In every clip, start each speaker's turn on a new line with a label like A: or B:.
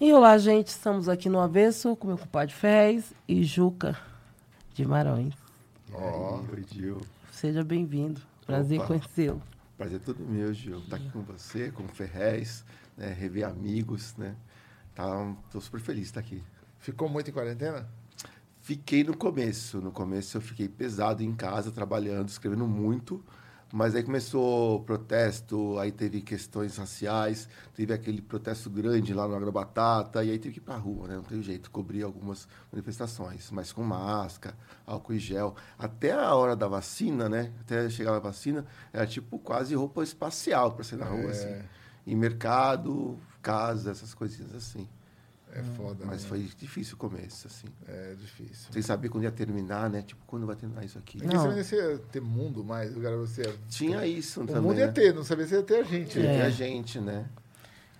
A: E olá, gente, estamos aqui no Avesso com meu compadre Ferrez e Juca de Marões.
B: Ó, oi, Gil.
A: Seja bem-vindo. Prazer conhecê-lo.
B: Prazer é todo meu, Gil. Estar aqui com você, com o Ferrez, né? rever amigos, né? Tá, tô super feliz de estar aqui.
C: Ficou muito em quarentena?
B: Fiquei no começo. No começo eu fiquei pesado em casa, trabalhando, escrevendo muito. Mas aí começou protesto, aí teve questões raciais, teve aquele protesto grande lá no Agrobatata, e aí teve que ir pra rua, né? Não teve jeito, cobrir algumas manifestações, mas com máscara, álcool e gel. Até a hora da vacina, né? Até chegar a vacina, era tipo quase roupa espacial para sair na rua,
C: É.
B: assim. Em mercado, casa, essas coisinhas assim.
C: É foda,
B: Mas
C: né?
B: foi difícil o começo, assim.
C: É difícil.
B: Sem saber quando ia terminar, né? Tipo, quando vai terminar isso aqui?
C: Ninguém sabia se ia ter mundo mais, o cara você.
B: Tinha isso
C: O
B: também,
C: mundo ia
B: né?
C: ter, não sabia se ia ter a gente.
B: Tinha
C: né?
B: a gente, né?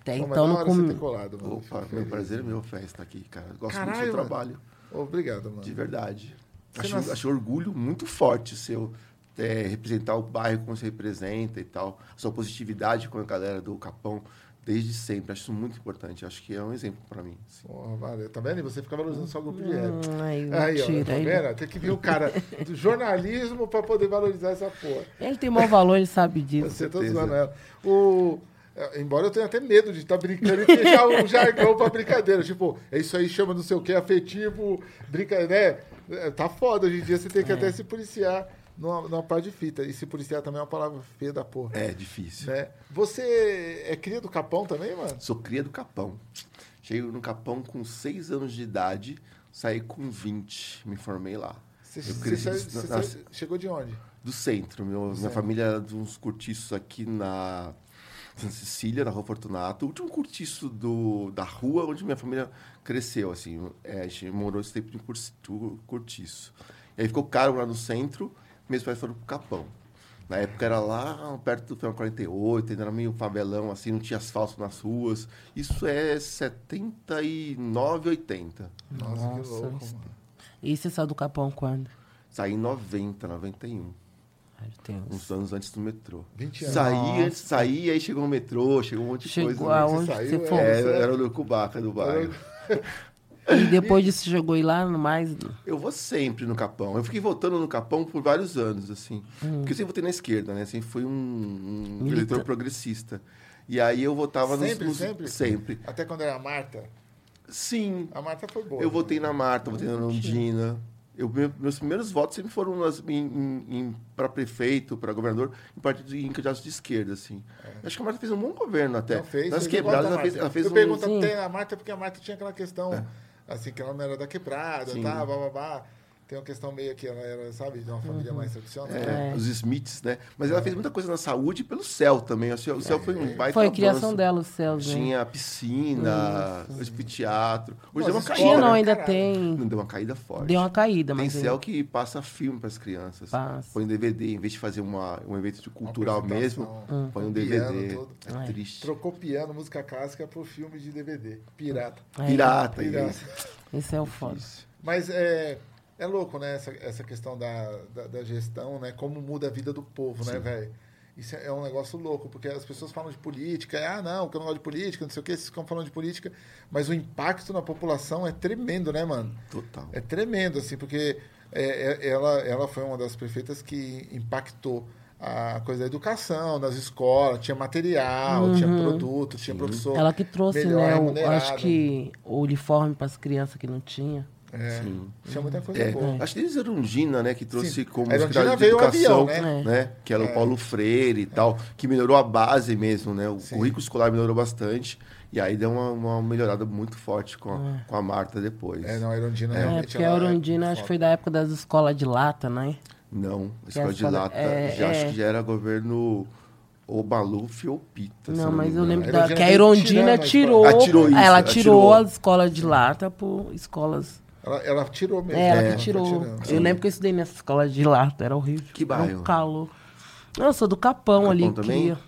A: Até
C: mas
A: então não
C: você
A: com...
C: ter colado, mano.
B: Opa,
C: Fico
B: meu
C: feliz.
B: prazer é meu festa aqui, cara. Gosto muito do
C: Caralho,
B: seu
C: mano.
B: trabalho,
C: Obrigado, mano.
B: de verdade.
C: Você
B: Acho,
C: nasce-
B: acho orgulho muito forte seu é, representar o bairro como você representa e tal. A sua positividade com a galera do Capão, desde sempre. Acho isso muito importante. Acho que é um exemplo pra mim. assim.
C: Porra, valeu. Tá vendo? E você fica valorizando só o grupo de rap.
A: Hum, Ai,
C: Aí, ó, tá vendo? Tem que vir o cara do jornalismo pra poder valorizar essa porra.
A: ele tem mau valor, ele sabe disso.
C: Você tá zoando ela. O... é, Embora eu tenha até medo de estar brincando e fechar um jargão pra brincadeira. Tipo, é isso aí, chama não sei o que, afetivo, brinca, né? É, Tá foda, hoje em dia você tem que até se policiar numa, numa parte de fita. E se policiar também é uma palavra feia da porra.
B: É difícil.
C: Né? Você é cria do Capão também, mano?
B: Sou cria do Capão. Cheguei no Capão com 6 anos de idade, saí com 20. Me formei lá.
C: Você, saiu-
B: na-
C: você
B: na-
C: saiu- chegou de onde?
B: do centro. Meu, minha
C: centro.
B: família era de uns cortiços aqui na Santa Cecília, na Rua Fortunato. O último cortiço do, da rua onde minha família cresceu, assim. É, a gente morou esse tempo tu- cortiço. E aí ficou caro lá no centro, meus pais foram pro Capão. Na época era lá perto do Final 48, ainda era meio favelão, assim, não tinha asfalto nas ruas. Isso é 79, 80.
C: Nossa, que
A: Nossa,
C: louco,
A: isso-
C: mano.
A: E você saiu do Capão quando?
B: Saí em 90, 91.
A: Ai, Deus.
B: Uns anos antes do metrô.
C: 20 anos.
B: Saí, sair, aí chegou o metrô, chegou um monte de
A: Chegou
B: coisa. né?
A: aonde
C: Você
A: você,
C: saiu,
A: foi?
B: É, era o Lucubaca do bairro.
A: E depois disso chegou aí lá no mais...
B: Eu vou sempre no Capão. Eu fiquei voltando no Capão por vários anos, assim. Porque eu sempre votei na esquerda, né? Sempre fui um, um
A: Milita-
B: eleitor progressista. E aí eu votava
C: Sempre,
B: nos...
C: sempre?
B: Sempre.
C: Até quando era a Marta.
B: Sim.
C: A Marta foi boa.
B: Eu
C: né?
B: votei na Marta, votei na Londrina. Eu, meu- meus primeiros votos sempre foram para prefeito, para governador, em partido em candidatos de esquerda, assim. Acho que a Marta fez um bom governo até.
C: Não fez.
B: Nas
C: eu
B: quebradas, ela fez, ela fez
C: eu
B: um...
C: pergunto até a Marta, porque a Marta tinha aquela questão, assim, que ela não era da quebrada,
B: Sim.
C: tá, bababá. Tem uma questão meio que ela era, sabe, de uma família mais tradicional.
B: É,
A: É.
B: os Smiths, né? Mas ela fez muita coisa na saúde pelo céu também. O céu, o céu foi um baita
A: Foi a criação
B: avanço.
A: dela, os céus, né?
B: Tinha piscina, teatro. Hoje deu uma caída.
A: Tinha não,
B: né?
A: ainda
C: Caralho.
A: tem.
B: Não deu uma caída forte.
A: Deu uma caída,
B: Tem
A: mas...
B: céu que passa filme para as crianças.
A: Passa.
B: Põe um DVD, em vez de fazer uma, um evento de cultural mesmo,
C: apresentação,
B: põe um DVD. É
A: É.
B: triste.
C: Trocou piano, música clássica pro filme de DVD. Pirata.
A: É,
B: Pirata,
C: Pirata.
B: isso.
A: Esse é o foda.
C: Mas é, é louco, né? Essa, essa questão da, da, da gestão, né? Como muda a vida do povo, né, velho? Isso é um negócio louco, porque as pessoas falam de política, ah, não, que eu não gosto de política, não sei o que, vocês ficam falando de política, mas o impacto na população é tremendo, né, mano?
B: Total.
C: É tremendo, assim, porque é, é- ela, ela foi uma das prefeitas que impactou a coisa da educação, das escolas, tinha material, tinha produto, tinha professor.
A: Ela que trouxe, né? O,
C: remunerado.
A: acho que o uniforme para as crianças que não tinha.
C: É,
B: Sim.
C: Tinha muita coisa
B: É,
C: boa.
B: acho que desde a Erundina, né, que trouxe
C: Sim.
B: como secretário de educação,
C: avião,
B: né? Que era o Paulo Freire e tal, que melhorou a base mesmo, né? O currículo escolar melhorou bastante. E aí deu uma, uma melhorada muito forte com a, com a Marta depois.
C: É, não, a Erundina
A: É,
C: realmente...
A: porque a
C: ela é
A: Orondina acho que foi da época das escolas de lata, né?
B: Não, escola
A: a
B: de
A: escola-
B: lata,
A: é,
B: já, acho
A: é.
B: que já era governo ou Maluf ou Pita.
A: Não, mas eu
B: engano.
A: lembro da, que a Irondina tirou.
B: escola. Ah, tirou isso,
A: ela
B: ela
A: tirou
B: tirou.
A: as escolas de lata por escolas.
C: Ela, ela tirou mesmo.
A: É, ela
C: né?
A: que tirou.
C: tirando.
A: Eu lembro que eu estudei nessa escola de lata, era horrível.
B: Que
A: Era um
B: bairro?
A: calor. Não, eu sou do Capão,
B: Capão
A: ali.
B: também?
A: Que...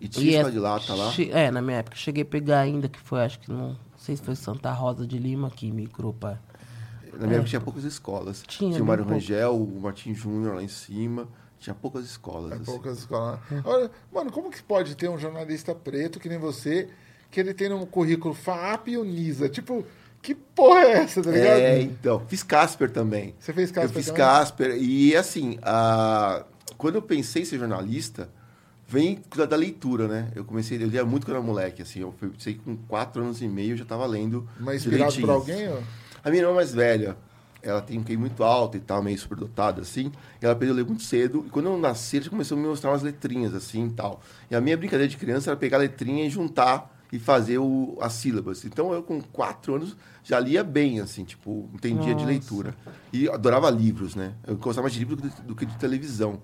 B: E tinha
A: E
B: escola
A: é-
B: de lata lá.
A: che- É, na minha época. Cheguei a pegar ainda, que foi, acho que não, não sei se foi Santa Rosa de Lima que migrou pra...
B: Na minha época tinha poucas escolas.
A: Tinha,
B: Tinha, o
A: bem
B: Mário
A: pouco.
B: Rangel, o Martin Júnior lá em cima. Tinha poucas escolas.
C: É
B: assim.
C: poucas escolas. Olha, mano, como que pode ter um jornalista preto que nem você, que ele tem no currículo FAP e Unisa? Tipo, que porra é essa, tá ligado?
B: É, então. Fiz Casper também.
C: Você fez Casper
B: Eu fiz
C: também?
B: Casper. E assim, a... quando eu pensei em ser jornalista, vem da, da leitura, né? Eu comecei, eu lia muito quando era moleque, assim. Eu fui- sei que com quatro anos e meio eu já estava lendo.
C: Mas inspirado por alguém? ó?
B: A minha irmã mais velha, ela tem um QI muito alto e tal, meio superdotada, assim. E ela aprendeu a ler muito cedo. E quando eu nasci, ela já começou a me mostrar umas letrinhas, assim, e tal. E a minha brincadeira de criança era pegar a letrinha e juntar e fazer o, as sílabas. Então, eu com quatro anos já lia bem, assim, tipo, entendia de leitura. E adorava livros, né? Eu gostava mais de livro do que- do que de televisão.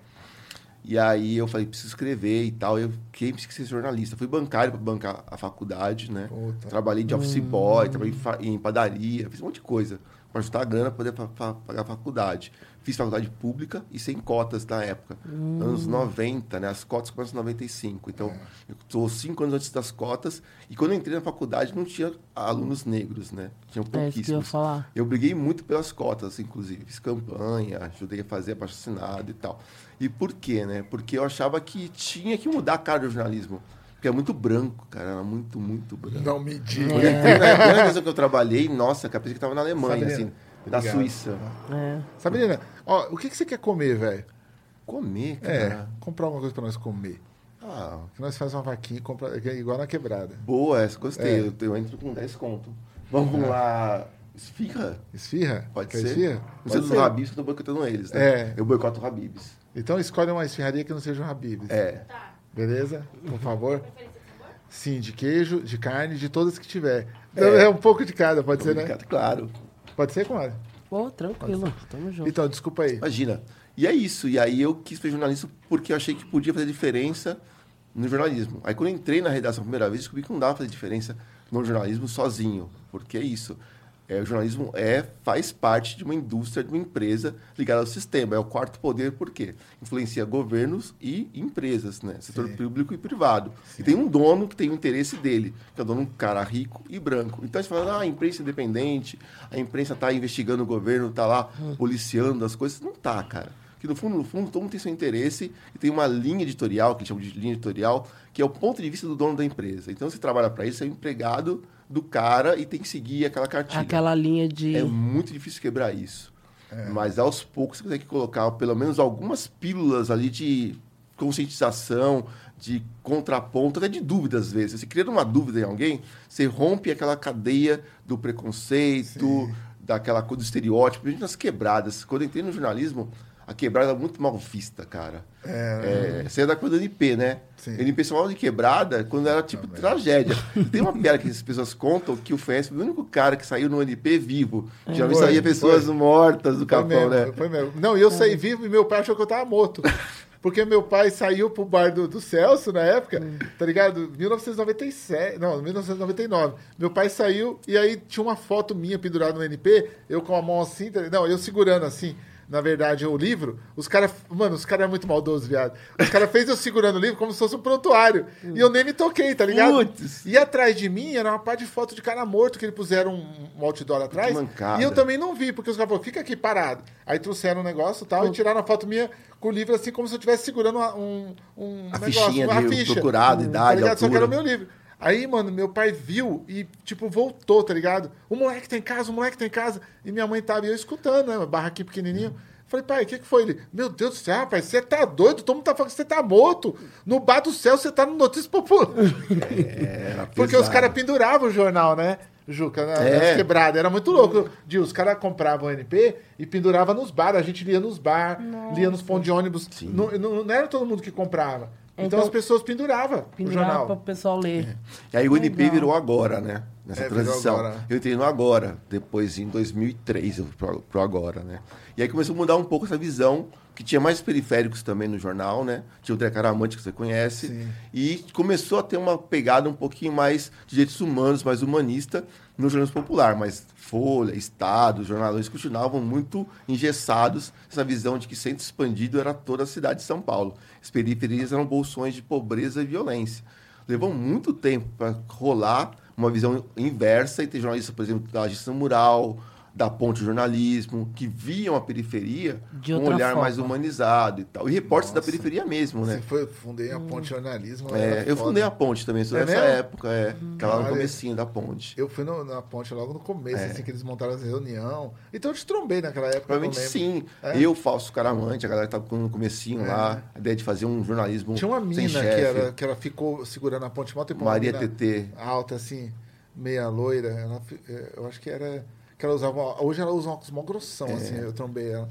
B: E aí eu falei, preciso escrever e tal. Eu queria ser jornalista. Fui bancário para bancar a faculdade, né?
C: Puta.
B: Trabalhei de office boy, trabalhei em padaria, fiz um monte de coisa para ajudar a grana para poder pagar a faculdade. Fiz faculdade pública e sem cotas na época. Anos 90, né? As cotas começam em 95. Então, eu estou cinco anos antes das cotas. E quando eu entrei na faculdade, não tinha alunos negros, né? Tinham
A: É isso que eu ia
B: pouquíssimos.
A: falar.
B: Eu briguei muito pelas cotas, inclusive. Fiz campanha, ajudei a fazer abaixo assinado e tal. E por quê, né? Porque eu achava que tinha que mudar a cara do jornalismo. Porque é muito branco, cara. Era muito, muito branco.
C: Não me diga.
B: Quando eu entrei na primeira vez que eu trabalhei, nossa, cara, pensei que estava na Alemanha,
C: Sabrina,
B: assim, na
C: obrigado.
B: Suíça.
A: É.
C: Sabrina, ó, o que, que você quer comer, velho?
B: Comer,
C: É,
B: cara.
C: comprar alguma coisa pra nós comer.
B: Ah,
C: Que nós faz uma vaquinha e compra é igual na quebrada.
B: boa essa, gostei.
C: É.
B: Eu, eu entro com 10 conto. Vamos lá. Esfirra?
C: Esfirra?
B: Pode
C: Quer
B: ser?
C: esfirra?
B: Não
C: Pode
B: sei dos. Habibs, que eu tô boicotando eles, né?
C: É.
B: Eu boicoto o Habibs.
C: Então escolhe uma esfirraria que não seja um Habib's.
B: É.
C: Beleza? Por favor. Sim, de queijo, de carne, de todas que tiver. É, um pouco de cada, pode ser, né?
B: Obrigado, Claro.
C: Pode ser, comadre?
A: Pô, tranquilo. Tamo junto.
C: Então, desculpa aí.
B: Imagina. E é isso. E aí eu quis ser jornalista porque eu achei que podia fazer diferença no jornalismo. Aí quando eu entrei na redação a primeira vez, descobri que não dava pra fazer diferença no jornalismo sozinho. Porque é isso. É, o jornalismo é, faz parte de uma indústria, de uma empresa ligada ao sistema. É o quarto poder, por quê? Influencia governos e empresas, né? Setor
C: Sim.
B: público e privado. E tem um dono que tem o interesse dele, que é o dono um cara rico e branco. Então você fala, ah, a imprensa é independente, a imprensa está investigando o governo, está lá policiando as coisas. Não tá, cara. Que no fundo, no fundo, todo mundo tem seu interesse e tem uma linha editorial, que eles chamam de linha editorial, que é o ponto de vista do dono da empresa. Então você trabalha para isso, você é um empregado do cara e tem que seguir aquela cartilha.
A: Aquela linha de.
B: É muito difícil quebrar isso. Mas aos poucos você consegue colocar pelo menos algumas pílulas ali de conscientização, de contraponto, até de dúvida às vezes. Você cria uma dúvida em alguém, você rompe aquela cadeia do preconceito, daquela coisa do estereótipo, principalmente nas quebradas. Quando eu entrei no jornalismo, a quebrada era muito mal vista, cara. É, você é da coisa do NP, né?
C: Sim.
B: NP só de quebrada quando era tipo tragédia. Tem uma piada que as pessoas contam que o Fens foi o único cara que saiu no NP vivo. Geralmente
C: Foi,
B: saía pessoas
C: foi.
B: mortas do
C: Foi
B: capão,
C: mesmo,
B: né?
C: foi mesmo. Não, e eu saí vivo e meu pai achou que eu tava morto. Porque meu pai saiu pro bar do, do Celso na época, tá ligado? 1997, não, 1999. Meu pai saiu e aí tinha uma foto minha pendurada no NP, eu com a mão assim, tá- não, eu segurando assim, na verdade, o livro. Os caras, mano, os caras é muito maldoso, viado. Os caras fez eu segurando o livro como se fosse um prontuário. E eu nem me toquei, tá ligado?
B: Putz.
C: E atrás de mim era uma parte de foto de cara morto que ele puseram um, outdoor atrás. E eu também não vi, porque os caras falaram, fica aqui parado. Aí trouxeram um negócio e tal, e tiraram a foto minha com o livro assim, como se eu estivesse segurando um, um
B: A
C: negócio,
B: fichinha
C: uma
B: de
C: ficha.
B: procurado, idade,
C: tá ligado? Só que era o
B: altura.
C: meu livro. Aí, mano, meu pai viu e, tipo, voltou, tá ligado? O moleque tá em casa, o moleque tá em casa. E minha mãe tava, e eu escutando, né? Barra aqui pequenininho. Falei, pai, o que, que foi? Ele, meu Deus do céu, rapaz, você tá doido? Todo mundo tá falando que você tá morto. No bar do céu, você tá no Notícias Popular.
B: Era
C: Porque os caras penduravam o jornal, né? Juca, na,
B: É.
C: nas quebradas. Era muito louco. De, os caras compravam o NP e penduravam nos bar. A gente lia nos bar, lia nos pontos de ônibus. Não, não, não era todo mundo que comprava. Então,
A: Então,
C: as pessoas penduravam o
A: Pendurava para o
C: jornal.
A: pessoal ler.
B: E aí o NP
A: Legal.
B: virou agora, né? Nessa
C: É,
B: transição.
C: agora.
B: Eu entrei no agora, depois em 2003 eu fui pro, pro agora, né? E aí começou a mudar um pouco essa visão, que tinha mais periféricos também no jornal, né? Tinha o Trecaramante, que você conhece.
C: Sim.
B: E começou a ter uma pegada um pouquinho mais de direitos humanos, mais humanista no jornalismo popular. Mas Folha, Estado, jornalistas continuavam muito engessados essa visão de que centro expandido era toda a cidade de São Paulo. As periferias eram bolsões de pobreza e violência. Levou muito tempo para rolar uma visão inversa e ter jornalistas, por exemplo, da agência mural, da ponte jornalismo, que viam a periferia
A: De
B: com um olhar
A: forma.
B: mais humanizado e tal. E repórteres da periferia mesmo, né?
C: Você foi, fundei a Ponte Jornalismo.
B: É, eu
C: foda.
B: fundei a ponte também,
C: É mesmo?
B: época, é. Que lá no comecinho da ponte.
C: Eu fui no- na ponte logo no começo,
B: É.
C: assim, que eles montaram as reunião. Então eu te trombei naquela época.
B: Provavelmente sim.
C: É.
B: Eu, Falso Caramante, a galera que tava no comecinho lá, a ideia de fazer um jornalismo
C: Tinha uma
B: sem
C: mina que, era, que ela ficou segurando a ponte mal tempo.
B: Maria TT.
C: Alta, assim, meia loira. Ela, eh, eu acho que era. Que ela usava. Hoje ela usa um óculos mó grossão, assim, eu trombei ela.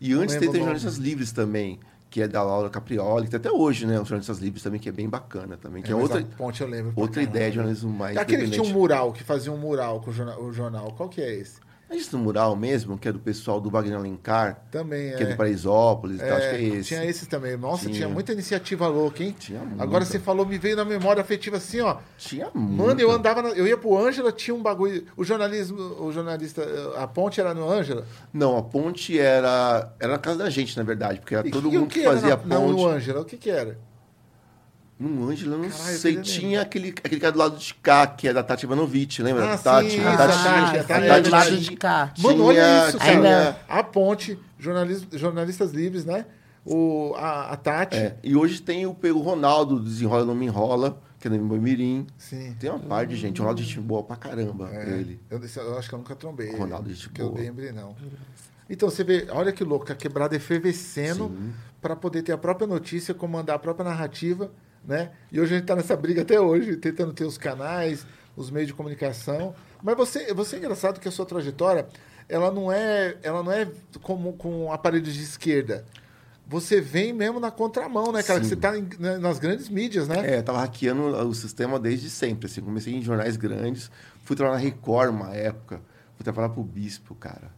B: E
C: Não
B: antes tem, tem jornalistas livres também, que é da Laura Caprioli, que tem até hoje, né? Os jornalistas livres também, que é bem bacana também. Que é,
C: mas
B: outra,
C: ponte eu lembro.
B: outra ideia de jornalismo mais
C: Aquele que tinha um mural, que fazia um mural com o jornal. O jornal. Qual que é esse?
B: É isso no mural mesmo, que é do pessoal do Wagner Alencar,
C: Também
B: que é
C: é.
B: do Paraisópolis e tal, acho que é
C: É,
B: esse.
C: Tinha esses também. Nossa, tinha,
B: Tinha.
C: muita iniciativa louca, hein?
B: Tinha
C: Agora
B: muita.
C: você falou, me veio na memória afetiva assim, ó.
B: Tinha
C: Mano,
B: muito.
C: eu andava, na- eu ia pro Ângela, tinha um bagulho. O jornalismo, o jornalista, a ponte era no Ângela.
B: Não, a ponte era, era na casa da gente, na verdade, porque era
C: E
B: todo
C: que-
B: mundo que,
C: era
B: fazia
C: na-
B: a
C: Não, no
B: ponte.
C: Ângela, o que que era?
B: No Ângela, eu não
C: Caralho,
B: sei. Tinha aquele, aquele cara do lado de cá, que é da Tati Ivanovich, lembra?
C: Ah,
B: Tati,
C: sim,
B: a
C: isso,
B: Tati,
C: a Tati, a
B: a
C: Tati,
B: Tati
C: do lado
B: tinha-
A: de cá.
C: Mano, olha
B: tinha-
C: isso, cara. A ponte, jornalis- jornalistas livres, né? O, a, a Tati.
B: É, e hoje tem o, o Ronaldo, do Desenrola Não Me Enrola, que é no Mirim.
C: Sim.
B: Tem uma parte de gente. O Ronaldo é gente boa pra caramba,
C: É,
B: ele.
C: Eu, eu acho que eu nunca trombei. ele,
B: Ronaldo, gente
C: que eu
B: boa.
C: lembre, não. Então, você vê, olha que louco, a quebrada efervescendo para poder ter a própria notícia, comandar a própria narrativa, né? E hoje a gente tá nessa briga até hoje, tentando ter os canais, os meios de comunicação. Mas você, você é engraçado que a sua trajetória, ela não é, ela não é como com aparelhos de esquerda. Você vem mesmo na contramão, né, cara? Que
B: Sim.
C: você tá em- né, nas grandes mídias, né?
B: É, eu tava hackeando o sistema desde sempre, assim. Comecei em jornais grandes, fui trabalhar na Record uma época, fui trabalhar pro Bispo, cara.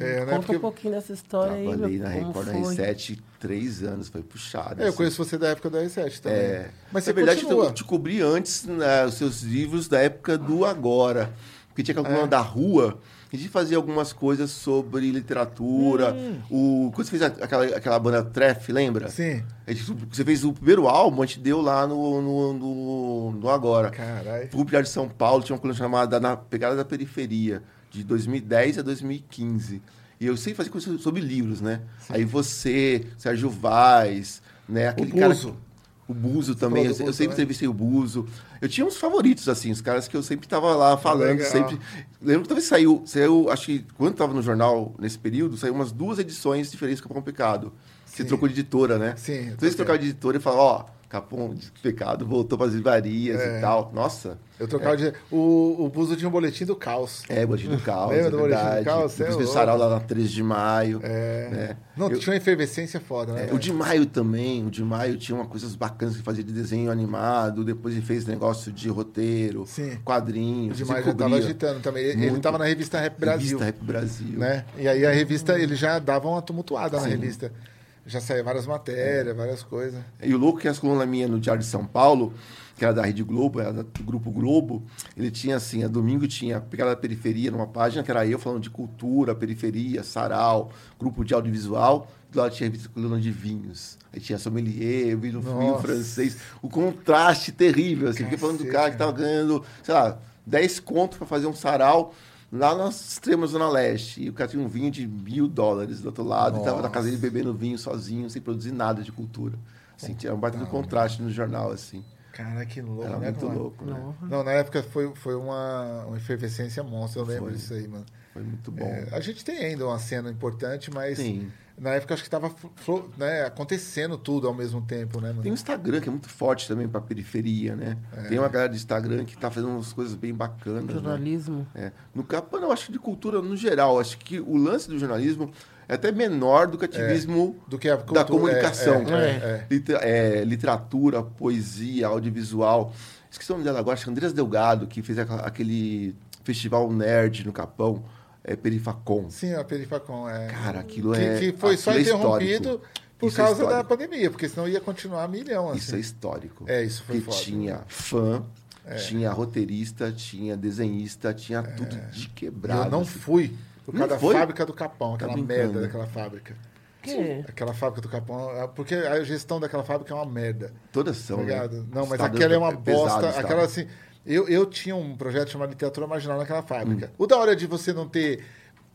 C: É, né?
A: Conta
C: Porque-
A: um pouquinho dessa história aí,
B: Trabalhei na Record, na
A: foi?
B: R7, três anos, foi puxado.
C: É, eu
B: assim.
C: conheço você da época da R7 também.
B: É,
C: Mas você
B: na verdade,
C: continua.
B: eu te cobri antes né, os seus livros da época do Agora. Porque tinha aquela coluna da rua, a gente fazia algumas coisas sobre literatura. O, quando você fez aquela, aquela banda Treff, lembra?
C: Sim.
B: A gente- você fez o primeiro álbum, a gente deu lá no, no, no, no Agora.
C: Caralho.
B: Fui de São Paulo, tinha uma coluna chamada Na Pegada da Periferia, de 2010 a 2015. E eu sempre fazia coisas sobre livros, né? Aí você, Sérgio Vaz, né? Aquele cara.
C: Buzo.
B: O Buzo também, eu, eu sempre entrevistei o Buzo. Eu tinha uns favoritos, assim, os caras que eu sempre tava lá falando,
C: Legal.
B: sempre. Lembro que talvez saiu, saiu, acho que quando tava no jornal, nesse período, saiu umas duas edições diferentes do Pecado. Você
C: Sim.
B: trocou de editora, né?
C: Sim,
B: Então eles trocaram de editora e falaram, ó, Capão Pecado voltou para as livrarias
C: É.
B: e tal. Nossa,
C: Eu trocava de. O, o Buzo tinha um boletim do caos.
B: é, Boletim do Caos,
C: Lembra
B: é
C: do Boletim do. Caos? É
B: Depois fez
C: louco.
B: sarau lá na 13 de maio.
C: É.
B: né?
C: Não,
B: Eu-
C: tinha uma efervescência foda, né?
B: É, o de maio também, o de maio tinha uma coisas bacanas que fazia de desenho animado, depois ele fez negócio de roteiro,
C: Sim.
B: quadrinhos.
C: O demais
B: ele
C: já tava agitando também. Ele, ele
B: Muito.
C: tava na revista Rap Brasil.
B: Revista Rap Brasil.
C: Né? E aí a revista, ele já dava uma tumultuada na
B: Sim.
C: revista. Já saía várias matérias, várias coisas.
B: E o louco que as colunas minha no Diário de São Paulo, que era da Rede Globo, era do Grupo Globo, ele tinha assim, a domingo tinha Pegada da Periferia numa página, que era eu falando de cultura, periferia, sarau, grupo de audiovisual, do lado tinha a revista coluna de vinhos. Aí tinha sommelier, vinho, vinho
C: Nossa.
B: francês. O contraste terrível, assim, porque falando do
C: Cacete,
B: cara que tava ganhando, sei lá, 10 contos para fazer um sarau lá na extrema Zona Leste. E o cara tinha um vinho de mil dólares do outro lado, e tava na casa dele bebendo vinho sozinho, sem produzir nada de cultura. Assim, tinha um baita do contraste no jornal, assim.
C: Cara, que louco,
B: Era
C: né?
B: muito
C: mano?
B: louco, né?
C: Não, na época foi, foi uma, uma efervescência monstra, eu lembro
B: Foi.
C: disso aí, mano.
B: Foi muito bom.
C: É, a gente tem ainda uma cena importante, mas
B: Sim.
C: Na época, acho que tava flo- né, acontecendo tudo ao mesmo tempo, né? mano?
B: Tem o Instagram, que é muito forte também pra periferia, né? Tem uma galera do Instagram que tá fazendo umas coisas bem bacanas. Né?
A: Jornalismo.
B: É. No campo, não, acho que de cultura no geral. Acho que o lance do jornalismo é até menor do que o ativismo
C: Do que a cultura-
B: da comunicação.
C: é, é, é.
B: Liter- é, literatura, poesia, audiovisual. Esqueci o nome dela agora, acho que é Andreas Delgado, que fez aquele festival nerd no Capão, é, Perifacom.
C: Sim, a Perifacom. É...
B: Cara, aquilo
C: que,
B: é-
C: Que foi só
B: é
C: interrompido
B: histórico.
C: por
B: Isso é
C: causa da
B: histórico.
C: pandemia, porque senão ia continuar a milhão. Assim.
B: Isso é histórico.
C: É, isso foi
B: Porque
C: foda.
B: tinha fã, tinha roteirista, tinha desenhista, tinha tudo de quebrado.
C: eu não
B: assim.
C: fui por
B: Não
C: causa da
B: foi?
C: fábrica do Capão, aquela
B: brincando.
C: merda daquela fábrica.
A: Que?
C: Aquela fábrica do Capão, é- porque a gestão daquela fábrica é uma merda.
B: Todas são,
C: Tá
B: né?
C: Não, mas aquela é uma
B: pesado,
C: bosta.
B: estado.
C: Aquela assim. Eu, eu tinha um projeto chamado Literatura Marginal naquela fábrica.
B: Hum.
C: O da hora de você não ter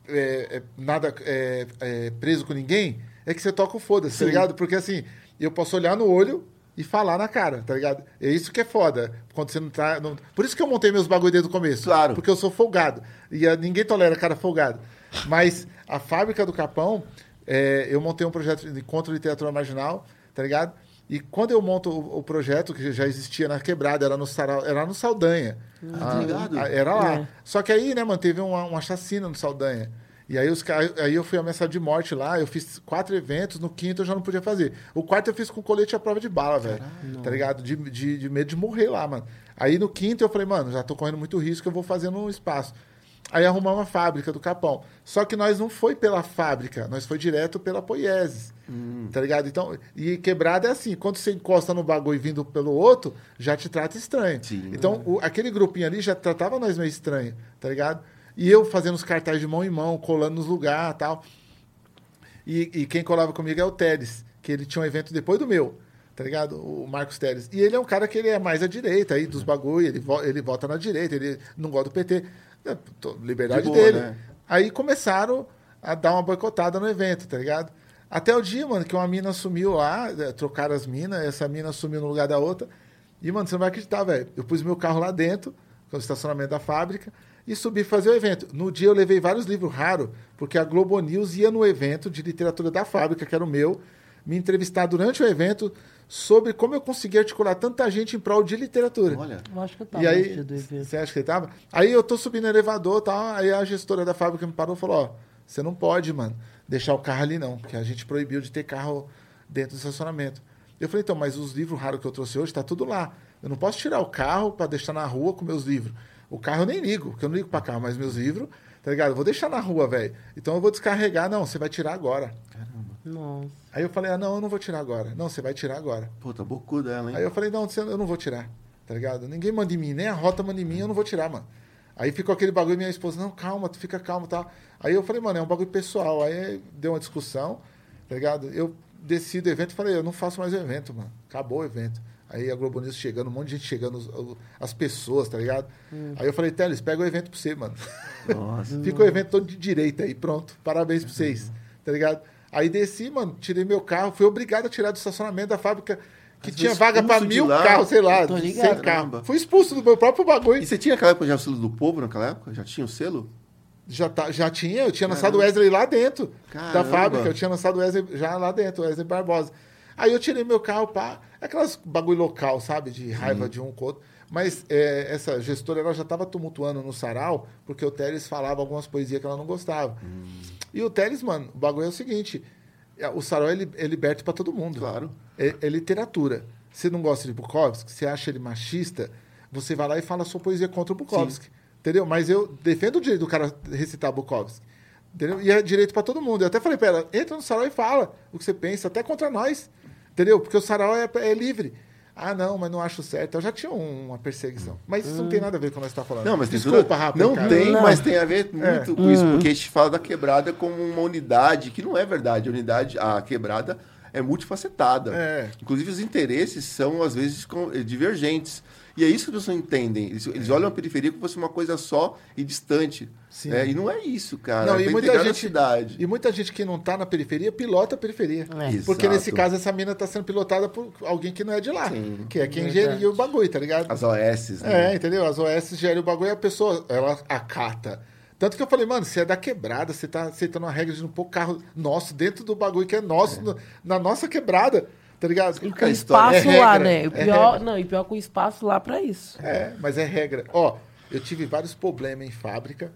C: é, é, nada é, é, preso com ninguém é que você toca o foda-se, tá ligado? Porque assim, eu posso olhar no olho e falar na cara, tá ligado? É isso que é foda. Quando você não tá. não- Por isso que eu montei meus bagulho desde o começo.
B: Claro.
C: Porque eu sou folgado. E ah, ninguém tolera cara folgado. Mas a fábrica do Capão, é, eu montei um projeto de contra a literatura marginal, tá ligado? E quando eu monto o, o projeto, que já existia na quebrada, era no, Sarau, era no Saldanha.
B: Ah, tá ligado?
C: Ah, Era lá.
A: É.
C: Só que aí, né, mano, teve uma, uma chacina no Saldanha. E aí, os, aí eu fui ameaçado de morte lá, eu fiz quatro eventos, no quinto eu já não podia fazer. O quarto eu fiz com colete à prova de bala, velho. Tá ligado? De, de, de medo de morrer lá, mano. Aí no quinto eu falei, mano, já tô correndo muito risco, eu vou fazer no espaço. Aí arrumamos uma fábrica do Capão. Só que nós não foi pela fábrica, nós foi direto pela Poieses. Tá ligado? Então, e quebrada é assim, quando você encosta no bagulho vindo pelo outro, já te trata estranho.
B: Sim.
C: Então, o- aquele grupinho ali já tratava nós meio estranho, tá ligado? E eu fazendo os cartazes de mão em mão, colando nos lugares tal. E, e quem colava comigo é o Teles, que ele tinha um evento depois do meu, tá ligado? O Marcos Teles. E ele é um cara que ele é mais à direita aí dos bagulho, ele, vo- ele vota na direita, ele não gosta do PT. É, liberdade
B: De boa,
C: dele.
B: né?
C: Aí começaram a dar uma boicotada no evento, tá ligado? Até o dia, mano, que uma mina sumiu lá, eh, trocaram as minas, essa mina sumiu no lugar da outra. E, mano, você não vai acreditar, velho. Eu pus meu carro lá dentro, com o estacionamento da fábrica, e subi fazer o evento. No dia eu levei vários livros raros, porque a Globo News ia no evento de literatura da fábrica, que era o meu, me entrevistar durante o evento sobre como eu consegui articular tanta gente em prol de literatura.
B: Olha,
A: Eu acho que eu tava
C: E
A: no
C: aí,
A: dia do evento.
C: você acha que ele tava? Aí eu tô subindo no elevador e tal, aí a gestora da fábrica me parou e falou, ó, você não pode, mano, deixar o carro ali não, porque a gente proibiu de ter carro dentro do estacionamento. Eu falei, então, mas os livros raros que eu trouxe hoje tá tudo lá. Eu não posso tirar o carro para deixar na rua com meus livros. O carro eu nem ligo, porque eu não ligo para carro, mas meus livros, tá ligado? Eu vou deixar na rua, velho. Então eu vou descarregar, não, você vai tirar agora.
A: Nossa.
C: Aí eu falei, ah, não, eu não vou tirar agora. Não, você vai tirar agora.
B: pô, tá bocuda ela, hein?
C: Aí eu falei, não, eu não vou tirar, tá ligado? Ninguém manda em mim, nem a rota manda em mim, eu não vou tirar, mano. Aí ficou aquele bagulho, minha esposa, não, calma, tu fica calmo tal. Aí eu falei, mano, é um bagulho pessoal. Aí deu uma discussão, tá ligado? Eu desci do evento e falei, eu não faço mais o evento, mano. Acabou o evento. Aí a Globo News chegando, um monte de gente chegando, as pessoas, tá ligado? Aí eu falei, Teles, pega o evento pra você, mano.
B: Nossa.
C: Fica o evento todo de direita aí, pronto. Parabéns pra vocês, tá ligado? Aí desci, mano, tirei meu carro, fui obrigado a tirar do estacionamento da fábrica que tinha vaga
B: de
C: mil
B: lá?
C: carros, sei lá,
A: ligado.
C: carro.
B: Caramba.
C: Fui expulso do meu próprio bagulho.
B: E você tinha aquela época já o selo do povo naquela época? Já tinha o selo?
C: Já, tá, já tinha, eu tinha
B: Caramba.
C: lançado o Wesley lá dentro da
B: Caramba.
C: fábrica, eu tinha lançado o Wesley já lá dentro, o Wesley Barbosa. Aí eu tirei meu carro, pá, aquelas bagulho local, sabe, de raiva de um com o outro. Mas é, essa gestora, ela já estava tumultuando no sarau, porque o Teles falava algumas poesias que ela não gostava. E o Teles, mano, o bagulho é o seguinte, o sarau é, li- é liberto para todo mundo.
B: Claro.
C: É, é literatura. Você não gosta de Bukowski, você acha ele machista, você vai lá e fala sua poesia contra o Bukowski. Entendeu? Mas eu defendo o direito do cara recitar Bukowski. Entendeu? E é direito para todo mundo. Eu até falei pra ela, entra no sarau e fala o que você pensa, até contra nós. Entendeu? Porque o sarau é, é livre. Ah, não, mas não acho certo. Eu já tinha um- uma perseguição. Mas isso não tem nada a ver com o que nós estamos falando.
B: Não, mas tem
C: Desculpa,
B: tudo-
C: Rafa.
B: Não
C: cara.
B: tem,
A: Não.
B: mas tem a ver muito
C: É.
B: com isso, porque a gente fala da quebrada como uma unidade, que não é verdade. A unidade, a quebrada é multifacetada.
C: É.
B: Inclusive, os interesses são, às vezes, eh, divergentes. E é isso que as pessoas não entendem. Eles, eles olham a periferia como se fosse uma coisa só e distante.
C: Sim.
B: É, e não é isso, cara.
C: Não,
B: é
C: e muita gente-
B: cidade.
C: E muita gente que não está na periferia pilota a periferia.
A: É.
C: Porque
B: Exato.
C: nesse caso essa mina está sendo pilotada por alguém que não é de lá.
B: Sim.
C: Que é quem
A: Verdade.
C: geria o bagulho, tá ligado?
B: As OS, né?
C: É, entendeu? As OS gerem o bagulho e a pessoa, ela acata. Tanto que eu falei, mano, você é da quebrada, você tá aceitando uma regra de não pôr carro nosso dentro do bagulho que é nosso, no- na nossa quebrada, tá ligado?
A: E com
B: a história?
A: espaço
C: É
A: lá,
C: regra,
A: né? E
C: é
A: pior, não, e pior com espaço lá pra isso.
C: É, mas é regra. Ó, eu tive vários problemas em fábrica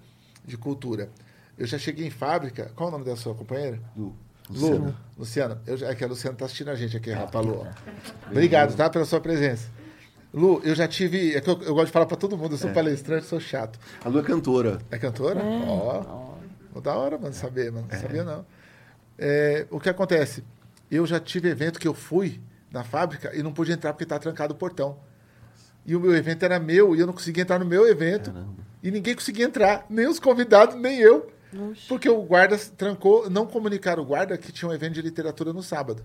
C: de cultura. Eu já cheguei em fábrica. Qual é o nome da sua companheira?
B: Lu,
C: Lu. Luciana. Eu, já- é que a Luciana tá assistindo a gente aqui, rapaz, Lu. Obrigado, tá? Pela sua presença. Lu, eu já tive. É que eu, eu gosto de falar pra todo mundo, eu sou palestrante, sou chato.
B: A Lu é cantora.
C: É cantora? Ó. Ó, Da hora, mano, saber, mano. Não sabia, não. É, o que acontece? Eu já tive evento que eu fui na fábrica e não pude entrar porque tá trancado o portão. E o meu evento era meu e eu não conseguia entrar no meu evento. E ninguém conseguia entrar, nem os convidados, nem eu. Porque o guarda trancou, não comunicaram o guarda que tinha um evento de literatura no sábado.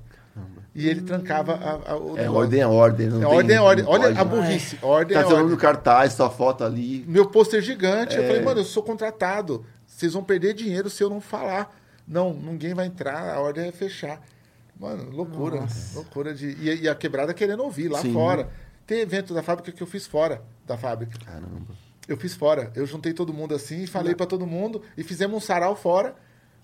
C: E ele trancava a, a, o
B: É,
C: negócio.
B: ordem é ordem. Não
C: É ordem é ordem. Olha
B: pode.
C: a burrice. Ordem
B: Tá
C: é ordem
B: no cartaz, sua foto ali.
C: meu pôster gigante. Eu
B: É.
C: falei, mano, eu sou contratado. Vocês vão perder dinheiro se eu não falar. Não, ninguém vai entrar, a ordem é fechar. Mano, loucura. Loucura de. E, e a quebrada querendo ouvir lá
B: Sim.
C: fora. Tem evento da fábrica que eu fiz fora da fábrica.
B: Caramba.
C: Eu fiz fora. Eu juntei todo mundo assim, falei pra todo mundo e fizemos um sarau fora,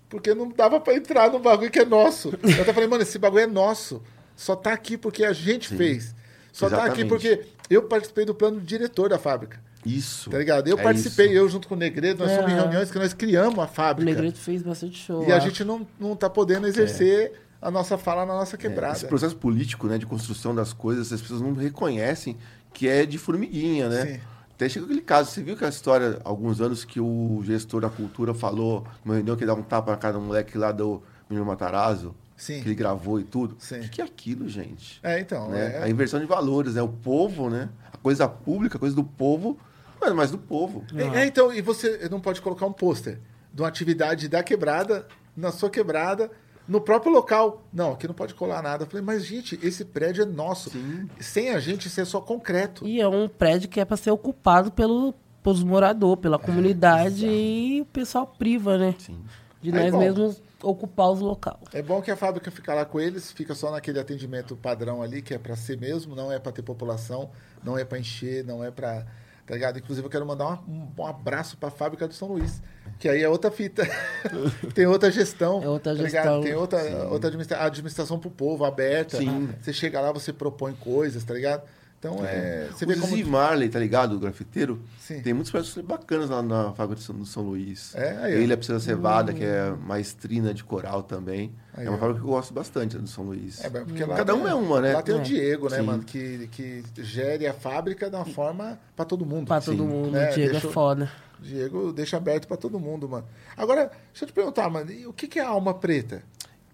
C: porque não dava pra entrar no bagulho que é nosso. Eu até falei, mano, esse bagulho é nosso. Só tá aqui porque a gente fez. Só tá aqui
B: Exatamente.
C: porque eu participei do plano diretor da fábrica.
B: Isso.
C: Tá ligado? Eu
B: É
C: participei,
B: isso.
C: eu junto com o Negredo, nós fomos em reuniões que nós criamos a
A: O
C: fábrica.
A: Negrito fez bastante show.
C: E a
A: lá.
C: gente não, não tá podendo exercer a nossa fala na nossa quebrada.
B: É, Esse processo político, né, de construção das coisas, as pessoas não reconhecem que é de formiguinha, né?
C: Sim.
B: Até chega aquele caso, você viu aquela história, há alguns anos, que o gestor da cultura falou, numa reunião, que dava um tapa na cara do moleque lá do Menino Matarazzo,
C: Sim.
B: que ele gravou e tudo.
C: Sim.
B: O que que é aquilo, gente?
C: É, então.
B: né?
C: é-
B: A inversão de valores, né? O povo, né? A coisa pública, a coisa do povo, mas mais do povo.
C: É, é, então, e você não pode colocar um pôster de uma atividade da quebrada, na sua quebrada, no próprio local. Não, aqui não pode colar nada. Eu falei, mas, gente, esse prédio é nosso. Sem a gente, isso é só concreto.
A: E é um prédio que é para ser ocupado pelo, pelos moradores, pela comunidade e o pessoal priva, né?
B: Sim.
A: De
C: É
A: nós
C: bom.
A: mesmos ocupar os locais.
C: É bom que a fábrica fica lá com eles, fica só naquele atendimento padrão ali, que é para ser mesmo, não é para ter população, não é para encher, não é para. Tá ligado? Inclusive, eu quero mandar um, um abraço para a fábrica do São Luís, que aí é outra fita. Tem outra gestão.
A: É outra
C: tá ligado?
A: gestão.
C: Tem outra, outra administra administração para o povo, aberta.
B: Sim.
C: Você chega lá, você propõe coisas, tá ligado? Então, é. Você vê
B: o
C: como.
B: Marley, tá ligado? O grafiteiro.
C: Sim.
B: Tem muitos projetos bacanas lá na fábrica de São, do São Luís.
C: É, aí,
B: é Precisa Cevada, que é maestrina de coral também.
C: Aí,
B: é uma fábrica que eu gosto bastante, do São Luís.
C: É, porque lá
B: Cada
C: tem-
B: um é uma, né?
C: Lá tem o
A: É.
C: Diego, né,
B: Sim.
C: mano? Que, que gere a fábrica de uma forma para todo mundo.
A: Pra todo
B: Sim.
A: mundo.
C: É,
A: o Diego
C: deixa
A: é foda.
C: Diego deixa aberto pra todo mundo, mano. Agora, deixa eu te perguntar, mano, e o que, que é a alma preta?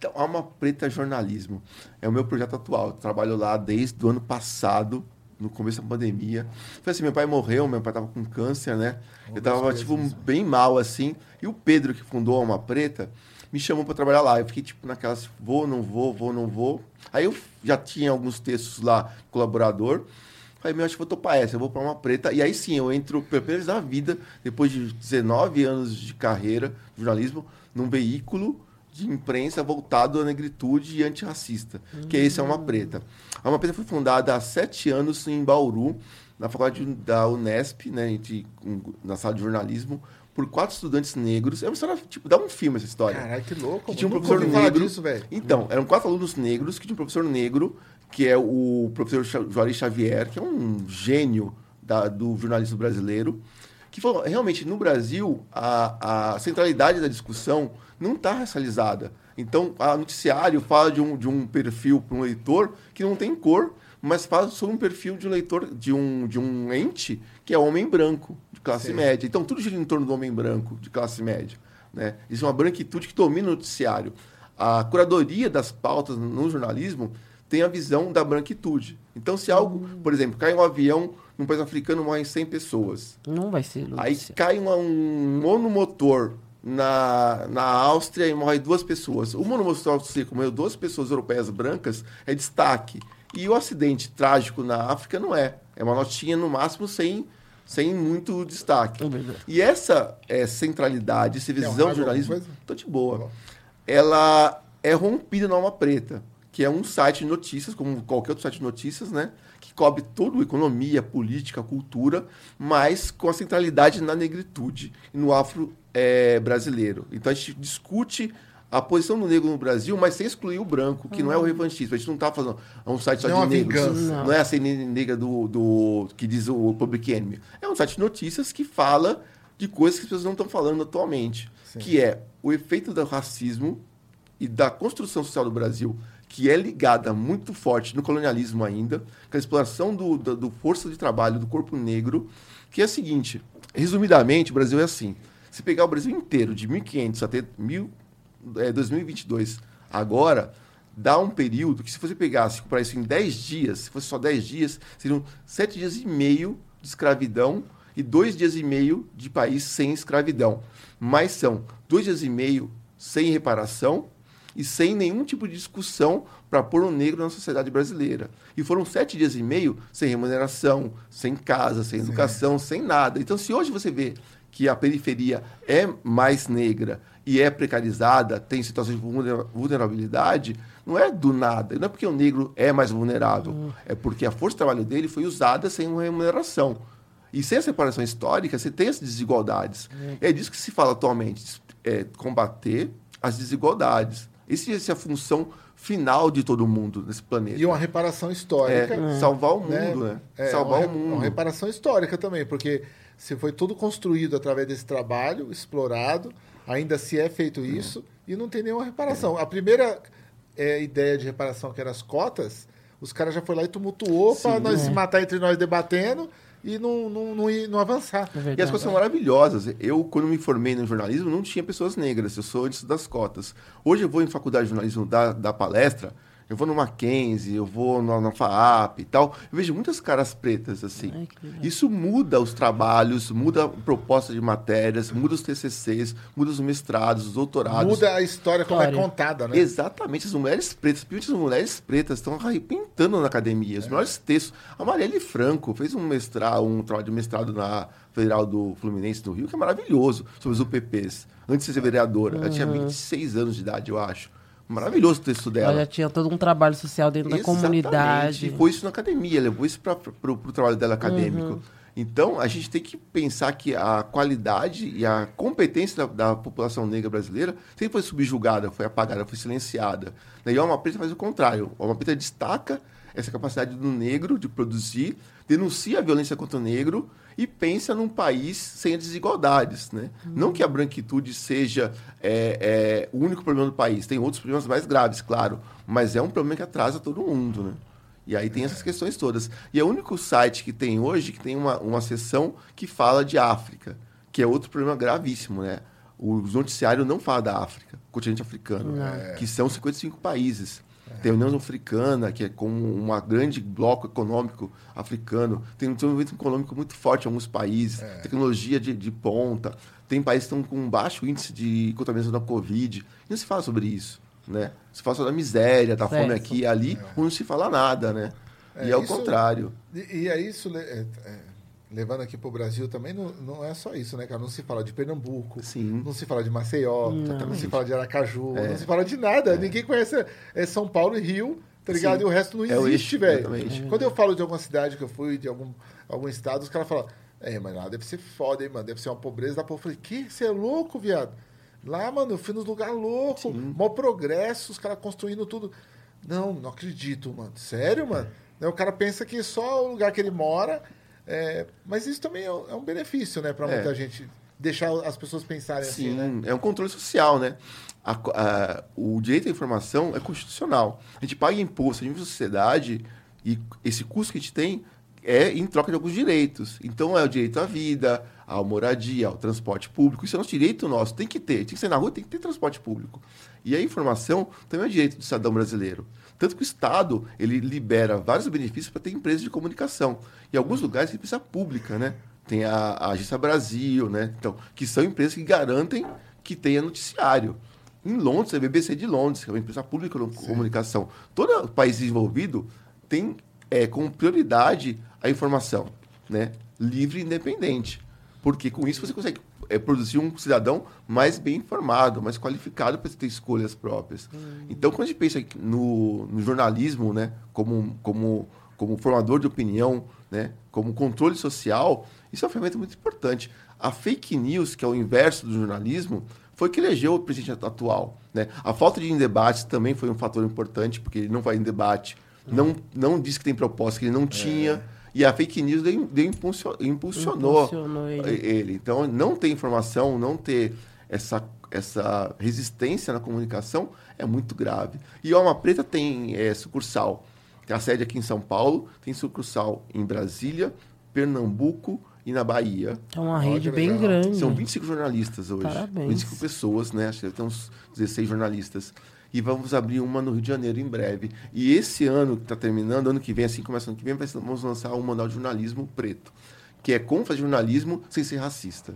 B: Então, Alma Preta Jornalismo. É o meu projeto atual. Eu trabalho lá desde o ano passado, no começo da pandemia. Foi assim, meu pai morreu, meu pai tava com câncer, né? eu tava, tipo, bem mal, assim. E o Pedro, que fundou a Alma Preta, me chamou para trabalhar lá. Eu fiquei, tipo, naquelas, vou, não vou, vou, não vou. Aí eu já tinha alguns textos lá, colaborador. Falei, meu, acho que vou topar essa, eu vou para uma preta. E aí sim, eu entro primeira vez na vida, depois de 19 anos de carreira, de jornalismo, num veículo de imprensa voltado à negritude e antirracista, que esse é uma preta. A uma preta foi fundada há sete anos em Bauru, na faculdade da Unesp, né, na sala de jornalismo, por quatro estudantes negros. É uma história, tipo, dá um filme essa história.
C: Caralho, que louco.
B: Que tinha um professor negro.
C: disso, velho.
B: Então, eram quatro alunos negros que tinha um professor negro, que é o professor Juarez Xavier, que é um gênio da- do jornalismo brasileiro, que falou, realmente, no Brasil, a, a centralidade da discussão não está racializada. Então, a noticiário fala de um, de um perfil para um leitor que não tem cor, mas fala sobre um perfil de um leitor, de um, de um ente que é homem branco, de classe
C: Sim.
B: média. Então, tudo gira em torno do homem branco, de classe média. Né? Existe uma branquitude que domina o noticiário. A curadoria das pautas no jornalismo tem a visão da branquitude. Então, se algo, por exemplo, cai um avião num país africano, morrem 100 pessoas.
A: Não vai ser
B: Aí cai uma- um monomotor na, na Áustria e morre duas pessoas. O monomotor austríaco que morreu duas pessoas europeias brancas é destaque. E o acidente trágico na África não é. É uma notinha, no máximo, sem, sem muito destaque.
A: É.
B: E essa é, centralidade, essa visão de jornalismo, tô de boa.
C: Tá.
B: Ela é rompida na Alma Preta, que é um site de notícias, como qualquer outro site de notícias, né? Que cobre tudo, economia, política, cultura, mas com a centralidade na negritude e no afro é, brasileiro. Então a gente discute a posição do negro no Brasil, mas sem excluir o branco, que não é o revanchismo. A gente não está fazendo um site só
C: Não é
B: de
C: uma
B: negros.
C: vingança.
B: Não. é a CNN negra do, do que diz o Public Enemy. É um site de notícias que fala de coisas que as pessoas não estão falando atualmente, que é o efeito do racismo e da construção social do Brasil, que é ligada muito forte no colonialismo ainda, com a exploração do, do, do força de trabalho do corpo negro, que é a seguinte, resumidamente, o Brasil é assim. Se pegar o Brasil inteiro, de 1500 até mil, é, 2022, agora, dá um período que se você pegasse para isso em 10 dias, se fosse só 10 dias, seriam 7 dias e meio de escravidão e 2 dias e meio de país sem escravidão. Mas são 2 dias e meio sem reparação e sem nenhum tipo de discussão para pôr o negro na sociedade brasileira. E foram sete dias e meio sem remuneração, sem casa, sem educação, sem nada. Então, se hoje você vê que a periferia é mais negra e é precarizada, tem situações de vulnera- vulnerabilidade, não é do nada. Não é porque o negro é mais vulnerável. É porque a força de trabalho dele foi usada sem uma remuneração. E sem a separação histórica, você tem as desigualdades. É disso que se fala atualmente, é combater as desigualdades. Essa essa é a função final de todo mundo nesse planeta.
C: E uma reparação histórica.
B: É, salvar o mundo, né?
C: É,
B: salvar
C: uma,
B: o mundo.
C: Uma reparação histórica também, porque se foi tudo construído através desse trabalho, explorado, ainda se é feito isso, e não tem nenhuma reparação. A primeira é, ideia de reparação, que eram as cotas, os caras já foram lá e tumultuou para nós se matar entre nós debatendo e não, não, não, ir- não avançar.
A: É
B: E as coisas são maravilhosas. Eu, quando me formei no jornalismo, não tinha pessoas negras. Eu sou antes das cotas. Hoje eu vou em faculdade de jornalismo dar, dar palestra, eu vou no Mackenzie, eu vou na, na FAAP e tal. Eu vejo muitas caras pretas, assim.
A: Ai.
B: Isso muda os trabalhos, muda a proposta de matérias, muda os TCCs, muda os mestrados, os doutorados.
C: Muda a história como é
A: História.
C: contada, né?
B: Exatamente, as mulheres pretas, principalmente as mulheres pretas, estão arrebentando na academia.
C: É.
B: Os melhores textos. A Marielle Franco fez um mestrado, um trabalho de mestrado na Federal do Fluminense do Rio, que é maravilhoso, sobre os UPPs, antes de ser vereadora. Ela tinha 26 anos de idade, eu acho. Maravilhoso o texto dela.
A: Ela já tinha todo um trabalho social dentro da
B: Exatamente.
A: comunidade.
B: E foi isso na academia, levou isso para o trabalho dela acadêmico.
A: Uhum.
B: Então, a gente tem que pensar que a qualidade e a competência da, da população negra brasileira sempre foi subjugada, foi apagada, foi silenciada. E a Alma Preta faz o contrário. A Alma Preta destaca essa capacidade do negro de produzir, denuncia a violência contra o negro e pensa num país sem desigualdades. Né? Não que a branquitude seja é, é, o único problema do país, tem outros problemas mais graves, claro, mas é um problema que atrasa todo mundo. Né? E aí tem essas questões todas. E é o único site que tem hoje que tem uma, uma seção que fala de África, que é outro problema gravíssimo, né? O noticiário não fala da África, continente africano, que são 55 países. Tem a União Africana, que é como um grande bloco econômico africano. Tem um desenvolvimento econômico muito forte em alguns países. Tecnologia de, de ponta. Tem países que estão com um baixo índice de contaminação da Covid. E não se fala sobre isso. Né? Se fala só da miséria, da fome
A: Certo.
B: aqui e ali, ou não se fala nada. Né?
C: É,
B: e é o contrário.
C: E, e é isso, le- é, é, levando aqui para o Brasil também, não, não é só isso, né, cara? Não se fala de Pernambuco,
B: Sim.
C: não se fala de Maceió, não, se fala de Aracaju,
B: É.
C: não se fala de nada. Ninguém conhece é São Paulo e Rio, tá ligado?
B: Sim.
C: E o resto não
B: É
C: existe, velho.
B: exatamente.
C: Quando eu falo de alguma cidade que eu fui, de algum, algum estado, os caras falam, é, mas lá deve ser foda, hein, mano? Deve ser uma pobreza da povo. Eu falei, que? Você é louco, viado? Lá, mano, eu fui nos lugares loucos, maior progresso, os caras construindo tudo. Não, não acredito, mano. Sério, mano? Aí o cara pensa que só o lugar que ele mora. É, Mas isso também é um é benefício, né, pra
B: É.
C: muita gente. Deixar as pessoas pensarem assim,
B: Sim,
C: né?
B: é um controle social, né? A a- o direito à informação é constitucional. A gente paga imposto, a gente vive em sociedade e esse custo que a gente tem é em troca de alguns direitos. Então é o direito à vida, à moradia, ao transporte público. Isso é nosso direito nosso, tem que ter. Tem que ser na rua, tem que ter transporte público. E a informação também é direito do cidadão brasileiro. Tanto que o Estado ele libera vários benefícios para ter empresas de comunicação. Em alguns lugares, empresa pública, né? Tem a, a Agência Brasil, né? Então, que são empresas que garantem que tenha noticiário. Em Londres, a BBC de Londres, que é uma empresa pública de comunicação. Todo país desenvolvido tem é, como prioridade a informação, né? Livre e independente. Porque com isso você consegue é, produzir um cidadão mais bem informado, mais qualificado para ter escolhas próprias. Então, quando a gente pensa no, no jornalismo, né, como, como, como formador de opinião, né, como controle social, isso é uma ferramenta muito importante. A fake news, que é o inverso do jornalismo, foi que elegeu o presidente atual. Né? A falta de ir em debates também foi um fator importante, porque ele não vai em debate, não, não disse que tem proposta que ele não tinha. E a fake news deu, deu impulsio- impulsionou,
A: Impulsionou ele.
B: ele. Então, não ter informação, não ter essa, essa resistência na comunicação é muito grave. E a Alma Preta tem é, sucursal. Tem a sede aqui em São Paulo, tem sucursal em Brasília, Pernambuco e na Bahia.
A: É uma
C: Olha
A: rede bem
C: legal.
A: grande.
B: São 25 jornalistas hoje.
A: Parabéns.
B: 25 pessoas, né? Acho que ter uns 16 jornalistas. E vamos abrir uma no Rio de Janeiro em breve. E esse ano que está terminando, ano que vem, assim começa ano que vem, vamos lançar um manual de jornalismo preto. Que é como fazer jornalismo sem ser racista.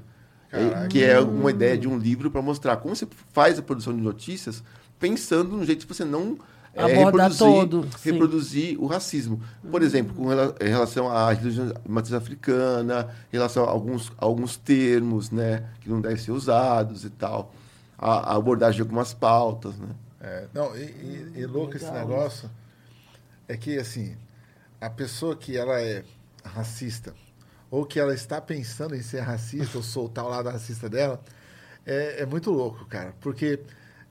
B: É,
C: Caraca.
B: que é uma ideia de um livro para mostrar como você faz a produção de notícias pensando no jeito de você não é, reproduzir,
A: todo,
B: reproduzir o racismo. Por exemplo, com rela- em relação à religião matriz africana, em relação a alguns, a alguns termos né, que não devem ser usados e tal. A, a abordagem de algumas pautas. Né?
C: É, não, e, e- e louco esse negócio é que, assim, a pessoa que ela é racista, ou que ela está pensando em ser racista, ou soltar o lado racista dela, é, é muito louco, cara. Porque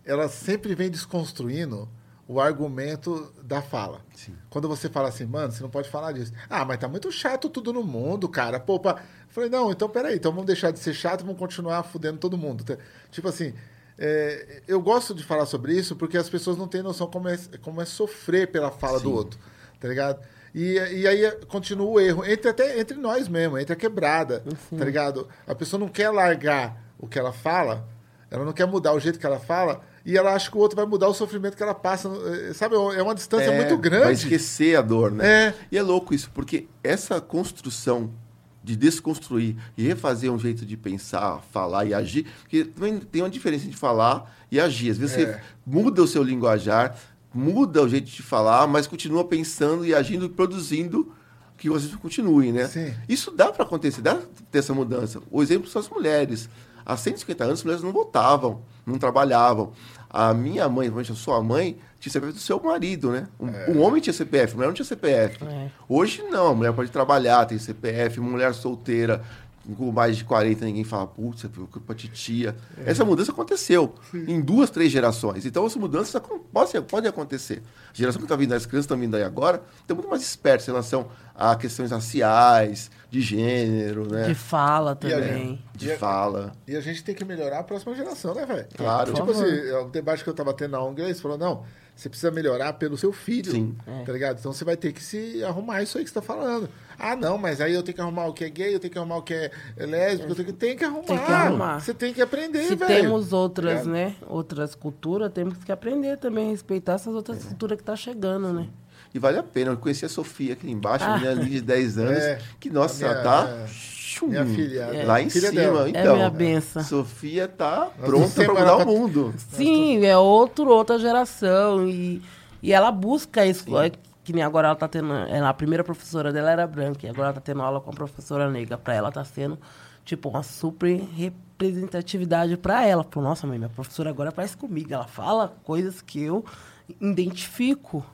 C: ela sempre vem desconstruindo o argumento da fala. Quando você fala assim, mano, você não pode falar disso. Ah, mas tá muito chato tudo no mundo, cara. Pô, pá. Falei, não, então peraí, então vamos deixar de ser chato e vamos continuar fudendo todo mundo. Tipo assim, é, eu gosto de falar sobre isso porque as pessoas não têm noção como é, como é sofrer pela fala do outro, tá ligado? E, e aí continua o erro, entre até entre nós mesmo, entre a quebrada, tá ligado? A pessoa não quer largar o que ela fala, ela não quer mudar o jeito que ela fala, e ela acha que o outro vai mudar o sofrimento que ela passa. eh, Sabe, é uma distância
B: É,
C: muito grande.
B: Vai esquecer a dor, né?
C: É.
B: E é louco isso, porque essa construção de desconstruir e refazer um jeito de pensar, falar e agir, porque também tem uma diferença entre falar e agir. Às vezes
C: É.
B: você muda o seu linguajar, muda o jeito de falar, mas continua pensando e agindo e produzindo que você continue, né?
C: Sim.
B: Isso dá para acontecer, dá pra ter essa mudança. O exemplo são as mulheres. Há 150 anos, as mulheres não votavam, não trabalhavam. A minha mãe, a sua mãe, tinha CPF do seu marido, né? Um, um homem tinha CPF, a mulher não tinha CPF.
A: É.
B: Hoje não, a mulher pode trabalhar, tem CPF, mulher solteira, com mais de 40, ninguém fala, putz, você ficou com a titia. Essa mudança aconteceu em duas, três gerações. Então, essa mudança pode, pode acontecer. A geração que está vindo, as crianças estão vindo aí agora, estão muito mais espertas em relação a questões raciais, de gênero, né?
A: De fala
C: E a
A: também.
B: de
C: E a-
B: fala.
C: E a gente tem que melhorar a próxima geração, né, velho?
B: Claro.
C: Tipo assim, é um debate que eu tava tendo na ONG, eles falaram, não, você precisa melhorar pelo seu filho.
B: Sim.
C: Tá ligado? Então você vai ter que se arrumar isso aí que você tá falando. Ah, não, mas aí eu tenho que arrumar o que é gay, eu tenho que arrumar o que é lésbico, eu tenho que, tem que arrumar.
A: Tem que arrumar.
C: Você tem que aprender,
A: Se
C: velho.
A: temos outras,
C: Ligado?
A: né? Outras culturas, temos que aprender também a respeitar essas outras culturas que tá chegando, né?
B: E vale a pena. Eu conheci a Sofia aqui embaixo, a menina ali de 10 anos,
C: É.
B: que, nossa,
C: minha-
B: tá...
C: é. Minha filha,
B: Lá em
C: filha
B: cima.
C: dela.
B: Então,
A: é minha benção.
B: Sofia tá
C: Nós
B: pronta para mudar
C: pra-
B: o mundo.
A: Sim, é outro, outra geração. E, e ela busca isso. é Que nem agora ela tá tendo. Ela, a primeira professora dela era branca, e agora ela tá tendo aula com a professora negra. Pra ela tá sendo, tipo, uma super representatividade pra ela. Pô, nossa, mãe, minha professora agora parece comigo. Ela fala coisas que eu identifico.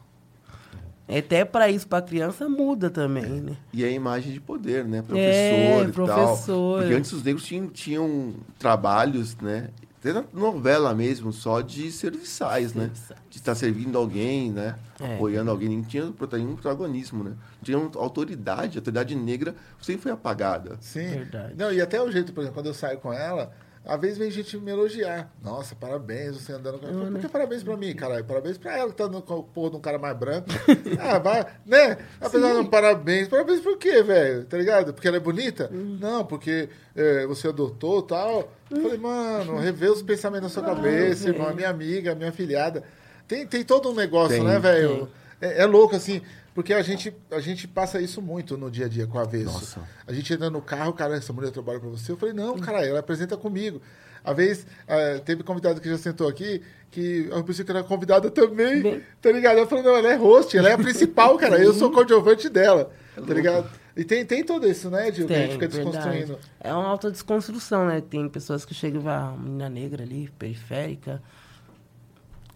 A: Até pra isso, pra criança, muda também, né?
B: E a imagem de poder, né? Professor
A: É,
B: e tal.
A: professor.
B: Porque antes os negros tinham, tinham trabalhos, né? Até na novela mesmo, só de serviçais, né? De estar servindo alguém, né?
A: É.
B: Apoiando alguém. Não tinha nenhum protagonismo, né? Não tinha autoridade. A autoridade negra sempre foi apagada.
C: Sim.
A: Verdade.
C: Não, e até o jeito, por exemplo, quando eu saio com ela, às vezes vem gente me elogiar. Nossa, parabéns, você andando com ela. Por que parabéns pra mim, caralho? Parabéns pra ela que tá andando com o porra de um cara mais branco. ah, vai, né? Apesar de um parabéns. Parabéns por quê, velho? Tá ligado? Porque ela é bonita? Não, porque é, você adotou e tal. Eu falei, mano, rever os pensamentos na sua cabeça, irmão. A minha amiga, a minha filhada. Tem, tem todo um negócio,
B: Tem,
C: né, velho? É, é louco, assim, porque a gente, a gente passa isso muito no dia a dia com a Avesso.
B: Nossa.
C: A gente entra no carro, cara, essa mulher trabalha pra você. Eu falei, não, cara, ela apresenta comigo. A vez, eh, teve convidado que já sentou aqui, que eu pensei que era convidada também,
A: Bem-
C: tá ligado? Ela falou, não, ela é host, ela é a principal, cara, eu sou coadjuvante dela, tá ligado? E tem, tem tudo isso, né, Dil, que a gente fica
A: verdade.
C: desconstruindo.
A: É uma alta desconstrução, né? Tem pessoas que chegam e vão, ah, menina negra ali, periférica.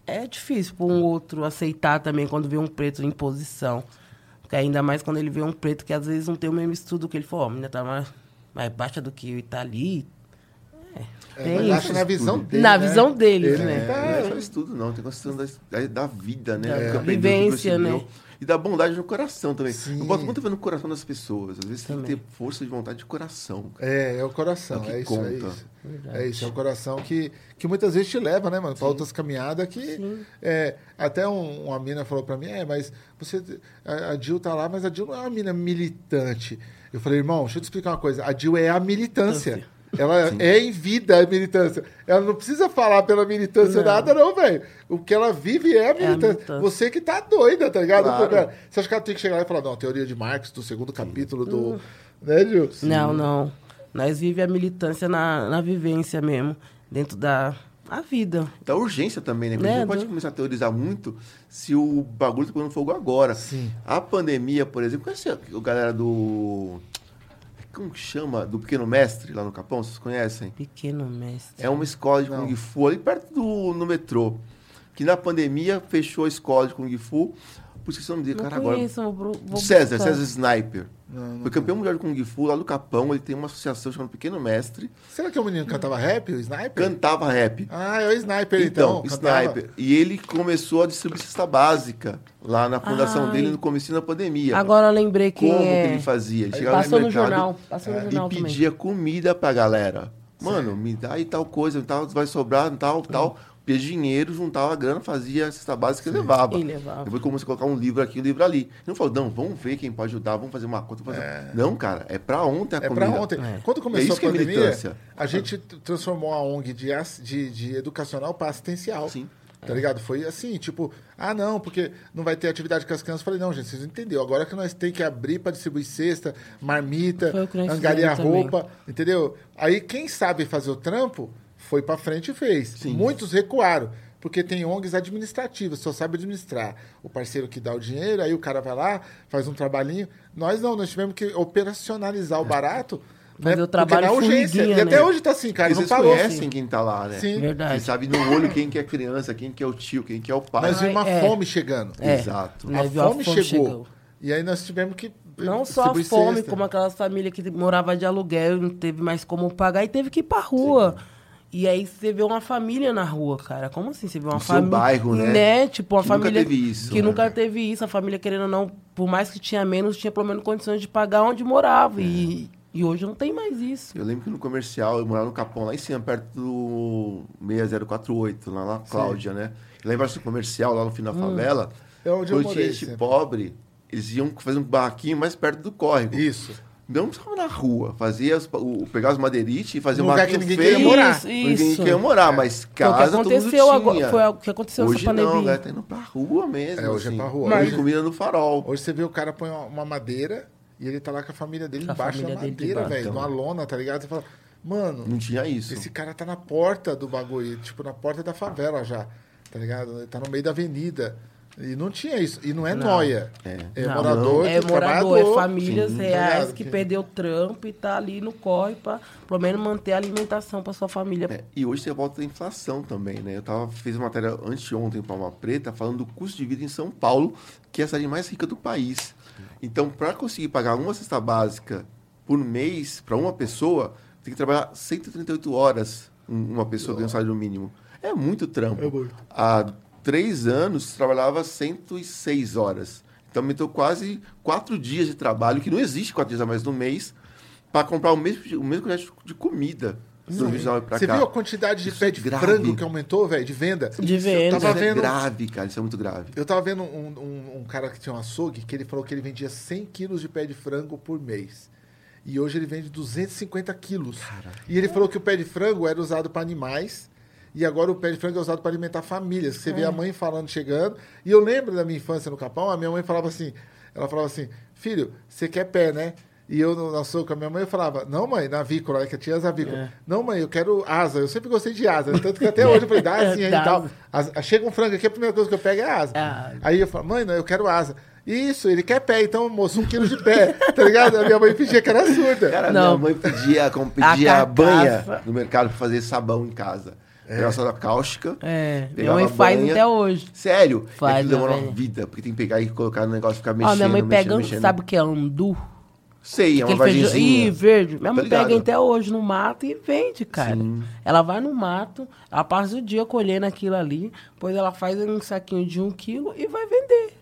A: É difícil para um outro aceitar também quando vê um preto em posição. Porque ainda mais quando ele vê um preto que às vezes não tem o mesmo estudo que ele falou, ó, a menina tá mais mais baixa do que tá ali.
C: É,
A: Tem
C: mas acho na visão dele.
A: Na
C: né?
A: visão deles,
C: Ele
A: né?
C: tá-
B: Não é só estudo, não. Tem questão da, da, da vida, né? Que
A: vivência, né?
B: E da bondade no coração também.
C: Sim.
B: Eu boto muito fé no coração das pessoas. Às vezes tem
A: Também.
B: que ter força de vontade de coração. cara.
C: É, é o coração,
B: É o
C: é, isso, é
B: conta.
C: isso. É isso, é o coração que, que muitas vezes te leva, né, mano, pra outras caminhadas que. É, até um, uma mina falou pra mim, é, mas você. A, a Dil tá lá, mas a Dil não é uma mina militante. Eu falei, irmão, deixa eu te explicar uma coisa. A Dil é a militância. Ela é em vida a militância. Ela não precisa falar pela militância
A: Não.
C: nada, não, velho. O que ela vive é a
A: a
C: militância.
A: militância.
C: Você que tá doida, tá ligado?
B: Claro.
C: Você acha que ela tem que chegar lá e falar, não, teoria de Marx, do segundo capítulo do. Né, Dil?
A: Não, não. Nós vivemos a militância na, na vivência mesmo, dentro da a vida.
B: Da urgência também, né? Porque a gente
A: Né,
B: não pode começar a teorizar muito se o bagulho tá pegando fogo agora.
C: Sim.
B: A pandemia, por exemplo, conhece a a galera do. Como que chama? Do Pequeno Mestre, lá no Capão, vocês conhecem?
A: Pequeno mestre.
B: É uma escola de
C: Não.
B: Kung Fu ali perto do no metrô. Que na pandemia fechou a escola de Kung Fu. Por isso que eu não
A: Não
B: cara, agora.
A: vou, vou
B: César,
A: buscar.
B: César Sniper.
C: Não, não
B: Foi campeão mundial de Kung Fu lá do Capão. Ele tem uma associação chamada Pequeno Mestre.
C: Será que o menino cantava rap, o Sniper?
B: Cantava rap.
C: Ah, é o Sniper, então.
B: Então,
C: cantava.
B: Sniper. E ele começou a distribuir cesta básica lá na fundação
A: Ai.
B: dele no começo da pandemia.
A: Agora eu lembrei quem
B: Como
A: é.
B: que ele fazia? Ele chegava
A: Passou no
B: mercado
A: jornal. Passou no jornal
B: e
A: também.
B: pedia comida pra galera. Mano, me dá aí tal coisa, tal, vai sobrar, tal, tal. Pedia dinheiro, juntava a grana, fazia a cesta básica e levava.
A: E levava.
B: Depois começou a colocar um livro aqui, um livro ali. Ele não falou, não, vamos ver quem pode ajudar, vamos fazer uma conta. fazer- Não, cara, é pra ontem a
C: É
B: comida.
C: pra ontem.
A: É.
C: Quando começou
B: É isso
C: a
B: que é
C: pandemia,
B: militância.
C: a gente transformou a ONG de, de, de educacional para assistencial.
B: Sim.
C: Tá ligado? Foi assim, tipo, ah, não, porque não vai ter atividade com as crianças. Eu falei, não, gente, vocês entenderam. Agora que nós tem que abrir para distribuir cesta, marmita, angariar roupa, entendeu? Aí quem sabe fazer o trampo foi para frente e fez.
B: Sim.
C: Muitos recuaram. Porque tem ONGs administrativas, só sabe administrar. O parceiro que dá o dinheiro, aí o cara vai lá, faz um trabalhinho. Nós não, nós tivemos que operacionalizar o barato.
A: Fazer
C: né?
A: o trabalho
C: Porque na urgência.
A: formiguinha,
C: E até
A: né?
C: hoje tá assim, cara,
B: Porque
C: não parou.
B: conhecem quem tá lá, né?
C: Sim.
A: Verdade.
B: Você sabe no olho quem que é criança, quem que é o tio, quem que é o pai.
C: Nós vimos uma
A: É.
C: fome chegando.
A: É.
B: Exato.
A: Né,
C: A
A: viu?
C: fome, chegou. E aí nós tivemos que.
A: Não só a fome,
C: cesta.
A: como aquelas famílias que morava de aluguel e não teve mais como pagar e teve que ir pra rua. E aí você vê uma família na rua, cara. Como assim? Você vê uma família.
B: bairro, né?
A: Tipo, uma
B: Que nunca
A: família.
B: teve isso,
A: Que
B: né?
A: nunca teve isso. A família, querendo ou não, por mais que tinha menos, tinha pelo menos condições de pagar onde morava. E, e hoje não tem mais isso.
B: Eu lembro que no comercial, eu morava no Capão, lá em cima, perto do 6048, lá na Cláudia, né? E lá embaixo do comercial, lá no fim da favela,
C: É onde eu
B: quando tinha
C: morei
B: gente
C: sempre.
B: pobre, eles iam fazer um barraquinho mais perto do córrego.
C: Isso.
B: Não precisava na rua, fazia as- o, pegar os madeirites e fazer
C: Um lugar que ninguém
B: feio.
C: queria morar.
A: Isso,
B: Ninguém
A: isso.
B: queria morar, mas
A: Foi o que
B: casa todo mundo
A: aconteceu
B: tinha.
A: agora. Foi o que aconteceu
B: Hoje
A: essa
B: não, galera, tá indo pra rua mesmo.
C: É, hoje é
B: assim.
C: pra rua.
B: Mas
C: Hoje-
B: comida no farol.
C: Hoje você vê o cara põe uma- madeira e ele tá lá com a família dele
A: a
C: embaixo da
A: família dele
C: madeira, velho. Numa lona, tá ligado? Você fala, mano,
B: Não tinha isso.
C: esse cara tá na porta do bagulho, tipo, na porta da favela já, tá ligado? Ele tá no meio da avenida. E não tinha isso. E não é
A: Não.
C: noia.
B: É.
C: É
A: Não.
C: morador,
A: É morador, é famílias
B: Sim.
A: reais que
C: Que-
A: perdeu o trampo e tá ali no corre pra pelo menos manter a alimentação pra sua família.
B: É, e hoje você volta da inflação também, né? Eu tava, fiz uma matéria anteontem em Palma Preta falando do custo de vida em São Paulo, que é a cidade mais rica do país. Então, para conseguir pagar uma cesta básica por mês para uma pessoa, tem que trabalhar 138 horas um- uma pessoa ganhando salário mínimo. É muito trampo.
C: É muito.
B: Há três anos, trabalhava 106 horas. Então, aumentou quase quatro dias de trabalho, que não existe quatro dias a mais no mês, para comprar o mesmo, o mesmo quantidade de comida.
C: Você
B: cá.
C: viu a quantidade de
B: Isso
C: pé
B: é
C: de
B: grave.
C: frango que aumentou, velho, de venda?
A: De venda.
C: Eu tava
B: Isso é
C: vendo,
B: grave, cara. Isso é muito grave.
C: eu tava vendo um, um- um cara que tinha um açougue que ele falou que ele vendia 100 quilos de pé de frango por mês. E hoje ele vende 250 quilos. E ele falou que o pé de frango era usado para animais. E agora o pé de frango é usado para alimentar famílias. Você vê
A: É.
C: a mãe falando, chegando. E eu lembro da minha infância no Capão, a minha mãe falava assim: ela falava assim, filho, você quer pé, né? E eu no açougue com a minha mãe eu falava, não, mãe, na avícola, né, que tinha as avícolas.
A: É.
C: Não, mãe, eu quero asa. Eu sempre gostei de asa. Tanto que até hoje eu falei, dá asinha aí e tal.
A: asa.
C: As- chega um frango aqui, a primeira coisa que eu pego é asa.
A: Ah.
C: Aí eu falo, mãe, não, eu quero asa. Isso, ele quer pé, então, moço, um quilo de pé. tá ligado? A minha mãe fingia que era surda.
B: Cara,
A: Não.
B: minha mãe pedia, como pedia a banha no mercado pra fazer sabão em casa. Pegava soda cáustica.
A: É, minha mãe
B: a
A: faz
B: banha.
A: até hoje.
B: Sério?
A: Faz,
B: Aquilo demora
A: minha
B: uma
A: velha.
B: vida, porque tem que pegar e colocar no negócio e ficar mexendo,
A: Ó, minha mãe
B: mexendo,
A: pega,
B: mexendo.
A: sabe o que é andu?
B: Sei, é uma vargenzinha.
A: Ih, verde. Minha
B: Tô
A: mãe
B: ligado.
A: pega até hoje no mato e vende, cara. Ela vai no mato, ela passa o dia colhendo aquilo ali, depois ela faz um saquinho de um quilo e vai vender.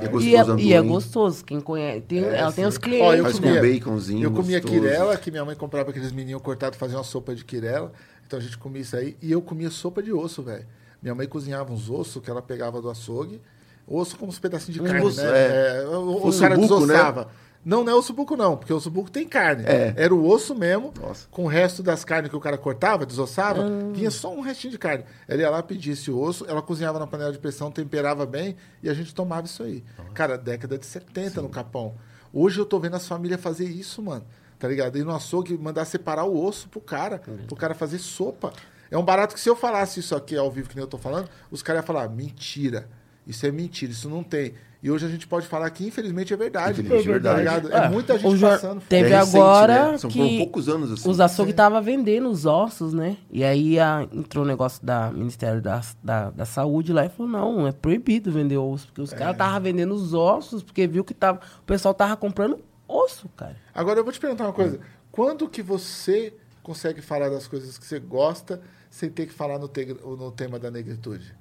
B: É
A: E
B: gostoso,
A: é,
B: andu,
A: e é gostoso. Quem conhece. tem-
C: É,
A: ela tem
C: sim.
A: os
C: Ó,
A: clientes.
C: eu
B: Faz com
C: comia-
B: baconzinho
C: Eu comia
B: gostoso.
C: quirela, que minha mãe comprava aqueles meninos cortados, fazia uma sopa de quirela. Então a gente comia isso aí. E eu comia sopa de osso, velho. Minha mãe cozinhava uns ossos que ela pegava do açougue. Osso com uns pedacinhos de carne,
B: osso,
C: né?
B: é.
C: É, o, o cara
B: buco, né?
C: desossava. Não, não é osso buco, não, porque o osso buco tem carne.
B: É.
C: Era o osso mesmo,
B: Nossa.
C: com o resto das carnes que o cara cortava, desossava,
A: Ah.
C: vinha só um restinho de carne. Ela ia lá pedir esse osso, ela cozinhava na panela de pressão, temperava bem e a gente tomava isso aí. Cara, década de 70 no Capão. Hoje eu tô vendo as famílias fazer isso, mano. Tá ligado? Ir no açougue mandar separar o osso pro cara, pro cara fazer sopa. É um barato que se eu falasse isso aqui ao vivo, que nem eu tô falando, os caras iam falar, mentira. Isso é mentira, isso não tem. E hoje a gente pode falar que, infelizmente, é verdade.
B: Infelizmente, é verdade.
C: Tá ligado? É,
A: É,
C: muita gente passando.
A: Teve
B: É recente,
A: agora
B: né? São
A: que
B: poucos anos, assim.
A: os açougues estavam vendendo os ossos, né? E aí a- entrou o negócio da Ministério da, da, da Saúde lá e falou, não, é proibido vender osso. Porque os caras estavam vendendo os ossos, porque viu que tava, o pessoal tava comprando osso, cara.
C: Agora eu vou te perguntar uma coisa. Quando que você consegue falar das coisas que você gosta sem ter que falar no, te- no tema da negritude?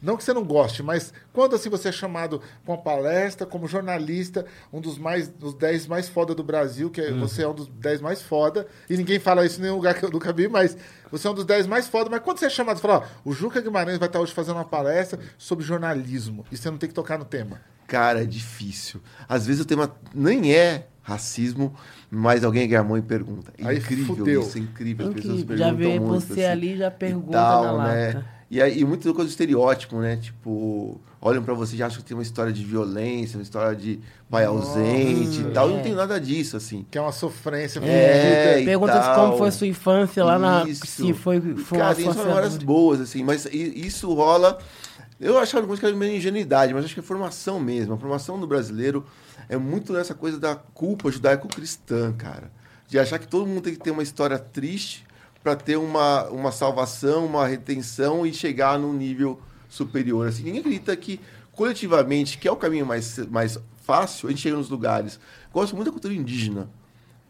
C: Não que você não goste, mas quando assim você é chamado para uma palestra como jornalista, um dos mais dos 10 mais foda do Brasil, que é- você é um dos 10 mais foda, e ninguém fala isso em nenhum lugar que eu nunca vi, mas você é um dos 10 mais foda, mas quando você é chamado para falar, ó, o Juca Guimarães vai estar hoje fazendo uma palestra sobre jornalismo, e você não tem que tocar no tema.
B: Cara, é difícil. Às vezes o tema nem é racismo, mas alguém ganha a mão e pergunta. É incrível
C: fudeu.
B: isso, é incrível. As pessoas
A: Incrível. Já
B: perguntam
A: vê
B: muito,
A: você
B: assim,
A: ali, já
B: e
A: pergunta
B: tal,
A: na
B: né?
A: lata.
B: E, aí, e muito coisa do estereótipo, né? Tipo, olham pra você e já acham que tem uma história de violência, uma história de pai ausente e tal. E não
A: é.
B: tem nada disso, assim.
C: Que é uma sofrência
B: É, e
A: Pergunta
B: tal.
A: como foi sua infância lá na.
B: Isso.
A: Se foi, foi
B: Cara,
A: uma
B: tem memórias boas, assim, mas isso rola. Eu acho algumas coisas meio ingenuidade, mas acho que é formação mesmo. A formação do brasileiro é muito nessa coisa da culpa judaico-cristã, cara. De achar que todo mundo tem que ter uma história triste para ter uma, uma salvação, uma retenção e chegar num nível superior. Assim, ninguém acredita que, coletivamente, que é o caminho mais, mais fácil, a gente chega nos lugares. Gosto muito da cultura indígena.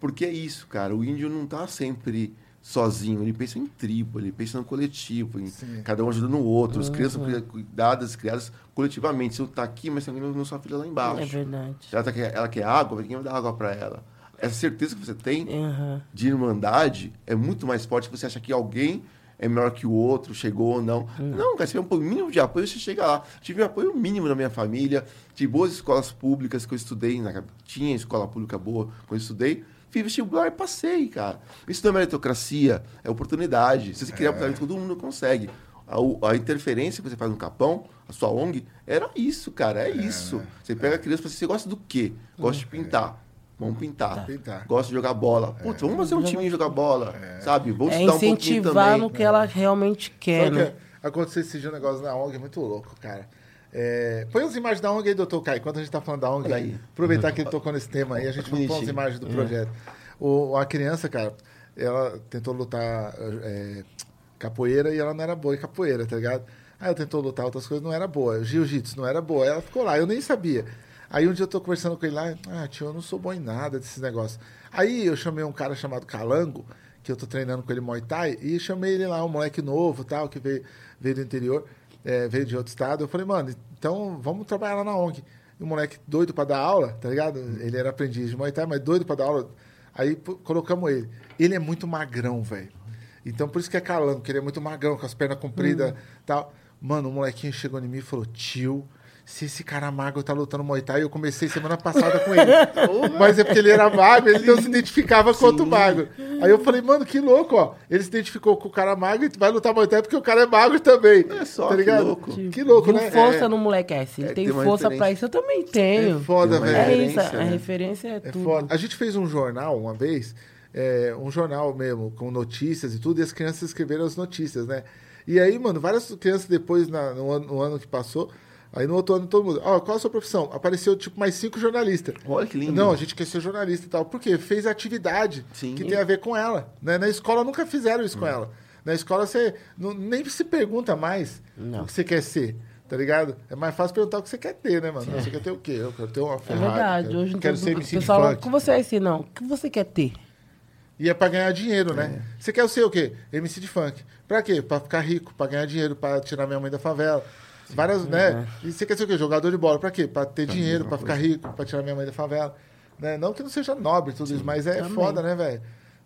B: Porque é isso, cara. O índio não tá sempre sozinho. Ele pensa em tribo, ele pensa no coletivo, em
C: Sim.
B: cada um ajudando o outro. As crianças são cria- cuidadas, criadas coletivamente. Você tá aqui, mas tem alguém na sua filha lá embaixo.
A: É verdade.
B: Se ela, tá, quer- ela quer água, quem vai dar água para ela? Essa certeza que você tem
A: Aham.
B: de irmandade é muito mais forte que você acha que alguém é melhor que o outro, chegou ou não. Não, cara, se tiver um mínimo de apoio, você chega lá. Tive um apoio mínimo na minha família, tive boas escolas públicas que eu estudei, na, tinha escola pública boa quando eu estudei. Fiz vestibular e passei, cara. Isso não é meritocracia, é oportunidade. Se você criar oportunidade, todo mundo consegue. A, a interferência que você faz no Capão, a sua ONG, era isso, cara, é, isso. Você pega a criança e fala assim, você gosta do quê? Gosta de pintar. Vamos pintar.
C: Pintar.
B: Gosta de jogar bola. Putz, vamos fazer um time jogar bola, sabe? Vamos
A: É
B: estudar um pouquinho
A: incentivar
B: também.
A: no que ela realmente quer,
C: Sabe
A: né?
C: que aconteceu esse dia um negócio na ONG muito louco, cara. É, põe as imagens da ONG aí, doutor Caio, enquanto a gente tá falando da ONG.
B: Aí.
C: Aproveitar que ele tocou nesse tema aí, a gente põe as
B: Bonitinho.
C: imagens do projeto. O, a criança, cara, ela tentou lutar é, capoeira e ela não era boa em capoeira, tá ligado? Aí ela tentou lutar outras coisas, não era boa. Jiu-jitsu não era boa. Ela ficou lá, eu nem sabia. Aí um dia eu tô conversando com ele lá, ah, tio, eu não sou bom em nada desses negócios. Aí eu chamei um cara chamado Calango, que eu tô treinando com ele Muay Thai, e chamei ele lá, um moleque novo, tal, que veio, veio do interior, é, veio de outro estado. Eu falei, mano, então vamos trabalhar lá na ONG. E o moleque doido pra dar aula, tá ligado? Ele era aprendiz de Muay Thai, mas doido pra dar aula. Aí colocamos ele. Ele é muito magrão, velho. Então por isso que é calango, porque ele é muito magrão, com as pernas compridas e tal. Mano, o molequinho chegou em mim e falou, tio, se esse cara magro tá lutando Muay Thai, eu comecei semana passada com ele. Mas é porque ele era magro, ele não se identificava com outro magro. Aí eu falei, mano, que louco, ó. Ele se identificou com o cara magro e vai lutar Muay Thai porque o cara é magro também.
B: É só,
C: tá
B: que
C: ligado?
B: louco.
C: Que louco, né?
A: força
B: É.
A: no moleque. É, se ele
B: É,
A: tem
B: tem
A: força pra isso, eu também tenho.
C: É foda, velho.
A: É isso, a
B: né?
A: referência é,
C: É
A: tudo.
C: foda. A gente fez um jornal uma vez, é, um jornal mesmo, com notícias e tudo, e as crianças escreveram as notícias, né? E aí, mano, várias crianças depois, na- no, ano, no ano que passou, aí no outro ano todo mundo, ó, qual a sua profissão? Apareceu, tipo, mais cinco jornalistas.
B: Olha que lindo.
C: Não, a gente quer ser jornalista e tal. Por quê? Fez atividade
B: Sim.
C: que tem a ver com ela. Né? Na escola nunca fizeram
B: Hum.
C: isso com ela. Na escola você não- nem se pergunta mais o que você quer ser. Tá ligado? É mais fácil perguntar o que você quer ter, né, mano? Você quer ter o quê? Eu quero ter uma
A: É
C: Ferrari.
A: verdade.
C: quero,
A: Hoje
C: quero ser MC de
A: pessoal, o
C: funk.
A: que você é assim, não? O que você quer ter?
C: E é pra ganhar dinheiro, né? Você quer ser o quê? MC de funk. Pra quê? Pra ficar rico, pra ganhar dinheiro, pra tirar minha mãe da favela. Várias, né? E você quer ser o quê? Jogador de bola. Pra quê? Pra ter dinheiro, pra ficar rico, pra tirar minha mãe da favela. Né? Não que não seja nobre tudo isso, mas é
A: Também.
C: foda, né, velho?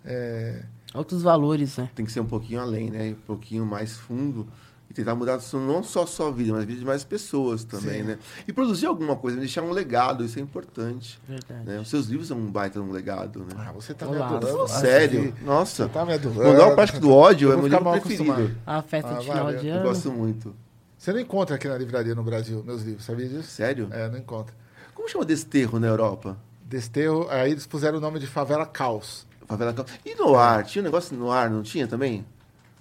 C: É...
A: Outros valores, né?
B: Tem que ser um pouquinho além, né? Um pouquinho mais fundo. E tentar mudar isso não só a sua vida, mas a vida de mais pessoas também,
C: Sim.
B: né? E produzir alguma coisa, deixar um legado, isso é importante.
A: Verdade.
B: né? Os seus livros são um baita um legado, né?
C: Ah, você tá
A: Olá.
C: me adorando.
B: Sério?
C: Você
B: Nossa.
C: tá me adorando.
B: Manual Prático do Ódio
C: Eu
B: é meu livro preferido.
C: acostumado.
A: A festa
C: Ah,
A: de final de
B: Eu
A: ano.
B: gosto muito.
C: Você não encontra aqui na livraria no Brasil meus livros, sabia disso?
B: Sério?
C: É, não encontra.
B: Como chama Desterro na Europa?
C: Desterro, aí eles puseram o nome de Favela Caos.
B: Favela Caos. E no ar? Tinha um negócio no ar, não tinha também?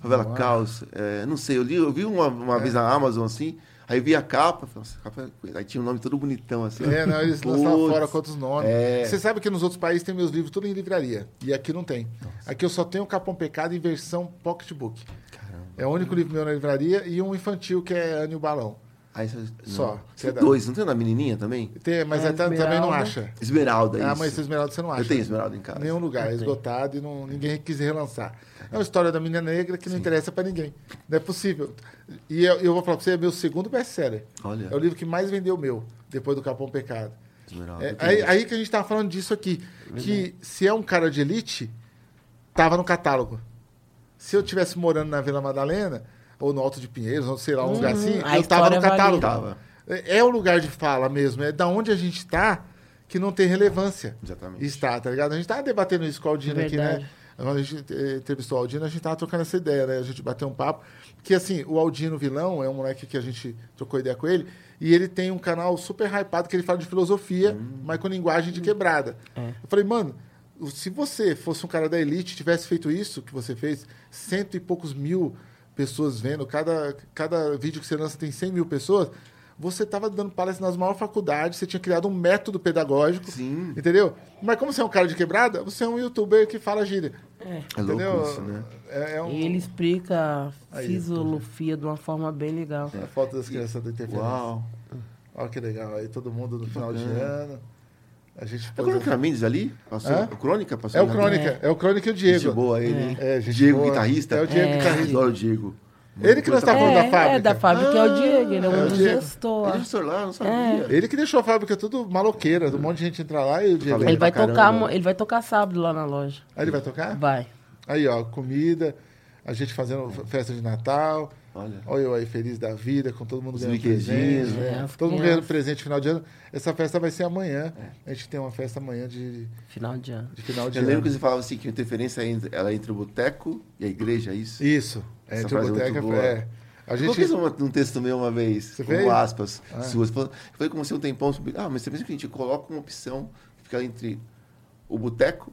B: Favela
C: No?
B: Caos. É, não sei, eu, li, eu vi uma, uma vez na Amazon assim, aí vi a capa, nossa, capa é- aí tinha um nome todo bonitão assim.
C: É, não, eles lançaram
B: Putz.
C: fora com outros nomes.
B: É.
C: Você sabe que nos outros países tem meus livros tudo em livraria. E aqui não tem. Aqui eu só tenho o Capão Pecado em versão pocketbook. É o único livro meu na livraria e um infantil que é Anne e o Balão.
B: Aí você,
C: Só. Você dá.
B: dois, não tem uma menininha também?
C: Tem, mas
A: É,
C: é, também não acha.
B: Esmeralda,
C: Ah,
B: isso.
C: mas esse Esmeralda você não acha.
B: Eu tenho Esmeralda em casa.
C: Nenhum lugar, é esgotado e não, ninguém quis relançar. É uma história da menina negra que não interessa pra ninguém. Não é possível. E eu, eu vou falar pra você, é meu segundo best-seller.
B: Olha.
C: É o livro que mais vendeu meu, depois do Capão Pecado.
B: Esmeralda.
C: É, aí, aí que a gente tava falando disso aqui. Que se é um cara de elite, tava no catálogo. Se eu tivesse morando na Vila Madalena, ou no Alto de Pinheiros, ou sei lá, um lugar assim,
A: a
C: eu tava no catálogo.
B: Tava.
C: É é o lugar de fala mesmo, é da onde a gente tá que não tem relevância.
B: Exatamente.
C: Está, tá ligado? A gente tava debatendo isso com o Aldino aqui, né? Quando a gente eh, entrevistou o Aldino, a gente tava trocando essa ideia, né? A gente bateu um papo. Que assim, o Aldino Vilão é um moleque que a gente trocou ideia com ele, e ele tem um canal super hypado que ele fala de filosofia,
B: Hum.
C: mas com linguagem de quebrada.
A: É.
C: Eu falei, mano, se você fosse um cara da elite, tivesse feito isso que você fez, cento e poucos mil pessoas vendo, cada, cada vídeo que você lança tem 100 mil pessoas, você estava dando palestra nas maiores faculdades, você tinha criado um método pedagógico,
B: Sim.
C: entendeu? Mas como você é um cara de quebrada, você é um youtuber que fala gíria.
A: É.
B: É louco
C: entendeu?
B: isso, né?
C: É, é um,
A: E ele explica a fisiologia de uma forma bem legal.
C: a foto das crianças da interferência.
B: Uau.
C: Olha que legal. Aí todo mundo no final de ano. A gente
B: É
C: pôs-
B: Crônica Mendes ali? Passou?
C: Hã?
B: O Crônica passou?
C: É o? Crônica, é, o Crônica e o Diego.
B: Gente boa ele, hein?
C: É, gente
B: Diego,
C: boa.
B: guitarrista.
C: É o Diego,
A: É.
C: guitarrista.
B: Adoro o Diego.
C: Ele que nós tá falando
A: é,
C: da fábrica.
A: É, da fábrica, que é o Diego, ele é
C: é o
A: um dos
C: Diego.
A: gestor.
B: Ele é gestor lá, não sabia.
C: Ele que deixou a fábrica tudo maloqueira, um monte de gente entrar lá e o Diego.
A: Ele vai tocar, ele vai tocar sábado lá na loja.
C: Aí ele vai tocar?
A: Vai.
C: Aí, ó, comida, a gente fazendo festa de Natal.
B: Olha.
C: Olha eu aí, feliz da vida, com todo mundo
B: Os
C: ganhando presente.
A: né?
C: né? Todo mundo ganhando presente no final de ano. Essa festa vai ser amanhã.
B: É.
C: A gente tem uma festa amanhã de,
A: Final de ano.
C: de final de
B: Eu lembro
C: ano.
B: que você falava assim, que a interferência é entre, ela é entre o boteco e a igreja, é isso?
C: Isso. É,
B: Essa
C: entre o
B: é
C: boteco, é. A
B: Eu
C: gente...
B: coloquei isso num- num texto meu uma vez,
C: Você
B: como
C: fez?
B: aspas,
C: Ah.
B: suas. Falando- Eu falei como se um tempão sobre. Ah, mas você pensa que a gente coloca uma opção que fica entre o boteco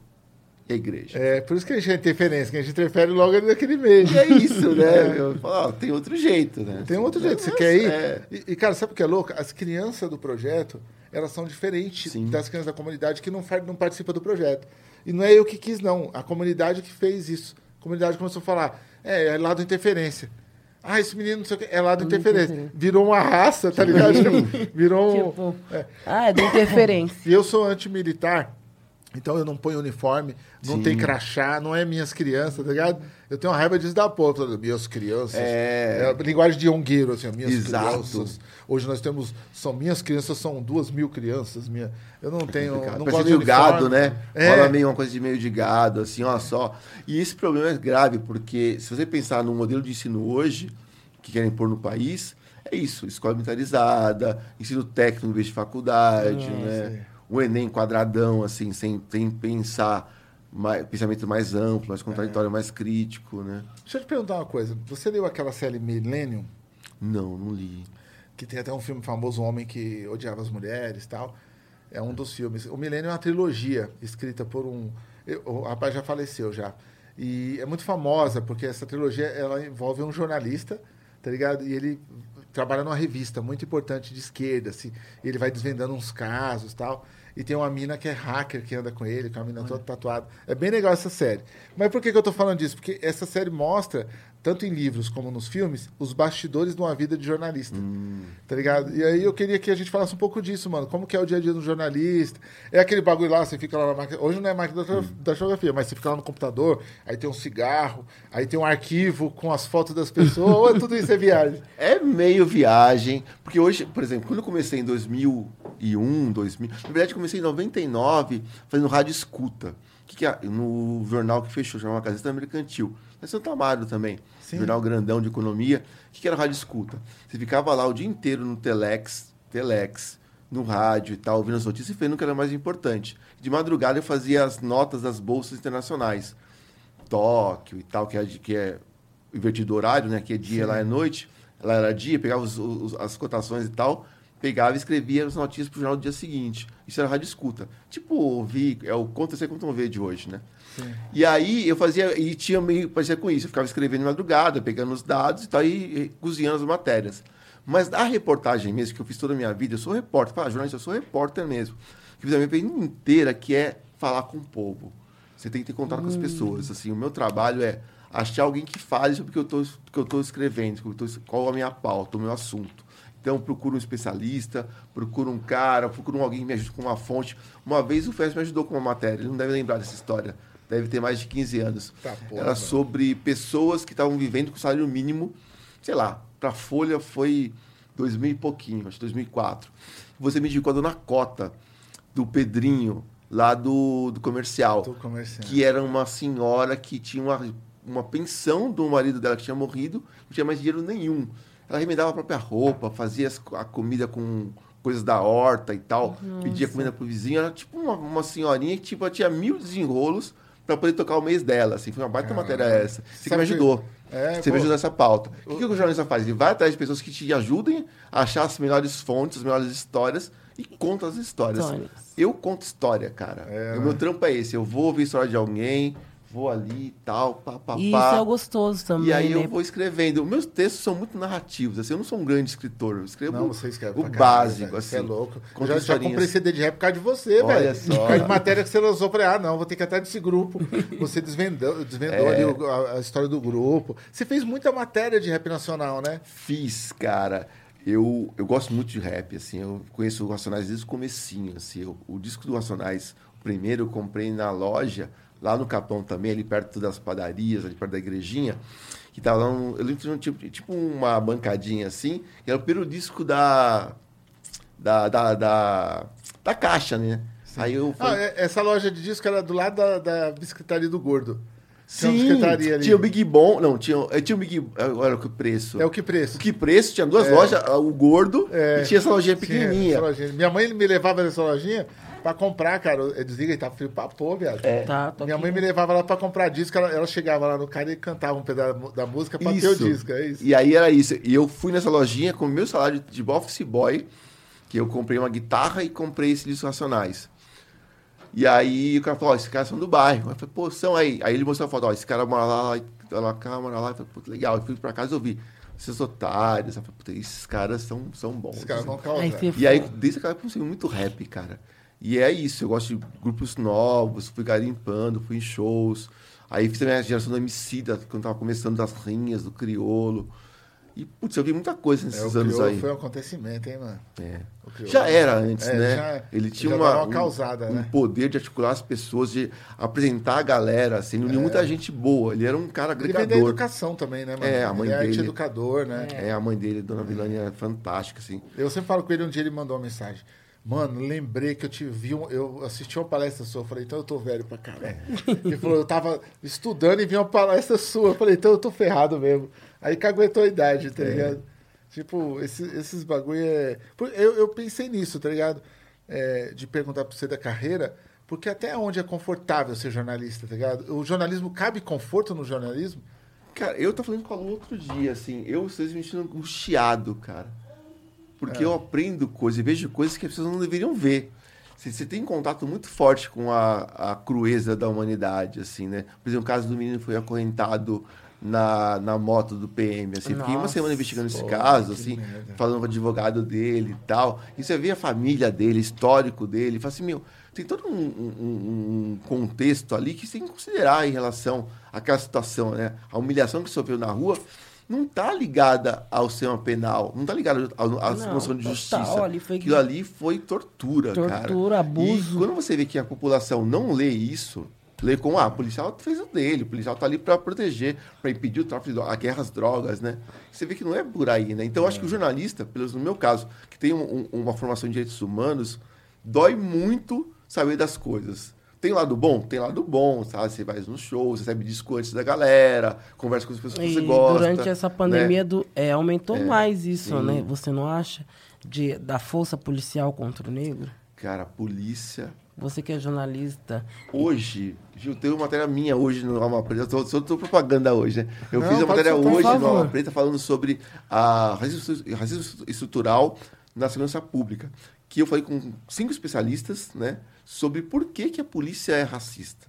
B: e a igreja.
C: É, por isso que a gente é interferência, que a gente interfere logo ali naquele meio.
B: E é isso, né? Eu falo, tem outro jeito, né?
C: Tem outro jeito. Você quer ir?
B: é.
C: E, e, cara, sabe o que é louco? As crianças do projeto, elas são diferentes
B: Sim.
C: das crianças da comunidade que não, não participam do projeto. E não é eu que quis, não. A comunidade que fez isso. A comunidade começou a falar, é, é lá do interferência. Ah, esse menino não sei o que, é lá do interferência.
A: Interferência.
C: Virou uma raça, tá ligado? Virou um...
A: Tipo,
C: é.
A: ah, é da interferência.
C: E eu sou antimilitar, então eu não ponho uniforme, não
B: Sim.
C: tem crachá, não é minhas crianças, tá ligado? Eu tenho uma raiva disso da porra, falando, minhas crianças.
B: É.
C: a linguagem de ongueiro, assim, minhas
B: Exato.
C: crianças. Hoje nós temos, são minhas crianças, são duas mil crianças. Minha, eu não tenho,
B: Complicado.
C: não gosto de
B: gado, né?
C: É.
B: Rola meio uma coisa de meio de gado, assim, ó só. E esse problema é grave, porque se você pensar no modelo de ensino hoje, que querem pôr no país, é isso, escola militarizada, ensino técnico em vez de faculdade, né? O Enem quadradão, assim, sem, sem pensar, mais, pensamento mais amplo, mais contraditório, mais crítico, né?
C: Deixa eu te perguntar uma coisa. Você leu aquela série Millennium?
B: Não, não li.
C: que tem até um filme famoso, Um Homem que Odiava as Mulheres tal. É um dos filmes. O Milênio é uma trilogia escrita por um... o rapaz já faleceu já. E é muito famosa, porque essa trilogia ela envolve um jornalista, tá ligado? E ele trabalha numa revista muito importante de esquerda, assim, ele vai desvendando uns casos tal. E tem uma mina que é hacker que anda com ele, com a mina toda tatuada. É bem legal essa série. Mas por que, que eu tô falando disso? Porque essa série mostra, tanto em livros como nos filmes, os bastidores de uma vida de jornalista. Tá ligado? E aí eu queria que a gente falasse um pouco disso, mano. Como que é o dia a dia do jornalista? É aquele bagulho lá, você fica lá na máquina. Hoje não é máquina da da fotografia, mas você fica lá no computador, aí tem um cigarro, aí tem um arquivo com as fotos das pessoas, ou é tudo isso é viagem?
B: É meio viagem, porque hoje, por exemplo, quando eu comecei em 2001, 2000, na verdade comecei em 99 fazendo rádio escuta, que que é, no jornal que fechou, chamava Gazeta Mercantil, mas Santo Amaro também,
C: Sim.
B: jornal grandão de economia, o que, que era rádio escuta? Você ficava lá o dia inteiro no Telex, Telex, no rádio e tal, ouvindo as notícias e vendo o que era mais importante. De madrugada eu fazia as notas das bolsas internacionais, Tóquio e tal, que é, que é invertido horário, né? Que é dia, lá é noite. Lá era dia, pegava os- os- as cotações e tal, pegava e escrevia as notícias pro jornal do dia seguinte. Isso era rádio escuta. Tipo, ouvir, é o Conta Ser Conta Ver de hoje, né? E aí eu fazia, e tinha meio parecia com isso, eu ficava escrevendo de madrugada, pegando os dados e tal, e, e cozinhando as matérias. Mas da reportagem mesmo, que eu fiz toda a minha vida, eu sou repórter, fala, jornalista, eu sou repórter mesmo. Que fiz a minha vida inteira, que é falar com o povo. Você tem que ter contato com as pessoas. Assim, o meu trabalho é achar alguém que fale sobre o que eu estou escrevendo, qual a minha pauta, o meu assunto. Então, procuro um especialista, procuro um cara, procuro alguém que me ajude com uma fonte. Uma vez o Fest me ajudou com uma matéria, ele não deve lembrar dessa história. Deve ter mais de 15 anos.
C: Tá, porra,
B: Era
C: mano.
B: sobre pessoas que estavam vivendo com salário mínimo, sei lá, para a Folha foi 2000 e pouquinho, acho que 2004. Você me indicou a dona Cota, do Pedrinho, lá do, do comercial.
C: Do comercial.
B: Que era uma senhora que tinha uma, uma pensão do marido dela que tinha morrido, não tinha mais dinheiro nenhum. Ela remendava a própria roupa, fazia a comida com coisas da horta e tal, pedia comida pro vizinho. Era tipo uma, uma senhorinha que tipo, tinha mil desenrolos para poder tocar o mês dela. Assim, foi uma baita matéria essa. Você que me ajudou.
C: É,
B: Você
C: pô.
B: me ajudou nessa pauta. O que, que o jornalista faz? Ele vai atrás de pessoas que te ajudem a achar as melhores fontes, as melhores histórias e conta as histórias.
A: Histórias.
B: Eu conto história, cara.
C: É,
B: o meu trampo é esse. Eu vou ouvir a história de alguém, vou ali e tal, pá, pá,
A: E
B: pá.
A: isso é o gostoso também,
B: E aí
A: né?
B: eu vou escrevendo. Meus textos são muito narrativos. Assim, eu não sou um grande escritor. Eu escrevo
C: Não, você escreve
B: o básico,
C: velho.
B: assim.
C: Você é louco. Eu já, já comprei CD de rap por causa de você,
B: Olha
C: velho.
B: só.
C: Por causa de matéria que você lançou. Falei, ah, não, vou ter que ir atrás desse grupo. Você desvendou, desvendou
B: É.
C: ali o- a, a história do grupo. Você fez muita matéria de rap nacional, né?
B: Fiz, cara. Eu, eu gosto muito de rap, assim. Eu conheço o Racionais desde o comecinho, assim. Eu- o disco do Racionais, o primeiro eu comprei na loja, lá no Capão também, ali perto das padarias, ali perto da igrejinha. Que tava lá um, eu lembro que tinha um tipo, tipo uma bancadinha assim, e era o disco da... Da, da, da, da caixa, né? Aí eu
C: Ah,
B: falei,
C: é- essa loja de disco era do lado da, da do Gordo. Tinha
B: Sim,
C: ali.
B: tinha o Big Bom. Não, tinha, eh, tinha o Big. Agora que preço.
C: É o que preço?
B: O que preço? Tinha duas lojas, o gordo
C: É.
B: e tinha essa lojinha
C: Tinha
B: pequenininha.
C: essa lojinha. Minha mãe me levava nessa lojinha pra comprar, cara. Eu desliga e tá frio pra pôr, viado.
B: É.
A: Tá, tô
C: Minha
A: aqui.
C: mãe me levava lá pra comprar disco, ela, ela chegava lá no cara e cantava um pedaço da música pra ter o disco, é isso.
B: E aí era isso. E eu fui nessa lojinha com o meu salário de office boy, que eu comprei uma guitarra e comprei esses discos racionais. E aí o cara falou, ó, esses caras são do bairro. Eu falei, pô, são aí. Aí ele mostrou a foto, ó, esse cara mora lá, lá, lá, cá, mora lá. Eu falei, pô, legal. Eu fui pra casa e ouvi. Esses otários. Esses caras são, são bons.
C: Os caras vão causar.
B: E aí, desde aquela época, eu consegui muito rap, cara. E é isso, eu gosto de grupos novos, fui garimpando, fui em shows. Aí fiz a minha geração do MC, da, quando tava começando das rinhas, do criolo. E, putz, eu vi muita coisa
C: É,
B: nesses
C: o
B: anos aí.
C: foi um acontecimento, hein, mano?
B: É. Já era antes,
C: É,
B: né?
C: já-
B: ele tinha uma,
C: uma
B: um-
C: causada,
B: um,
C: né?
B: poder de articular as pessoas, de apresentar a galera, assim, ele uniu muita gente boa. Ele era um cara
C: É. Ele vem da
B: agregador.
C: educação também, né, mano?
B: É, a mãe
C: ele é
B: dele.
C: arte-educador, né?
B: É, a mãe dele, Dona Vilânia, é fantástica, assim.
C: Eu sempre falo com ele, um dia ele mandou uma mensagem. Mano, lembrei que eu te vi, um- eu assisti uma palestra sua, eu falei, então eu tô velho pra caralho. Ele falou, eu tava estudando e vi uma palestra sua, eu falei, então eu tô ferrado mesmo. Aí caguetou a idade, tá ligado? Tipo, esse- esses bagulho é... Eu, eu pensei nisso, tá ligado? É, de perguntar pra você da carreira, porque até onde é confortável ser jornalista, tá ligado? O jornalismo, cabe conforto no jornalismo?
B: Cara, eu tava falando com a Lu outro dia, assim, eu estou me sentindo angustiado, cara. Porque eu aprendo coisas e vejo coisas que as pessoas não deveriam ver. Você, você tem contato muito forte com a, a crueza da humanidade, assim, né? Por exemplo, o caso do menino que foi acorrentado na, na moto do PM. Assim. Fiquei uma
A: Nossa,
B: semana investigando esse
C: pô,
B: caso,
C: que
B: assim,
C: merda.
B: falando com o advogado dele e tal. E você vê a família dele, histórico dele, fala assim, meu, tem todo um, um- um contexto ali que você tem que considerar em relação àquela situação, né? A humilhação que sofreu na rua não está ligada ao sistema penal, não está ligada à noção de
A: total,
B: justiça.
A: ali foi-
B: Aquilo ali foi tortura, cara.
A: Tortura, abuso.
B: E quando você vê que a população não lê isso, lê como, ah, o policial fez o dele, o policial tá ali para proteger, para impedir o tráfico de a guerra às drogas, né? Você vê que não é por aí, né? Então, eu acho que o jornalista, pelo menos no meu caso, que tem um- um- uma formação em direitos humanos, dói muito saber das coisas. Tem lado bom? Tem lado bom, sabe? Você vai nos shows, recebe disco antes da galera, conversa com as pessoas que
A: E
B: você gosta.
A: durante essa pandemia
B: né?
A: do, é, aumentou mais isso,
B: sim.
A: né? Você não acha? De, da força policial contra o negro?
B: Cara, a polícia
A: Você que é jornalista.
B: Hoje, Gil, tem uma matéria minha hoje no Alma Preta. Eu tô, tô propaganda hoje, né? Eu
C: Não,
B: fiz uma
C: pode
B: matéria hoje no. Alma Preta falando sobre a racismo, racismo estrutural na segurança pública. Que eu falei com cinco especialistas, né? Sobre por que, que a polícia é racista.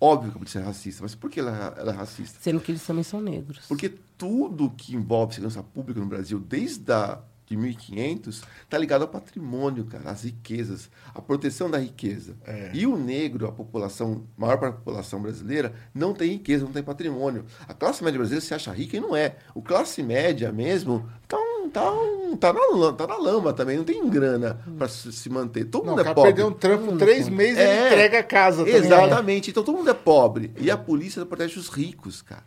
B: Óbvio que a polícia é racista, mas por que ela, ela é racista?
A: Sendo que eles também são negros.
B: Porque tudo que envolve segurança pública no Brasil, desde a, de 1500, está ligado ao patrimônio, cara, às riquezas, à proteção da riqueza. E o negro, a população, maior parte da população brasileira, não tem riqueza, não tem patrimônio. A classe média brasileira se acha rica e não é. O classe média mesmo tá, um- tá, um- tá, na, lama, tá na lama também, não tem grana para se manter. Todo
C: Não,
B: mundo é
C: cara
B: pobre.
C: perdeu um trampo três meses e ele
B: É.
C: entrega a casa.
B: Exatamente. Então todo mundo é pobre. E a polícia protege os ricos, cara.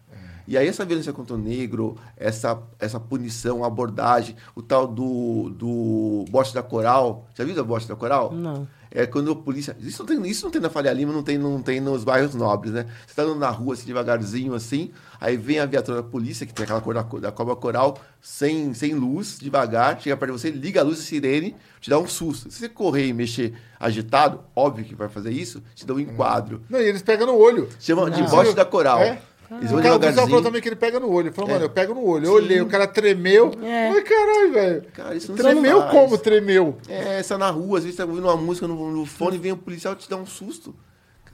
B: E aí essa violência contra o negro, essa, essa punição, abordagem, o tal do, do bote da coral. Já viu o bote da coral?
A: Não.
B: É quando a polícia. Isso não tem, isso não tem na Faria Lima, não tem, não tem nos bairros nobres, né? Você tá andando na rua assim, devagarzinho assim, aí vem a viatura da polícia, que tem aquela cor da, da cobra coral, sem, sem luz, devagar, chega perto de você, liga a luz da sirene, te dá um susto. Se você correr e mexer agitado, óbvio que vai fazer isso, te dá um enquadro.
C: Não, e eles pegam no olho.
B: Chama de
C: Não.
B: bote da coral.
C: É?
B: Eles
C: O
B: vão
C: cara o policial falou
B: devagarzinho.
C: também que ele pega no olho. Ele falou,
B: É.
C: mano, eu pego no olho. Eu olhei, o cara tremeu.
A: É.
C: Ai, caralho, velho.
B: Cara, isso não
C: Tremeu como tremeu?
B: É, essa na rua, às vezes tá ouvindo uma música no, no fone, vem o policial e te dá um susto.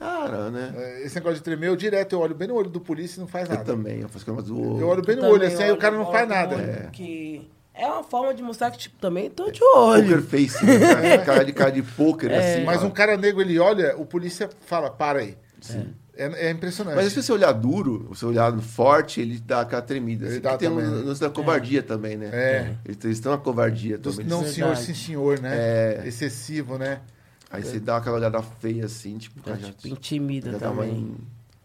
B: Cara, né?
C: É, Esse negócio de tremer, eu direto, eu olho bem no olho do polícia e não faz
B: Eu
C: nada.
B: também, eu faço coisa do.
C: Eu olho bem no olho, assim, aí o cara não faz nada. É.
A: Que é uma forma de mostrar que, tipo, também tô de
B: Poker
A: olho.
B: face, né? cara de cara de poker, assim.
C: Mas um cara negro, ele olha, o polícia fala, para aí. É, é impressionante.
B: Mas se você olhar duro, você olhar forte, ele dá aquela tremida.
C: Ele
B: Assim,
C: dá
B: tem
C: também,
B: um
C: né?
B: da covardia também, né?
C: É.
B: Eles, eles estão na covardia
C: Dos
B: também.
C: não senhor, sim senhor, né?
B: É.
C: Excessivo, né?
B: Aí você dá aquela olhada feia assim, tipo, cara, já-
A: Tipo, intimida
B: já dá uma-
A: também.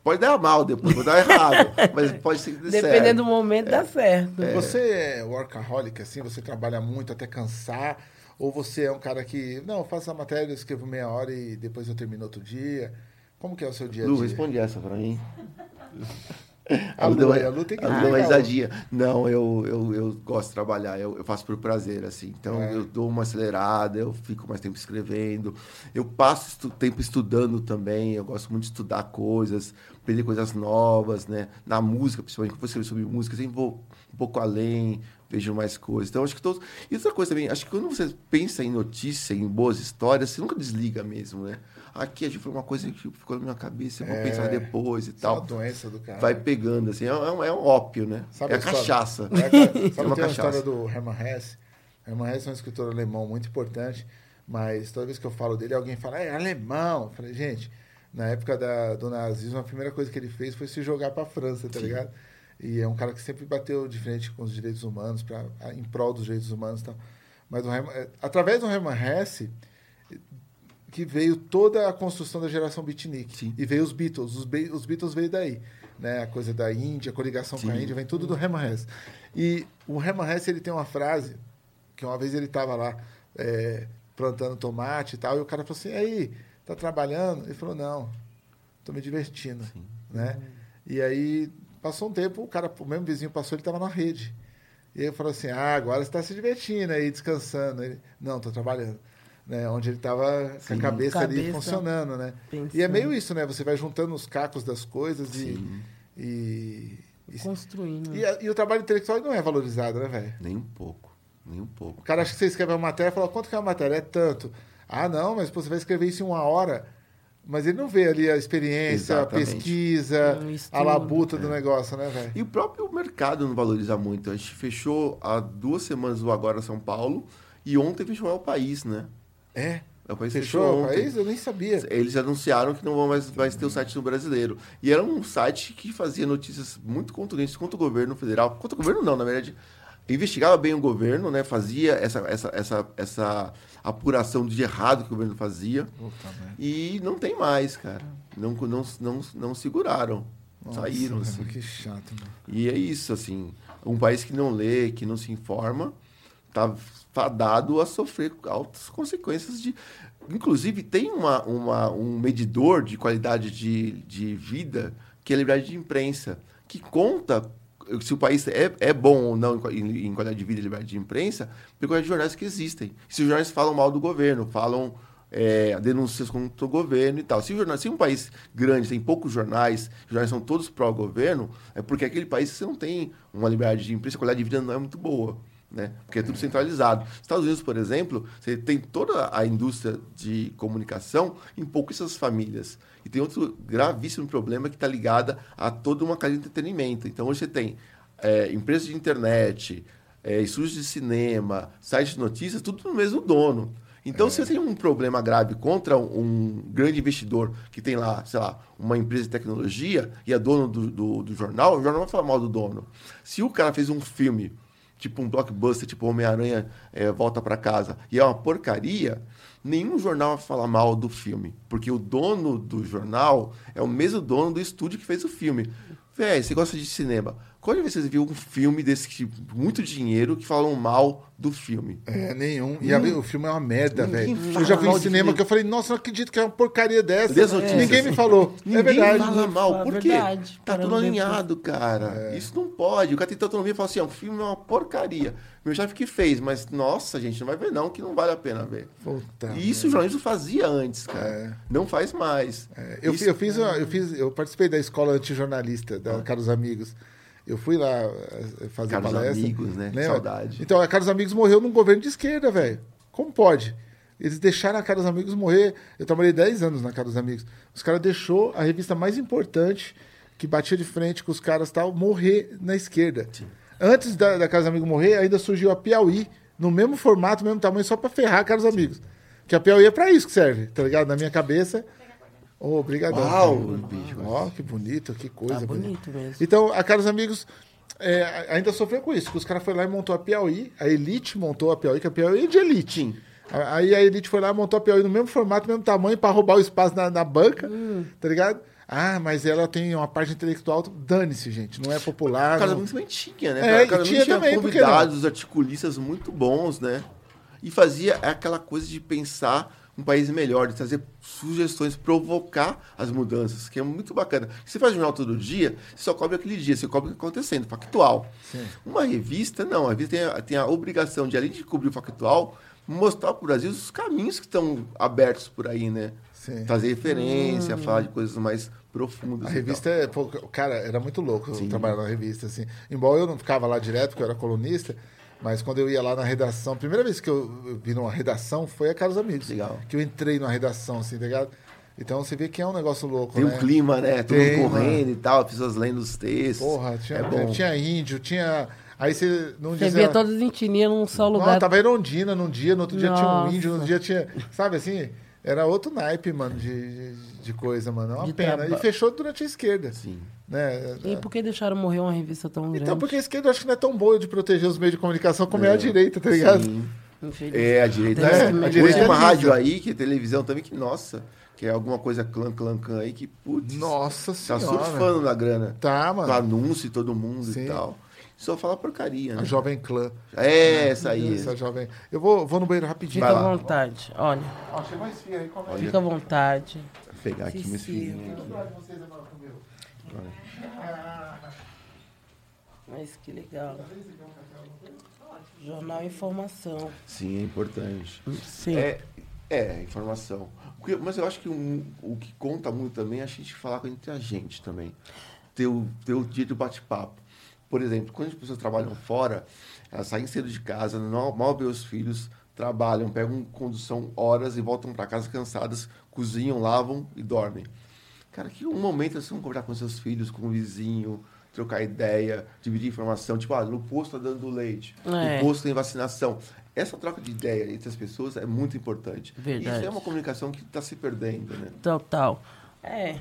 B: Pode dar mal depois, pode dar errado. mas pode ser que dê
A: Dependendo
B: certo.
A: do momento, dá certo.
C: Você é workaholic, assim, você trabalha muito até cansar? Ou você é um cara que, não, eu faço a matéria, eu escrevo meia hora e depois eu termino outro dia? Como que é o seu dia a
B: Lu,
C: dia?
B: responde essa pra mim.
C: A Lu, a Lu tem que
B: Lu deu uma risadinha. Não, eu, eu, eu gosto de trabalhar, eu, eu faço por prazer, assim. Então,
C: É.
B: eu dou uma acelerada, eu fico mais tempo escrevendo. Eu passo estu- tempo estudando também, eu gosto muito de estudar coisas, aprender coisas novas, né? Na música, principalmente, quando eu escrevo sobre música, sempre vou um pouco além, vejo mais coisas. Então, acho que todos... E outra coisa também, acho que quando você pensa em notícia, em boas histórias, você nunca desliga mesmo, né? Aqui a gente foi uma coisa que ficou na minha cabeça, eu vou
C: É.
B: pensar depois e
C: Isso é uma
B: tal
C: doença do cara.
B: vai pegando, assim, é, um- é um ópio, né?
C: Sabe
B: é
C: a
B: a
C: história?
B: cachaça.
C: É, cara, sabe,
B: É
C: tem
B: uma
C: uma
B: cachaça.
C: história do Hermann Hesse. Hermann Hesse é um escritor alemão muito importante, mas toda vez que eu falo dele, alguém fala, é alemão. Eu falei, gente, na época da, do nazismo, a primeira coisa que ele fez foi se jogar para a França, tá ligado? E é um cara que sempre bateu de frente com os direitos humanos, pra, em prol dos direitos humanos e tal. Mas o Hermann, é, através do Hermann Hesse, que veio toda a construção da geração beatnik.
B: Sim.
C: E veio os Beatles. Os, Be- os Beatles veio daí. Né? A coisa da Índia, a coligação com a
B: Sim.
C: Índia, vem tudo do Herman Hesse. E o Herman Hesse, ele tem uma frase, que uma vez ele estava lá é, plantando tomate e tal, e o cara falou assim, aí, tá trabalhando? Ele falou, não, tô me divertindo. Né? E aí, passou um tempo, o cara, o mesmo vizinho passou, ele estava na rede. E ele falou assim, ah, agora você está se divertindo aí, descansando. Ele, não, tô trabalhando. Né? Onde ele estava com a
B: Sim.
C: cabeça, ali
A: Cabeça
C: funcionando, né? E é
A: pensando.
C: meio isso, né? Você vai juntando os cacos das coisas e,
B: Sim.
C: e, e,
A: Construindo.
C: e, e o trabalho intelectual não é valorizado, né, velho?
B: Nem um pouco, nem um pouco.
C: O cara acha que você escreve uma matéria e fala, quanto que é uma matéria? É tanto. Ah, não, mas pô, você vai escrever isso em uma hora. Mas ele não vê ali a experiência,
B: Exatamente.
C: a pesquisa,
A: Um
C: a labuta do negócio, né, velho?
B: E o próprio mercado não valoriza muito. A gente fechou há duas semanas o Agora São Paulo e ontem fechou o país, né?
C: É.
B: O país
C: Fechou o país? Eu nem sabia.
B: Eles anunciaram que não vão mais, mais ter o site no brasileiro. E era um site que fazia notícias muito contundentes contra o governo federal. Contra o governo não, na verdade. Investigava bem o governo, né? Fazia essa, essa, essa, essa apuração de errado que o governo fazia. E não tem mais, cara. Não, não, não, não seguraram. Saíram,
C: Nossa,
B: assim.
C: Que chato, mano.
B: E é isso, assim. Um país que não lê, que não se informa, tá fadado a sofrer altas consequências de. Inclusive, tem uma, uma, um medidor de qualidade de, de vida, que é a liberdade de imprensa, que conta se o país é, é bom ou não em, em- qualidade de vida e liberdade de imprensa, pela quantidade de jornais que existem. Se os jornais falam mal do governo, falam é, denúncias contra o governo e tal. Se, jornal, se um país grande tem poucos jornais, os jornais são todos pró-governo, é porque aquele país você não tem uma liberdade de imprensa, a qualidade de vida não é muito boa. Né? Porque é tudo centralizado. Estados Unidos, por exemplo, você tem toda a indústria de comunicação em pouquíssimas famílias. E tem outro gravíssimo problema que está ligado a toda uma cadeia de entretenimento. Então, hoje você tem é, empresas de internet, é, estúdios de cinema, sites de notícias, tudo no mesmo dono. Então, se você tem um problema grave contra um grande investidor que tem lá, sei lá, uma empresa de tecnologia e é dono do, do, do jornal, o jornal vai falar mal do dono. Se o cara fez um filme, tipo um blockbuster, tipo Homem-Aranha é, Volta para Casa, e é uma porcaria, nenhum jornal vai falar mal do filme. Porque o dono do jornal é o mesmo dono do estúdio que fez o filme. Véi, você gosta de cinema. Quando você viu um filme desse tipo, muito dinheiro que falam mal do filme?
C: É, nenhum. E a- o filme é uma merda, velho. Eu já vi
B: de
C: cinema que eu falei, nossa, não acredito que é uma porcaria dessa.
B: Notícias?
C: Ninguém me falou.
B: Ninguém
C: é verdade.
B: fala mal.
A: É
B: Por quê?
A: verdade.
B: Tá tudo alinhado, cara.
C: É.
B: Isso não pode. O cara tem tanta autonomia e fala assim, ó, o filme é uma porcaria. Meu chefe que fez, mas nossa, gente, não vai ver não, que não vale a pena ver.
C: Puta
B: E isso o jornalismo fazia antes, cara.
C: É.
B: Não faz mais.
C: É, eu,
B: Isso-
C: eu fiz, eu fiz, eu participei da escola antijornalista, da Caros Amigos. Eu fui lá eh, fazer
B: Caros
C: palestra.
B: Amigos, né?
C: Lembra?
B: Saudade.
C: Então, a Caros Amigos morreu num governo de esquerda, velho. Como pode? Eles deixaram a Caros Amigos morrer. Eu trabalhei 10 anos na Caros Amigos. Os caras deixou a revista mais importante, que batia de frente com os caras e tal, morrer na esquerda. Antes da, da Caros Amigos morrer, ainda surgiu a Piauí, no mesmo formato, mesmo tamanho, só pra ferrar Caros Amigos. Que a Piauí é pra isso que serve, tá ligado? Na minha cabeça. Ô, obrigadão.
B: Uau, bicho.
C: Ó, que bonito, que coisa
A: Tá
C: bonita.
A: bonito mesmo.
C: Então, a Caros Amigos é, ainda sofreu com isso, que os caras foram lá e montou a Piauí, a Elite montou a Piauí, que a Piauí é de Elite. A- Aí a Elite foi lá e montou a Piauí no mesmo formato, mesmo tamanho, pra roubar o espaço na, na banca, tá ligado? Ah, mas ela tem uma parte intelectual, dane-se, gente, não é popular.
B: O Caros
C: não-
B: Amigos também tinha, né?
C: É,
B: cara?
C: tinha
B: tinha
C: também,
B: convidados, articulistas muito bons, né? E fazia aquela coisa de pensar um país melhor, de trazer sugestões, provocar as mudanças, que é muito bacana. Você faz jornal todo dia, você só cobre aquele dia, você cobre o que está acontecendo, factual. Uma revista, não. A revista tem a, tem a obrigação de, além de cobrir o factual, mostrar para o Brasil os caminhos que estão abertos por aí, né?
C: Sim.
B: Trazer referência, falar de coisas mais profundas.
C: A revista, é, pô, cara, era muito louco
B: Sim.
C: trabalhar na revista, assim. Embora eu não ficava lá direto, porque eu era colunista, mas quando eu ia lá na redação, a primeira vez que eu eu vi numa redação foi a Caros Amigos.
B: Legal.
C: Que eu entrei numa redação, assim, tá ligado? Então você vê que é um negócio louco,
B: Tem
C: né?
B: um clima, né? Todo mundo correndo e tal, pessoas lendo os textos.
C: Porra, tinha,
B: é bom.
C: tinha índio, tinha... Aí você... Num
A: Você
C: dia
A: via
C: você-
A: todas em tininha num só
C: Não,
A: lugar.
C: tava Erondina num dia, no outro dia tinha um
A: Nossa.
C: índio, no outro dia tinha... Sabe assim? Era outro naipe, mano, de, de, de coisa, mano. É uma
A: De
C: pena.
A: traba-
C: E fechou durante a esquerda.
B: Sim.
C: Né?
A: E por que deixaram morrer uma revista tão grande?
C: Então, porque a esquerda eu acho que não é tão boa de proteger os meios de comunicação como é, a direita, tá ligado?
B: Sim.
A: Infelizmente.
B: É, a direita. É,
A: que
B: a direita tem uma rádio aí, que é televisão também, que, nossa, que é alguma coisa clã, clã, clã aí, que, putz,
C: Nossa
B: tá
C: senhora.
B: surfando na grana.
C: Tá,
B: Com
C: mano.
B: anúncio e todo mundo
C: Sim.
B: e tal. Só fala porcaria, né?
C: A Jovem Clã.
B: É, essa aí.
C: Essa jovem. Eu vou, vou no banheiro rapidinho.
A: Fica à vontade. Olha,
C: Ó, chegou mais fio aí, como é?
A: fica à vontade.
B: Vou pegar aqui meus
A: Cecília.
B: filhinhos aqui.
C: vocês agora comigo.
A: Mas que legal. Jornal Informação.
B: Sim, é importante.
A: Sim.
B: É, é, informação. Mas eu acho que um- o que conta muito também é a gente falar com entre a gente também. Ter o, ter o dia do bate-papo. Por exemplo, quando as pessoas trabalham fora, elas saem cedo de casa, não- mal vê os filhos, trabalham, pegam condução horas e voltam para casa cansadas, cozinham, lavam e dormem. Cara, que um momento vocês vão conversar com seus filhos, com o vizinho, trocar ideia, dividir informação. Tipo, ah, no posto está dando leite,
A: É.
B: no posto tem vacinação. Essa troca de ideia entre as pessoas é muito importante.
A: Verdade.
B: Isso é uma comunicação que está se perdendo, né?
A: Total. É.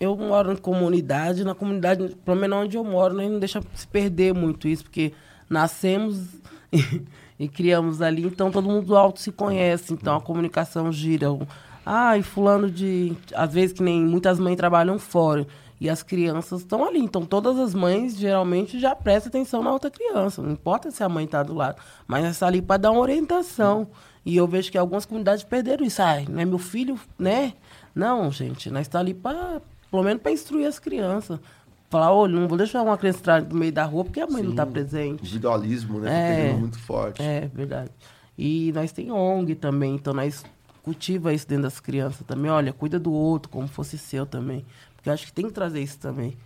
A: Eu moro em comunidade, na comunidade, pelo menos onde eu moro, né, não deixa se perder muito isso, porque nascemos e, e criamos ali, então todo mundo alto se conhece, então a comunicação gira. O- Ah, e fulano de. Às vezes que nem muitas mães trabalham fora. E as crianças estão ali. Então, todas as mães geralmente já prestam atenção na outra criança. Não importa se a mãe está do lado. Mas está ali para dar uma orientação. E eu vejo que algumas comunidades perderam isso. Ai, não é meu filho, né? Não, gente. Nós está ali para, pelo menos, para instruir as crianças. Falar, olha, não vou deixar uma criança entrar no meio da rua porque a mãe não está presente.
B: Individualismo, né?
A: É.
B: Tá muito forte.
A: É, verdade. E nós tem ONG também, então nós cultiva isso dentro das crianças também. Olha, cuida do outro como fosse seu também. Porque acho que tem que trazer isso também.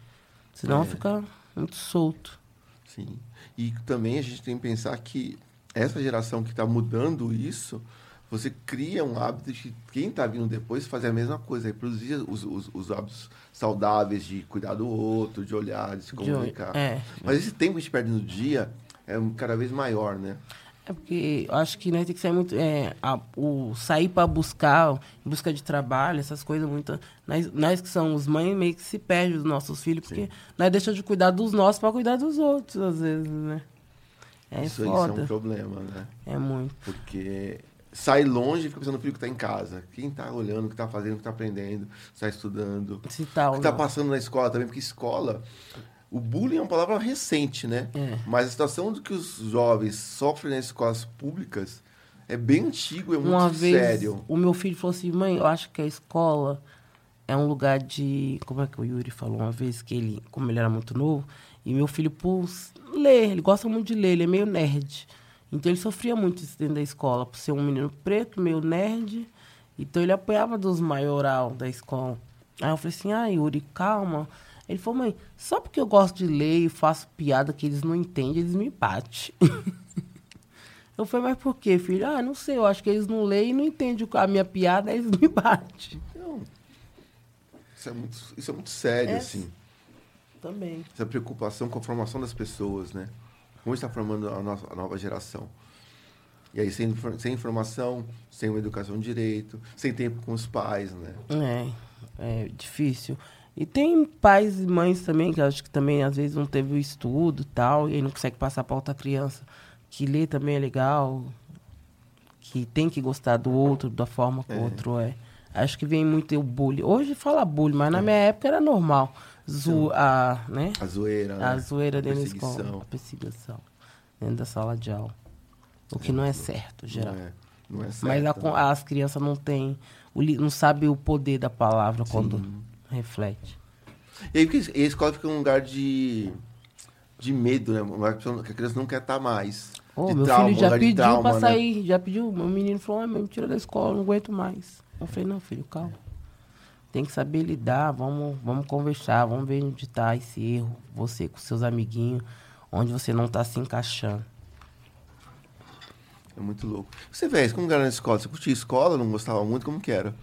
A: Senão
B: É.
A: fica muito solto.
B: Sim. E também a gente tem que pensar que essa geração que está mudando isso, você cria um hábito de quem está vindo depois fazer a mesma coisa, reproduzir os, os, os hábitos saudáveis de cuidar do outro, de olhar, de se
A: De
B: comunicar.
A: olhar, é.
B: Mas esse tempo que a gente perde no dia é um- cada vez maior, né?
A: É porque eu acho que nós tem que sair muito. É, a- o sair para buscar, em busca de trabalho, essas coisas muito. Nós, nós que somos mães, meio que se perde dos nossos filhos, porque nós deixamos de cuidar dos nossos para cuidar dos outros, às vezes, né? É
B: isso, isso é
A: foda.
B: um problema, né?
A: É muito.
B: Porque sai longe e fica pensando no filho que está em casa. Quem está olhando, o que está fazendo, o que está aprendendo, está estudando.
A: Se tal,
B: O que está passando na escola também, porque escola. O bullying é uma palavra recente, né?
A: É.
B: Mas a situação do que os jovens sofrem nas escolas públicas é bem antigo, é muito
A: Uma vez
B: sério.
A: o meu filho falou assim, mãe, eu acho que a escola é um lugar de. Como é que o Yuri falou uma vez que ele, como ele era muito novo, e meu filho por ler, ele gosta muito de ler, ele é meio nerd. Então ele sofria muito isso dentro da escola, por ser um menino preto, meio nerd. Então ele apanhava dos maioral da escola. Aí eu falei assim, ah, Yuri, calma. Ele falou, mãe, só porque eu gosto de ler e faço piada que eles não entendem, eles me batem. Eu falei, mas por quê, filho? Ah, não sei, eu acho que eles não leem e não entendem a minha piada, eles me batem.
B: Não. Isso é muito, isso é muito sério,
A: É.
B: assim.
A: Também.
B: Essa preocupação com a formação das pessoas, né? Como está formando a, nossa, a nova geração. E aí, sem, sem informação, sem uma educação direito, sem tempo com os pais, né?
A: É, é difícil. E tem pais e mães também, que acho que também às vezes não teve o estudo e tal, e aí não consegue passar para outra criança. Que ler também é legal, que tem que gostar do outro, da forma que o outro é. Acho que vem muito o bullying. Hoje fala bullying, mas na minha época era normal. Zo a, né?
B: A zoeira, né?
A: A zoeira
B: A
A: dentro da escola. A perseguição. Dentro da sala de aula. O que não é certo, geral.
B: Não é, não é certo.
A: Mas a co- as crianças não têm, não sabem o poder da palavra quando reflete.
B: E aí porque a escola fica um lugar de, de medo, né? Um lugar que a criança não quer estar mais.
A: Ô,
B: de
A: meu
B: trauma,
A: filho
B: um
A: já
B: de
A: pediu
B: trauma,
A: pra
B: né?
A: sair, já pediu. Meu menino falou, ah, me tira da escola, não aguento mais. Eu falei, não, filho, calma. Tem que saber lidar, vamos, vamos conversar, vamos ver onde está esse erro, você com seus amiguinhos, onde você não está se encaixando.
B: É muito louco. Você, velho, como era na escola? Você curtia escola, não gostava muito? Como que era?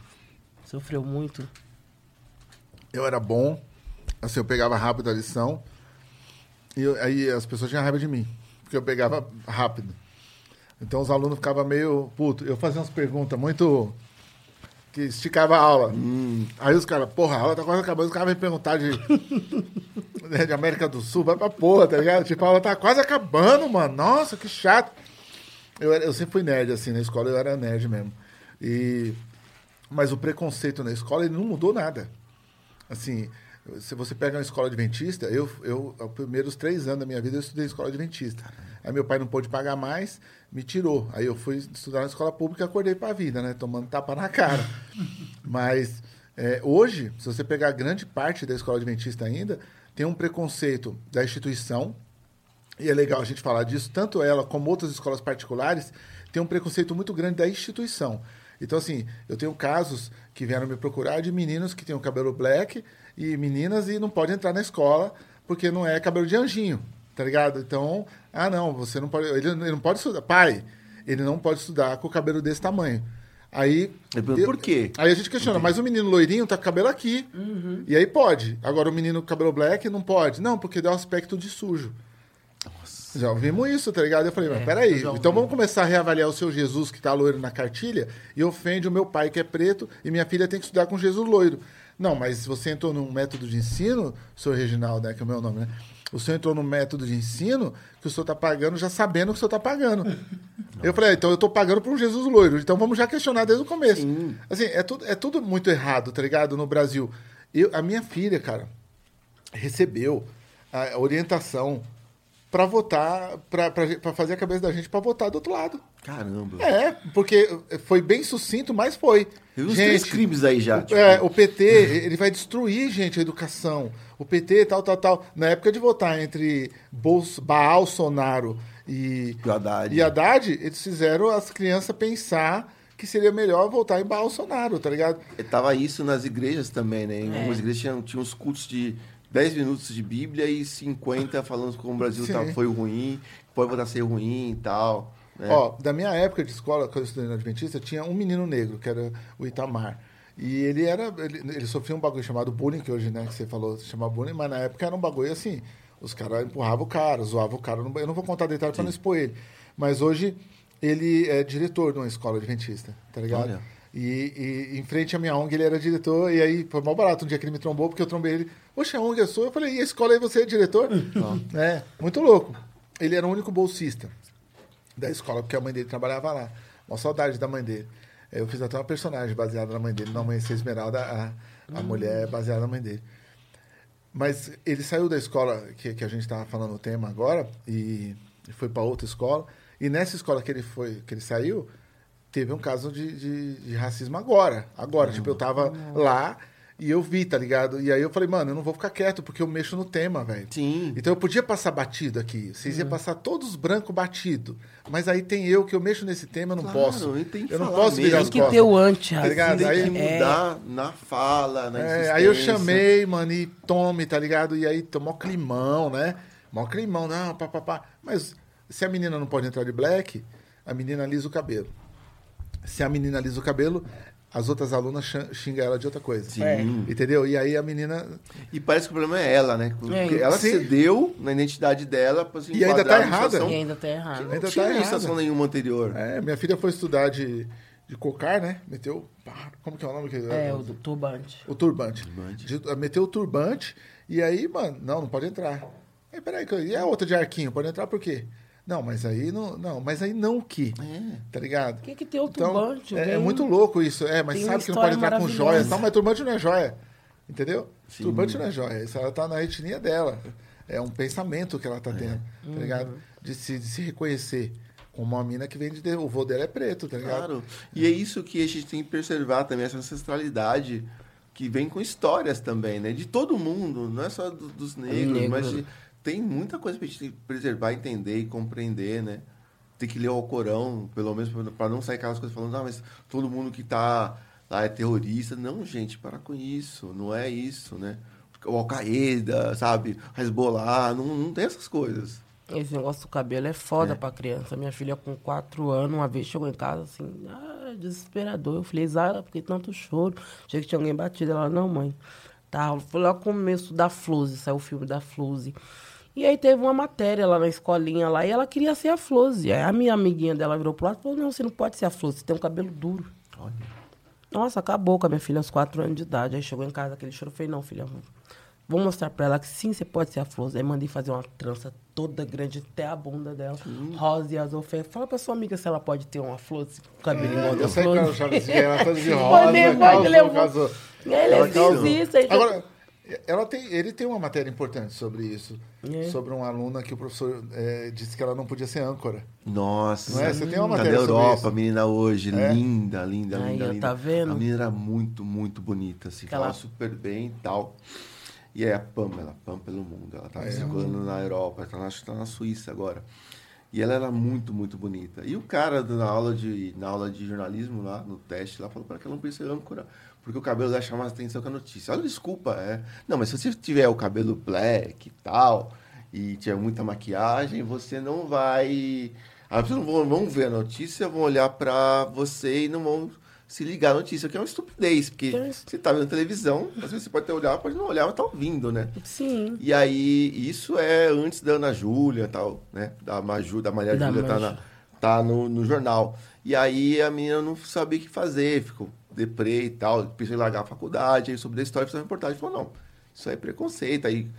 A: Sofreu muito.
C: Eu era bom, assim, eu pegava rápido a lição, e eu- aí as pessoas tinham raiva de mim, porque eu pegava rápido. Então os alunos ficavam meio puto. Eu fazia umas perguntas muito. que esticava a aula. Aí os caras, porra, a aula tá quase acabando, os caras vêm perguntar de. né, de América do Sul, vai pra porra, tá ligado? Tipo, a aula tá quase acabando, mano. Nossa, que chato. Eu, eu sempre fui nerd, assim, na escola eu era nerd mesmo. E. Mas o preconceito na escola, ele não mudou nada. Assim, se você pega uma escola adventista, eu, eu, os primeiros três anos da minha vida, eu estudei em escola adventista. Aí meu pai não pôde pagar mais, me tirou. Aí eu fui estudar na escola pública e acordei para a vida, né? Tomando tapa na cara. Mas é, hoje, se você pegar grande parte da escola adventista ainda, tem um preconceito da instituição, e é legal a gente falar disso, tanto ela como outras escolas particulares tem um preconceito muito grande da instituição. Então, assim, eu tenho casos que vieram me procurar de meninos que têm o cabelo black e meninas e não podem entrar na escola porque não é cabelo de anjinho, tá ligado? Então, ah, não, você não pode. Ele, ele não pode estudar. Pai, ele não pode estudar com o cabelo desse tamanho. Aí.
B: Por quê?
C: Aí a gente questiona, mas o menino loirinho tá com cabelo aqui. E aí pode. Agora o menino com cabelo black não pode. Não, porque dá um aspecto de sujo. Já ouvimos isso, tá ligado? Eu falei, mas
A: É,
C: peraí, então vamos começar a reavaliar o seu Jesus que tá loiro na cartilha e ofende o meu pai que é preto e minha filha tem que estudar com Jesus loiro. Não, mas você entrou num método de ensino, senhor Reginaldo, né, que é o meu nome, né? O senhor entrou num método de ensino que o senhor tá pagando já sabendo o que o senhor tá pagando. Eu falei, ah, então eu tô pagando por um Jesus loiro, então vamos já questionar desde o começo. Assim, é tudo, é tudo muito errado, tá ligado? No Brasil. Eu, a minha filha, cara, recebeu a orientação pra votar, pra fazer a cabeça da gente pra votar do outro lado.
B: Caramba.
C: É, porque foi bem sucinto, mas foi.
B: Eu vi uns três crimes aí já. tipo,
C: É, o PT, ele vai destruir, gente, a educação. O PT, tal, tal, tal. Na época de votar entre Bolso, Bolsonaro e,
B: E o Haddad.
C: e Haddad, eles fizeram as crianças pensar que seria melhor votar em Bolsonaro, tá ligado?
B: E Tava isso nas igrejas também, né? Em
A: É.
B: algumas igrejas tinham, tinham uns cultos de 10 minutos de Bíblia e 50 falando como o Brasil tá, foi ruim, pode voltar a ser ruim e tal. né?
C: Ó, da minha época de escola, quando eu estudei na Adventista, tinha um menino negro, que era o Itamar. E ele era. Ele, ele sofria um bagulho chamado bullying, que hoje, né, que você falou, se chama bullying, mas na época era um bagulho assim. Os caras empurravam o cara, zoavam o cara. Eu não- vou contar detalhes pra não expor ele. Mas hoje ele é diretor de uma escola adventista, tá ligado?
B: Olha.
C: E, e em frente à minha ONG ele era diretor, e aí foi mal barato um dia que ele me trombou, porque eu trombei ele. Poxa, a ONG é sua? Eu falei, e a escola aí você é diretor? é, muito louco. Ele era o único bolsista da escola, porque a mãe dele trabalhava lá. Uma saudade da mãe dele. Eu fiz até uma personagem baseada na mãe dele, na mãe Esmeralda, a, a mulher é baseada na mãe dele. Mas ele saiu da escola que, que a gente estava falando o tema agora e foi para outra escola. E nessa escola que ele foi, que ele saiu, teve um caso de, de, de racismo agora. Agora, tipo, eu tava lá e eu vi, tá ligado? E aí eu falei, mano, eu não vou ficar quieto porque eu mexo no tema, velho.
B: Sim.
C: Então eu podia passar batido aqui. Vocês iam passar todos branco batido. Mas aí tem eu que eu mexo nesse tema, eu não
B: Claro,
C: posso.
B: e tem que
C: eu não
B: falar
C: posso virar
B: mesmo.
C: as
A: Tem que
C: costas.
A: ter o
C: Tá
A: anti-racismo.
C: ligado?
B: Tem
C: Aí-
B: que mudar na fala, na
C: É, aí eu chamei, mano, e tome, tá ligado? E aí tomou climão, né? Mó climão, não, pá, pá, pá. Mas se a menina não pode entrar de black, a menina alisa o cabelo. Se a menina alisa o cabelo, as outras alunas xingam ela de outra coisa.
B: Sim.
A: É.
C: Entendeu? E aí a menina.
B: E parece que o problema é ela, né? Porque
A: É,
B: ela
C: sim.
B: cedeu na identidade dela pra se
C: E ainda tá errada.
A: E ainda tá errado.
B: Não
C: Ainda
B: tinha
C: tá errada.
B: nenhuma anterior.
C: É, minha filha foi estudar de, de cocar, né? Meteu. Como que é o nome? que
A: É, o do turbante.
C: O turbante. De- meteu o turbante e aí, mano, não, não pode entrar. Aí, peraí, e a outra de arquinho? Pode entrar por quê? Não, mas aí não. Não, mas aí não o quê? Tá ligado?
A: O que, que tem o
C: Então,
A: turbante?
C: é, é
A: Vem-
C: muito louco isso. É, mas
A: tem
C: sabe que não pode entrar com joias tal, mas turbante não é joia. Entendeu?
B: Sim.
C: Turbante não é joia. Isso ela tá na etnia dela. É um pensamento que ela tá tendo, tá ligado? De se, de se reconhecer como uma mina que vem de. O vô dela é preto, tá ligado?
B: Claro. E é isso que a gente tem que preservar também, essa ancestralidade que vem com histórias também, né? De todo mundo, não é só do- dos negros,
A: Negro.
B: mas de- tem muita coisa pra gente preservar, entender e compreender, né? Tem que ler o Alcorão, pelo menos, para não sair aquelas coisas falando, ah, mas todo mundo que tá lá é terrorista. Não, gente, para com isso, não é isso, né? O Al-Qaeda, sabe? Hezbollah, não, não tem essas coisas.
A: Esse negócio do cabelo é foda pra criança. Minha filha com quatro anos, uma vez chegou em casa assim, ah, desesperador. Eu falei, Zara, por que tanto choro? Achei que tinha alguém batido. Ela, não, mãe. Tá, foi lá no começo da Flose, saiu o filme da Flose. E aí teve uma matéria lá na escolinha lá, e ela queria ser a Flose. Aí a minha amiguinha dela virou pro lado e falou, não, você não pode ser a Flose, você tem um cabelo duro.
B: Olha.
A: Nossa, acabou com a minha filha aos quatro anos de idade. Aí chegou em casa aquele choro. Eu falei, não, filha, vou mostrar pra ela que sim, você pode ser a Flor. Aí mandei fazer uma trança toda grande até a bunda dela, rosa e azul. Falei, fala pra sua amiga se ela pode ter uma flor, esse cabelo igual da
C: Eu sei que ela toda de
A: Foi
C: rosa,
A: ele levou.
C: causou.
A: Ele
C: Ela
A: fez isso. Aí
C: Agora, ela tem, ele tem uma matéria importante sobre isso.
A: É.
C: Sobre uma aluna que o professor eh, disse que ela não podia ser âncora.
B: Nossa.
C: Não é? Você tem uma
B: Tá
C: matéria
B: da
C: sobre
B: Europa, a menina hoje,
C: É?
B: linda, linda,
A: Aí,
B: linda, linda.
A: tá vendo?
B: A menina era muito, muito bonita, assim,
A: Aquela-
B: falava super bem e tal. E é a Pamela, Pam pelo mundo. Ela tava
C: É.
B: circulando na Europa, tá na, acho que tá na Suíça agora. E ela era muito, muito bonita. E o cara na aula de, na aula de jornalismo lá, no teste, lá, falou para que ela não podia ser âncora, porque o cabelo dela chama mais atenção que a notícia. Olha, desculpa, é. Não, mas se você tiver o cabelo black e tal, e tiver muita maquiagem, você não vai As pessoas não vão, vão ver a notícia, vão olhar pra você e não vão se ligar à notícia, que é uma estupidez, porque
A: É.
B: você tá vendo televisão, às vezes você pode até olhar, pode não olhar, mas tá ouvindo, né?
A: Sim.
B: E aí, isso é antes da Ana Júlia tal, né? Da Maju, da Maria
A: Da
B: Júlia tá,
A: Maju.
B: na- tá no, no jornal. E aí a menina não sabia o que fazer, ficou deprê e tal, pensou em largar a faculdade, aí soube da história, fez uma reportagem, falou, não, isso aí é preconceito, aí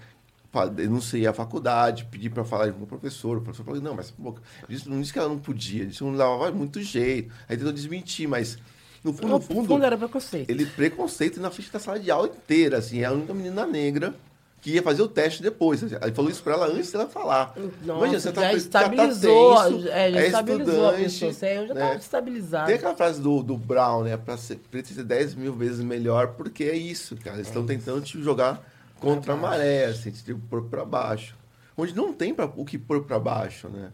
B: denunciei a faculdade, pedi para falar com o professor, o professor falou, não, mas pô, disse, não disse que ela não podia, disse que não levava muito jeito, aí tentou desmentir, mas no fundo,
A: No
B: no fundo,
A: fundo era preconceito.
B: ele preconceito na frente da sala de aula inteira, assim, é a única menina negra que ia fazer o teste depois. Ele falou isso pra ela antes dela falar.
A: Nossa,
B: você
A: já
B: tá-
A: estabilizou,
B: tá tenso,
A: é, já
B: é
A: estabilizou a pessoa. Você- Eu já
B: né?
A: tava estabilizado.
B: Tem aquela frase do, do Brown, né? Pra ser, pra ser 10 mil vezes melhor, porque é isso, cara. Eles estão tentando te jogar contra a maré, assim, te pôr pra baixo. Onde não tem pra, o que pôr pra baixo, né?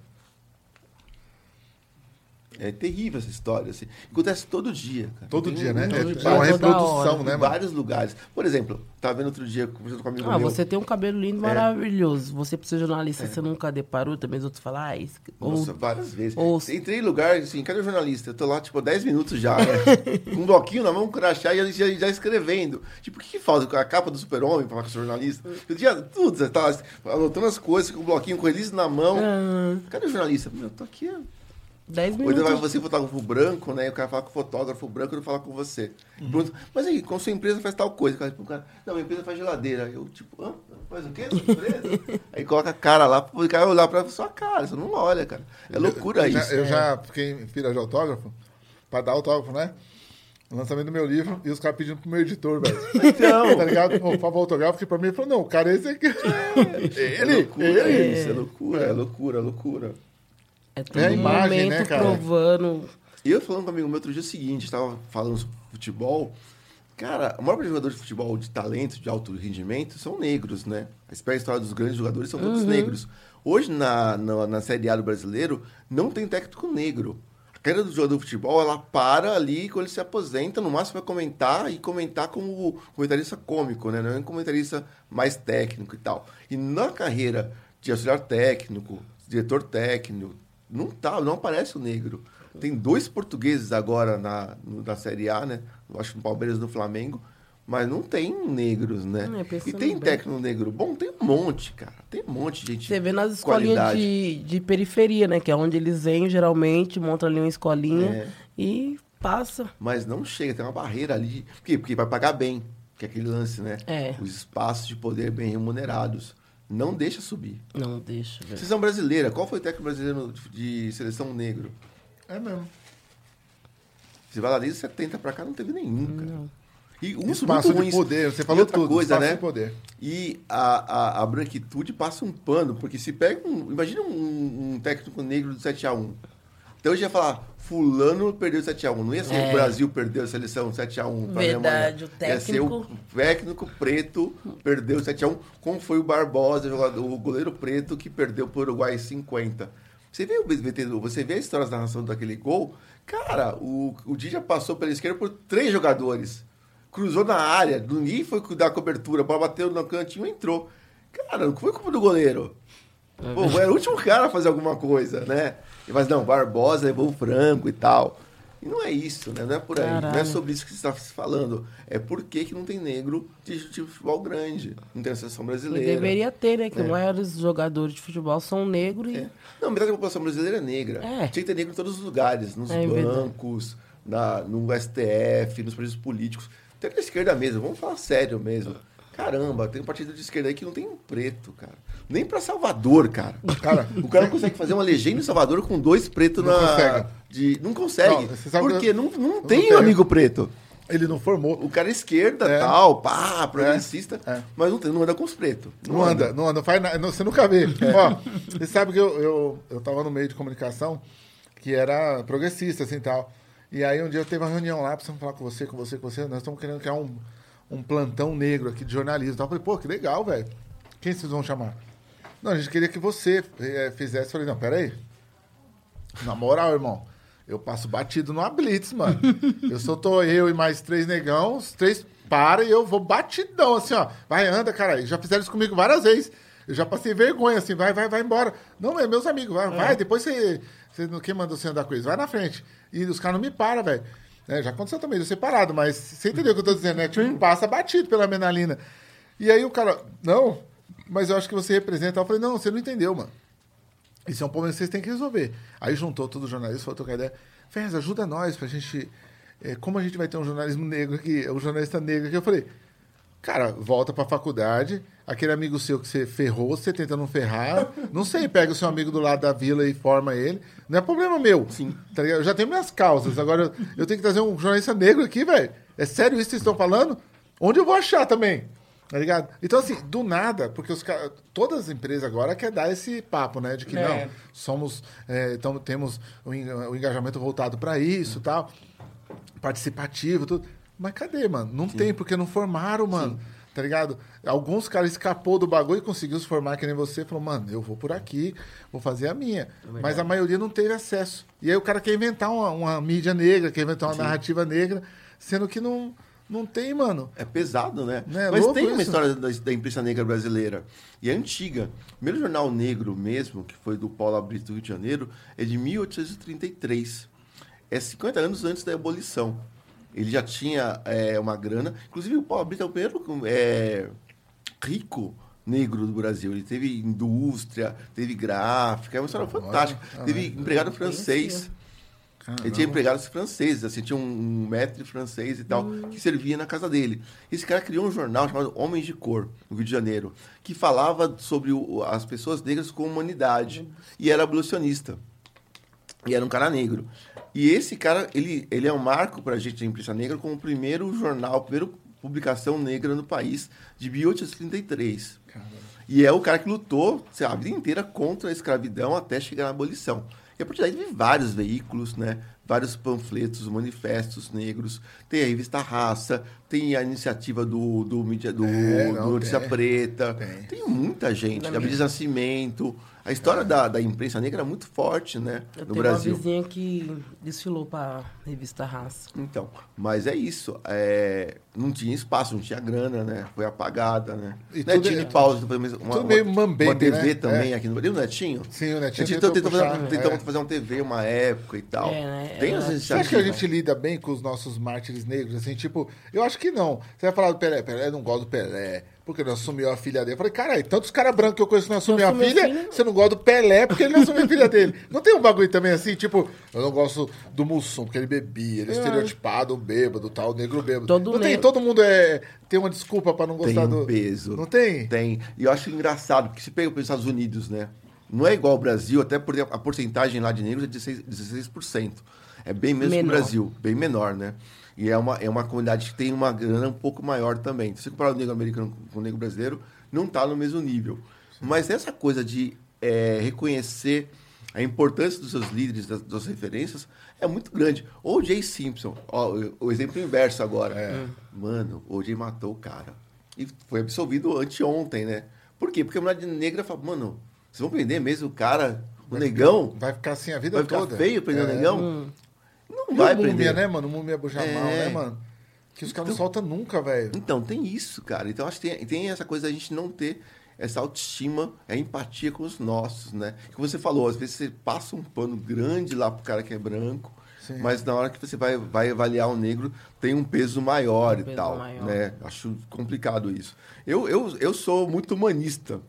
B: É terrível essa história, assim. Acontece todo dia, cara.
C: Todo dia, né?
B: todo
C: É,
B: dia.
C: é uma reprodução,
A: hora.
C: né,
B: Em vários lugares. Por exemplo, tava vendo outro dia, conversando com um amigo
A: Ah,
B: meu.
A: você tem um cabelo lindo, maravilhoso. Você precisa de jornalista, você nunca deparou também os outros falar, ah, isso... ou-
B: Nossa, várias vezes.
A: ou-
B: Entrei em lugar, assim, cadê o jornalista? Eu tô lá, tipo, 10 minutos já, né? com um bloquinho na mão, um crachá e já, já escrevendo. Tipo, o que, que falta? A capa do super-homem pra falar com o jornalista? Eu tinha tudo, você tava anotando as coisas com um bloquinho, com release na mão.
A: Ah,
B: Cadê o jornalista? Meu, eu tô aqui. Ó.
A: 10
B: Ou então vai
A: minutos.
B: você, fotógrafo branco, né? E o cara fala com o fotógrafo branco, ele fala com você.
C: Uhum.
B: Pergunta, mas aí, como sua empresa faz tal coisa? O cara, tipo, o cara, não, minha empresa faz geladeira. Eu, tipo, hã? Faz o quê? Sua empresa? aí coloca a cara lá, o cara vai olhar pra sua cara. Você não olha, cara. É loucura
C: eu já,
B: isso.
C: Eu já fiquei em fila de autógrafo, pra dar autógrafo, né? No lançamento do meu livro, e os caras pedindo pro meu editor, velho.
B: Então.
C: tá ligado? Por favor, autógrafo, que pra mim, ele falou, não, o cara é esse aqui.
B: É
C: ele,
B: loucura
C: ele.
B: isso, é loucura, é loucura, é loucura.
A: É todo
C: É a imagem,
A: momento
C: né, cara?
A: provando.
B: E eu falando com um amigo meu outro dia é o seguinte, estava falando sobre futebol. Cara, a maior jogadores de futebol de talento, de alto rendimento, são negros, né? A espécie história dos grandes jogadores são todos negros. Hoje, na, na, na Série A do brasileiro, não tem técnico negro. A carreira do jogador de futebol, ela para ali quando ele se aposenta, no máximo vai comentar e comentar como comentarista cômico, né? Não é um comentarista mais técnico e tal. E na carreira de auxiliar técnico, diretor técnico, não tá, não aparece o negro. Tem dois portugueses agora na, na Série A, né? Eu acho que no Palmeiras e no Flamengo. Mas não tem negros, né?
A: É,
B: e tem
A: bem.
B: técnico negro bom? Tem um monte, cara. Tem um monte de gente.
A: Você vê nas escolinhas de, de periferia, né? Que é onde eles vêm, geralmente, montam ali uma escolinha
B: É.
A: e passa.
B: Mas não chega, tem uma barreira ali. Por quê? Porque vai pagar bem. Que é aquele lance, né?
A: É.
B: Os espaços de poder bem remunerados. Não deixa subir.
A: Não deixa, velho.
B: Seleção brasileira. Qual foi o técnico brasileiro de seleção negro?
C: É mesmo.
B: Você vai lá desde 70 pra cá, não teve nenhum, cara. E um
C: Espaço
B: muito
C: de poder, você falou
B: outra
C: tudo,
B: coisa, né?
C: de poder.
B: E a, a, a branquitude passa um pano, porque se pega um. Imagina um, um técnico negro do 7x1. Então eu ia falar, fulano perdeu 7x1. Não ia ser
A: É.
B: o Brasil perdeu a seleção 7x1 pra
A: Verdade,
B: Alemanha.
A: o
B: Ia ser o
A: técnico-
B: técnico preto perdeu 7x1, como foi o Barbosa, jogador, o goleiro preto, que perdeu pro Uruguai 50. Você vê o BVT, você vê a história da narração daquele gol, cara, o, o Dija passou pela esquerda por três jogadores. Cruzou na área, ninguém foi dar cobertura, a bola bateu no cantinho e entrou. Cara, não foi culpa do goleiro. Pô, era o último cara a fazer alguma coisa, né? Mas não, Barbosa levou o frango e tal. E não é isso, né? Não é por aí. Não é
A: Caralho.
B: sobre isso que você está falando. É por que, que não tem negro de, de futebol grande. Não tem a seleção
A: E
B: brasileira.
A: deveria ter, né? Que
B: É.
A: os maiores jogadores de futebol são negros e.
B: É. Não, metade da população brasileira é negra.
A: É.
B: Tinha que ter negro em todos os lugares, nos
A: É verdade.
B: bancos, na, no STF, nos partidos políticos. Até na esquerda mesmo, vamos falar sério mesmo. Caramba, tem um partido de esquerda aí que não tem um preto, cara. Nem pra Salvador, cara.
C: Cara,
B: O cara não consegue fazer uma legenda em Salvador com dois pretos
C: Não
B: na.
C: consegue.
B: De, não consegue.
C: Não,
B: porque não, não
C: não
B: tem
C: tem.
B: amigo preto.
C: ele não formou.
B: O cara é esquerda,
C: É.
B: tal, pá, progressista,
C: É.
B: mas não, não anda com os pretos.
C: Não anda, não anda, não faz nada, você nunca vê. Ó, você sabe que eu, eu, eu tava no meio de comunicação que era progressista, assim, tal. E aí um dia eu teve uma reunião lá, precisamos falar com você, com você, com você. Nós estamos querendo criar um, um plantão negro aqui de jornalismo. tal. Eu falei, pô, que legal, velho. Quem vocês vão chamar? Não, a gente queria que você eh, fizesse. Eu falei, não, peraí. Na moral, irmão, eu passo batido numa blitz, mano. Eu sou tô eu e mais três negão, os três para e eu vou batidão, assim, ó. Vai, anda, cara. Já fizeram isso comigo várias vezes. Eu já passei vergonha, assim, vai, vai, vai embora. Não, é meus amigos, vai, vai depois você, Você, não- quem mandou você andar com eles? Vai na frente. E os caras não me param, velho. É, já aconteceu também eu ser parado, mas você entendeu o que eu tô dizendo, né? Tipo, passa batido pela adrenalina. E aí o cara, não, mas eu acho que você representa. Eu falei, não, você não entendeu, mano. Isso é um problema que vocês têm que resolver. Aí juntou todo o jornalista, falou, trocar ideia. Fez, ajuda nós pra gente... é, como a gente vai ter um jornalismo negro aqui, um jornalista negro aqui? Eu falei, cara, volta pra faculdade, aquele amigo seu que você ferrou, você tenta não ferrar, não sei, pega o seu amigo do lado da vila e forma ele. Não é problema meu. Sim. Tá? Eu já tenho minhas causas, agora eu, eu tenho que trazer um jornalista negro aqui, velho. É sério isso que vocês estão falando? Onde eu vou achar também? Tá ligado? Então, assim, do nada, porque os caras. Todas as empresas agora querem dar esse papo, né? De que
A: É.
C: não, somos. é, então temos o en- o engajamento voltado para isso tal. Participativo, tudo. Mas cadê, mano? Não tem, porque não formaram, mano. Tá ligado? Alguns caras escapou do bagulho e conseguiu se formar que nem você. Falou, mano, eu vou por aqui, vou fazer a minha. Mas a maioria não teve acesso. E aí o cara quer inventar uma, uma mídia negra, quer inventar uma narrativa negra, sendo que não, não tem, mano.
B: É pesado, né?
C: Né, é
B: Mas tem uma
C: isso.
B: história da, da imprensa negra brasileira. E é antiga. O primeiro jornal negro mesmo, que foi do Paulo Abrito do Rio de Janeiro, é de 1833. É 50 anos antes da abolição. Ele já tinha é, uma grana. Inclusive, o Paulo Abrito é o primeiro é, rico negro do Brasil. Ele teve indústria, teve gráfica. É uma história fantástica. Teve empregado francês. Ele tinha empregados franceses, assim, tinha um, maître francês e tal, que servia na casa dele. Esse cara criou um jornal chamado Homens de Cor, no Rio de Janeiro, que falava sobre o- as pessoas negras com humanidade. E era abolicionista. E era um cara negro. E esse cara, ele, ele é um marco pra gente da imprensa negra como o primeiro jornal, a primeira publicação negra no país, de 1833. E é o cara que lutou sei lá, a vida inteira contra a escravidão até chegar na abolição. E a partir daí teve vários veículos, né? Vários panfletos, manifestos negros. Tem a revista Raça, tem a iniciativa do, do, mídia, do,
C: É,
B: do
C: não,
B: Notícia
C: tem.
B: Tem.
C: Tem.
B: tem muita gente. Gabriel de Nascimento. A história da, da imprensa negra é muito forte, né?
A: Eu
B: no
A: tenho
B: Brasil.
A: uma vizinha que desfilou pra revista Raça.
B: Então, mas é isso. é, não tinha espaço, não tinha grana, né? Foi apagada, né?
C: E
B: Netinho
C: tudo-
B: de pausa, uma, uma,
C: tudo meio mambembe,
B: uma TV
C: né?
B: também
C: É.
B: aqui no Brasil. E o Netinho?
C: Sim, o Netinho
B: tentou,
C: tentou
B: tentou,
C: puxar,
B: fazer, tentou
C: é.
B: fazer uma TV uma época e tal.
A: É, né?
B: Tem as
C: Você
B: iniciativas.
C: acha que a gente lida bem com os nossos mártires negros? Assim, tipo, eu acho que não. Você vai falar do Pelé. Pelé não gosta do Pelé. Porque não assumiu a filha dele. Eu falei, caralho, tantos caras brancos que eu conheço que não assumiu a filha,
A: filha.
C: você não gosta do Pelé porque ele não assumiu a filha dele. Não tem um bagulho também assim, tipo, eu não gosto do Mussum porque ele bebia, ele é estereotipado, bêbado, tal, negro bêbado.
A: Todo
C: não tem, todo mundo é, tem uma desculpa pra não
B: Tem
C: gostar
B: um
C: do...
B: peso.
C: Não tem?
B: Tem. E eu acho engraçado, porque se pega os Estados Unidos, né? Não é igual ao Brasil, até porque a porcentagem lá de negros é de 16%. 16%. É bem menos que
A: Menor.
B: o Brasil, bem menor, né? E é uma, é uma comunidade que tem uma grana um pouco maior também. Se você comparar o negro americano com o negro brasileiro, não está no mesmo nível. Mas essa coisa de é, reconhecer a importância dos seus líderes, das, das referências, é muito grande. O Jay Simpson, ó, o, o exemplo inverso agora. Mano, o Jay matou o cara. E foi absolvido anteontem, né? Por quê? Porque a mulher negra fala, mano, vocês vão prender mesmo o cara, o negão?
C: Vai ficar assim a vida
B: Vai ficar
C: toda.
B: feio prender o
C: É.
B: negão? Não vai
C: o Múmia, né, mano? O Múmia Bujamal,
B: É.
C: né, mano? Que os caras não soltam nunca, velho.
B: Então, tem isso, cara. Então, acho que tem, tem essa coisa da gente não ter essa autoestima, a empatia com os nossos, né? Como você falou, às vezes você passa um pano grande lá pro cara que é branco,
C: Sim.
B: mas na hora que você vai, vai avaliar o negro, tem um peso maior
A: Um
B: e
A: peso
B: tal,
A: maior.
B: né? Acho complicado isso. Eu, eu, eu sou muito humanista.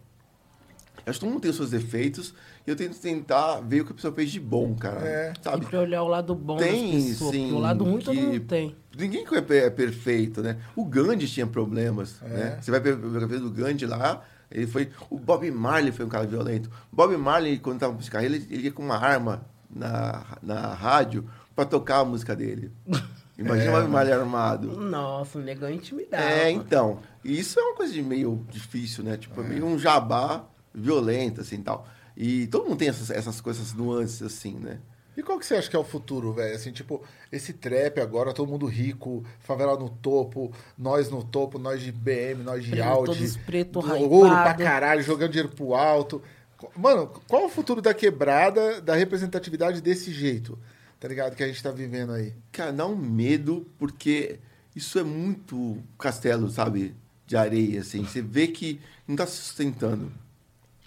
B: Acho que todo mundo tem os seus defeitos eu tento tentar ver o que a pessoa fez de bom, cara.
C: É.
B: Sabe?
A: Sempre olhar o lado bom
B: Tem,
A: das pessoas.
B: sim.
A: o lado ruim todo
B: que-
A: mundo tem.
B: Ninguém é é perfeito, né? O Gandhi tinha problemas, né? Você vai ver a biografia do Gandhi lá, ele foi... O Bob Marley foi um cara violento. Bob Marley, quando estava com carreira, ele, ele ia com uma arma na, na rádio para tocar a música dele. Imagina o Bob Marley armado.
A: Nossa, o negão intimidava.
B: É, então. E isso é uma coisa de meio difícil, né? Tipo, é meio um jabá violento, assim, tal. E todo mundo tem essas, essas coisas, essas nuances, assim, né?
C: E qual que você acha que é o futuro, velho? Assim, tipo, esse trap agora, todo mundo rico, favela no topo, nós no topo, nós de BM, nós de
A: Preto,
C: Audi.
A: todos preto,
C: Ouro pra caralho, jogando dinheiro pro alto. Mano, qual o futuro da quebrada, da representatividade desse jeito? Tá ligado? Que a gente tá vivendo aí.
B: Cara, dá um medo, porque isso é muito castelo, sabe? De areia, assim. Você vê que não tá se sustentando.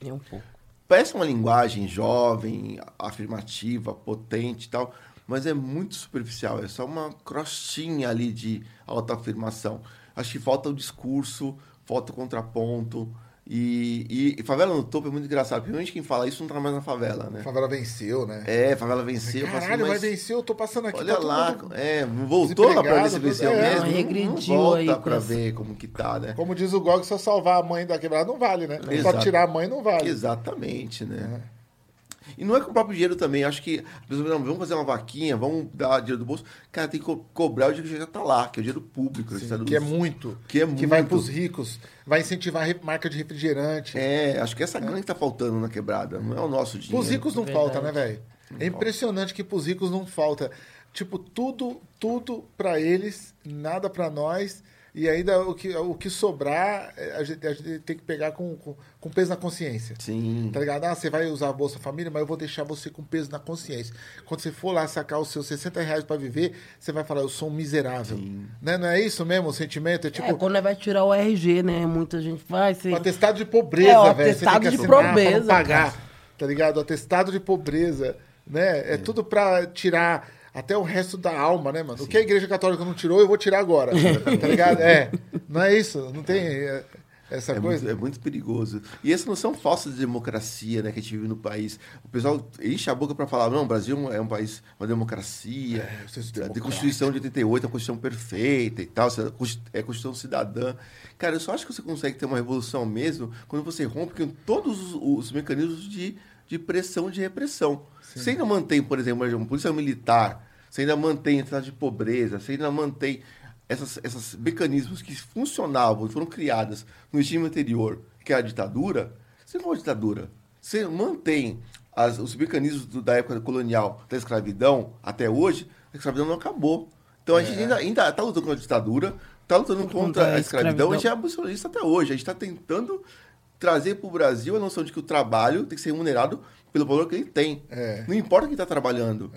A: Nem um pouco.
B: Parece uma linguagem jovem, afirmativa, potente e tal, mas é muito superficial. É só uma crostinha ali de autoafirmação. Acho que falta o discurso, falta o contraponto. E, e, favela no topo é muito engraçado, porque quem fala isso não tá mais na favela, né?
C: Favela venceu, né?
B: É, favela venceu.
C: Caralho, mas vencer, eu tô passando aqui.
B: Olha
C: tá
B: lá, é, voltou lá pra ver se venceu
C: é,
B: mesmo. Não,
A: regrediu
B: não volta
A: aí
B: pra
A: essa-
B: ver como que tá, né?
C: Como diz o Gog, só salvar a mãe da quebrada não vale, né? Só
B: Exato.
C: tirar a mãe não vale.
B: Exatamente, né? E não é com o próprio dinheiro também. Acho que as pessoas não, vamos fazer uma vaquinha, vamos dar dinheiro do bolso. Cara, tem que co- cobrar o dinheiro que já tá lá, que é o dinheiro público.
C: Sim,
B: está
C: que é muito.
B: Que é
C: Que vai
B: muito.
C: pros ricos. Vai incentivar a marca de refrigerante.
B: É, acho que essa grana que tá faltando na quebrada. Não é o nosso dinheiro.
C: Pros ricos não
A: Verdade.
C: falta, né, velho? É impressionante que pros ricos não falta. Tipo, tudo, tudo pra eles, nada pra nós. E ainda o que, o que sobrar, é, a gente, a gente tem que pegar com, com, com peso na consciência.
B: Sim.
C: Tá ligado? Ah, você vai usar a Bolsa Família, mas eu vou deixar você com peso na consciência. Quando você for lá sacar os seus 60 reais pra viver, você vai falar, eu sou um miserável. Né? Não é isso mesmo o sentimento? É tipo,
A: é, quando vai tirar o RG, né? Muita gente vai. Você...
C: o atestado de pobreza,
A: É, o
C: velho. Você tem
A: atestado
C: que
A: de
C: assinar pra não
A: pobreza,
C: pagar.
A: cara.
C: Tá ligado? O atestado de pobreza, né? É, tudo pra tirar até o resto da alma, né, mano? O que a igreja católica não tirou, eu vou tirar agora. tá ligado? É. Não é isso? Não tem é, essa
B: É
C: coisa?
B: muito, é muito perigoso. E essa noção falsa de democracia né, que a gente vive no país. O pessoal enche a boca para falar, não, o Brasil é um país, uma democracia,
C: É,
B: de. Constituição de 88, é uma Constituição perfeita e tal, é Constituição cidadã. Cara, eu só acho que você consegue ter uma revolução mesmo quando você rompe com todos os, os mecanismos de, de pressão e de repressão. Você ainda mantém, por exemplo, uma polícia militar, você ainda mantém a entrada de pobreza, você ainda mantém essas, esses mecanismos que funcionavam, foram criadas no regime anterior, que é a ditadura, você não é uma ditadura. Você mantém as- os mecanismos do- da época colonial da escravidão até hoje, a escravidão não acabou. Então a gente ainda está lutando contra a ditadura, está lutando contra,
A: Contra a
B: a escravidão, a gente é
A: escravidão.
B: abolicionista até hoje. A gente está tentando trazer para o Brasil a noção de que o trabalho tem que ser remunerado pelo valor que ele tem.
C: É.
B: Não importa quem está trabalhando.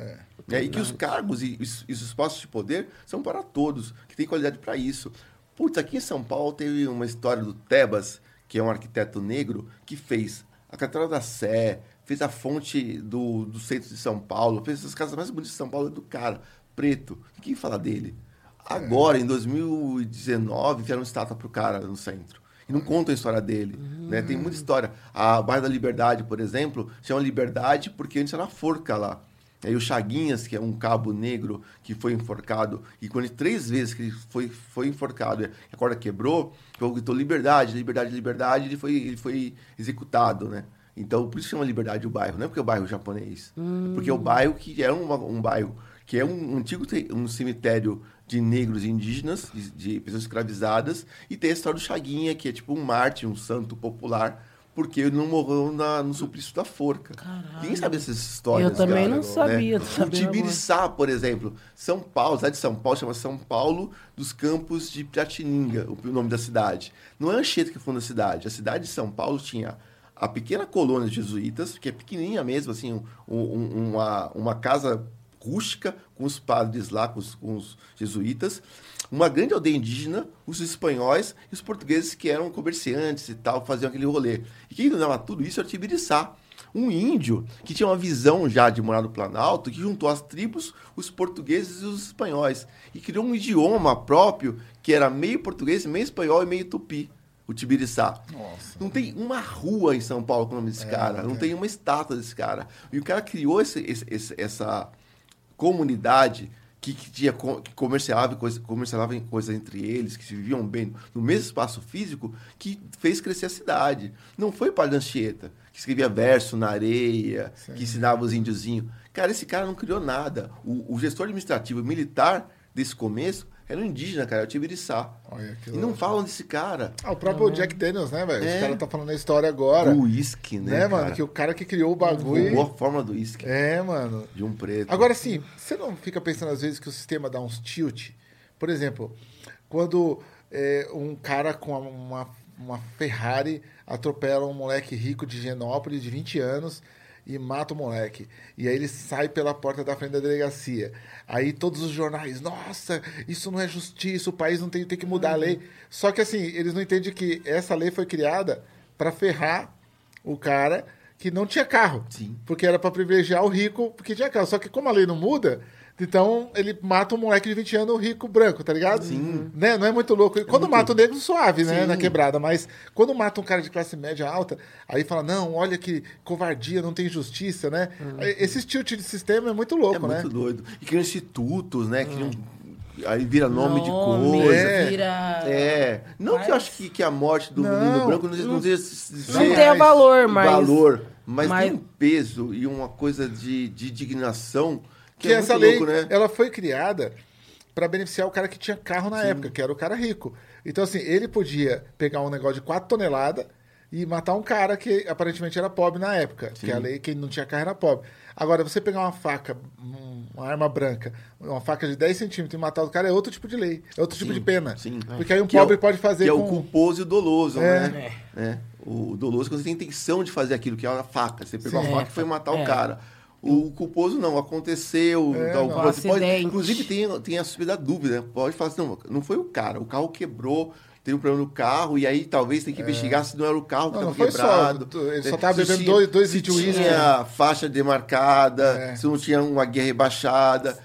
B: Né? E que os cargos e os, os espaços de poder são para todos, que tem qualidade para isso. Putz, aqui em São Paulo teve uma história do Tebas, que é um arquiteto negro, que fez a Catedral da Sé, fez a fonte do, do centro de São Paulo, fez as casas mais bonitas de São Paulo do cara, preto. Quem fala dele? Agora, em 2019, fizeram estátua pro cara no centro. E não contam a história dele. Né? Tem muita história. A Bairro da Liberdade, por exemplo, chama Liberdade porque antes era forca lá. Aí o Chaguinhas, que é um cabo negro que foi enforcado, e quando ele, três vezes que ele foi, foi enforcado e a corda quebrou, ele gritou liberdade, liberdade, liberdade, ele foi, ele foi executado, né? Então, por isso chama Liberdade o bairro, não é porque é o bairro japonês. Porque é o bairro que é um, um bairro que é um antigo um cemitério de negros e indígenas, de, de pessoas escravizadas, e tem a história do Chaguinha, que é tipo um mártir, um santo popular, porque ele não morreu na- no suplício da forca. Ninguém sabe essas histórias.
A: Eu também não
B: né?
A: sabia,
B: O Tibiriçá, por exemplo, São Paulo, cidade de São Paulo chama São Paulo dos Campos de Piratininga, o nome da cidade. Não é Anchieta que funda a cidade. A cidade de São Paulo tinha a pequena colônia de jesuítas, que é pequenininha mesmo, assim, um- um- uma, uma casa rústica com os padres lá, com os, com os jesuítas, uma grande aldeia indígena, os espanhóis e os portugueses que eram comerciantes e tal, faziam aquele rolê. E quem dominava tudo isso era o Tibiriçá, um índio que tinha uma visão já de morar no Planalto, que juntou as tribos, os portugueses e os espanhóis, e criou um idioma próprio que era meio português, meio espanhol e meio tupi, o Tibiriçá.
C: Nossa.
B: Não tem uma rua em São Paulo com o nome desse cara, não tem uma estátua desse cara. E o cara criou esse- esse- essa comunidade que, que tinha que comerciava, coisa, comerciava coisas entre eles, que se viviam bem no mesmo espaço físico, que fez crescer a cidade. Não foi Padre Anchieta, que escrevia verso na areia, que ensinava os índiozinhos. Cara, esse cara não criou nada. O, o gestor administrativo militar desse começo era um indígena, cara, era o Tibiriçá.
C: Olha,
B: E não falam desse cara.
C: Ah, o próprio Jack Daniels, né, velho?
B: É.
C: Os caras tá falando a história agora.
B: O uísque, né,
C: né, mano?
B: cara?
C: Que o cara que criou o bagulho.
B: Roubou a forma do uísque.
C: É, mano.
B: De um preto.
C: Agora, assim, você não fica pensando às vezes que o sistema dá uns tilt? Por exemplo, quando é, um cara com uma, uma Ferrari atropela um moleque rico de Genópolis de 20 anos e mata o moleque. E aí ele sai pela porta da frente da delegacia. Aí todos os jornais, nossa, isso não é justiça, o país não tem, tem que mudar a lei. Só que assim, eles não entendem que essa lei foi criada para ferrar o cara que não tinha carro.
B: Sim.
C: Porque era pra privilegiar o rico, porque tinha carro. Só que como a lei não muda, então ele mata um moleque de 20 anos rico branco, tá ligado? Sim. Né? Não é muito louco. Quando mata o negro, suave, né?
B: Sim.
C: Na quebrada. Mas quando mata um cara de classe média alta, aí fala, não, olha que covardia, não tem justiça, né? Esse tilt de sistema é muito louco,
B: É
C: né?
B: muito doido. E criam institutos, né? Criam, aí vira nome, de
A: Nome,
B: coisa.
C: É.
A: vira...
B: É. Não que eu acho que, que a morte do
C: Não,
B: menino branco não, não,
A: não-
B: seja
A: Não
B: ser
A: tem valor, mas...
B: valor, mas,
A: mas-
B: tem um peso e uma coisa de, de indignação que,
C: que
B: é
C: essa lei
B: louco, né?
C: ela foi criada para beneficiar o cara que tinha carro na época, que era o cara rico. Então, assim, ele podia pegar um negócio de 4 toneladas e matar um cara que aparentemente era pobre na época, que a lei, quem não tinha carro era pobre. Agora, você pegar uma faca, um- uma arma branca, uma faca de 10 centímetros e matar o cara é outro tipo de lei, é outro tipo de pena.
B: sim.
C: Porque aí um
B: Que é
C: pobre
B: o-
C: pode fazer
B: que é
C: com...
B: o culposo e o doloso,
C: É.
B: né? É. O doloso quando você tem intenção de fazer aquilo, que é a faca. Você pegou
A: Sim.
B: a faca e foi matar
A: É.
B: o cara. O culposo não, aconteceu.
C: É,
B: tal
C: não.
B: coisa. Você pode- inclusive tem, tem a suspeita da dúvida. Pode falar assim, não, não foi o cara, o carro quebrou, teve um problema no carro, e aí talvez tem que investigar se não era o carro que
C: É. Não,
B: estava
C: não
B: quebrado.
C: só, ele só
B: né?
C: tava
B: Se
C: bebendo
B: tinha-
C: dois- dois
B: se
C: uísque.
B: tinha faixa demarcada,
C: É.
B: se não tinha uma guia rebaixada.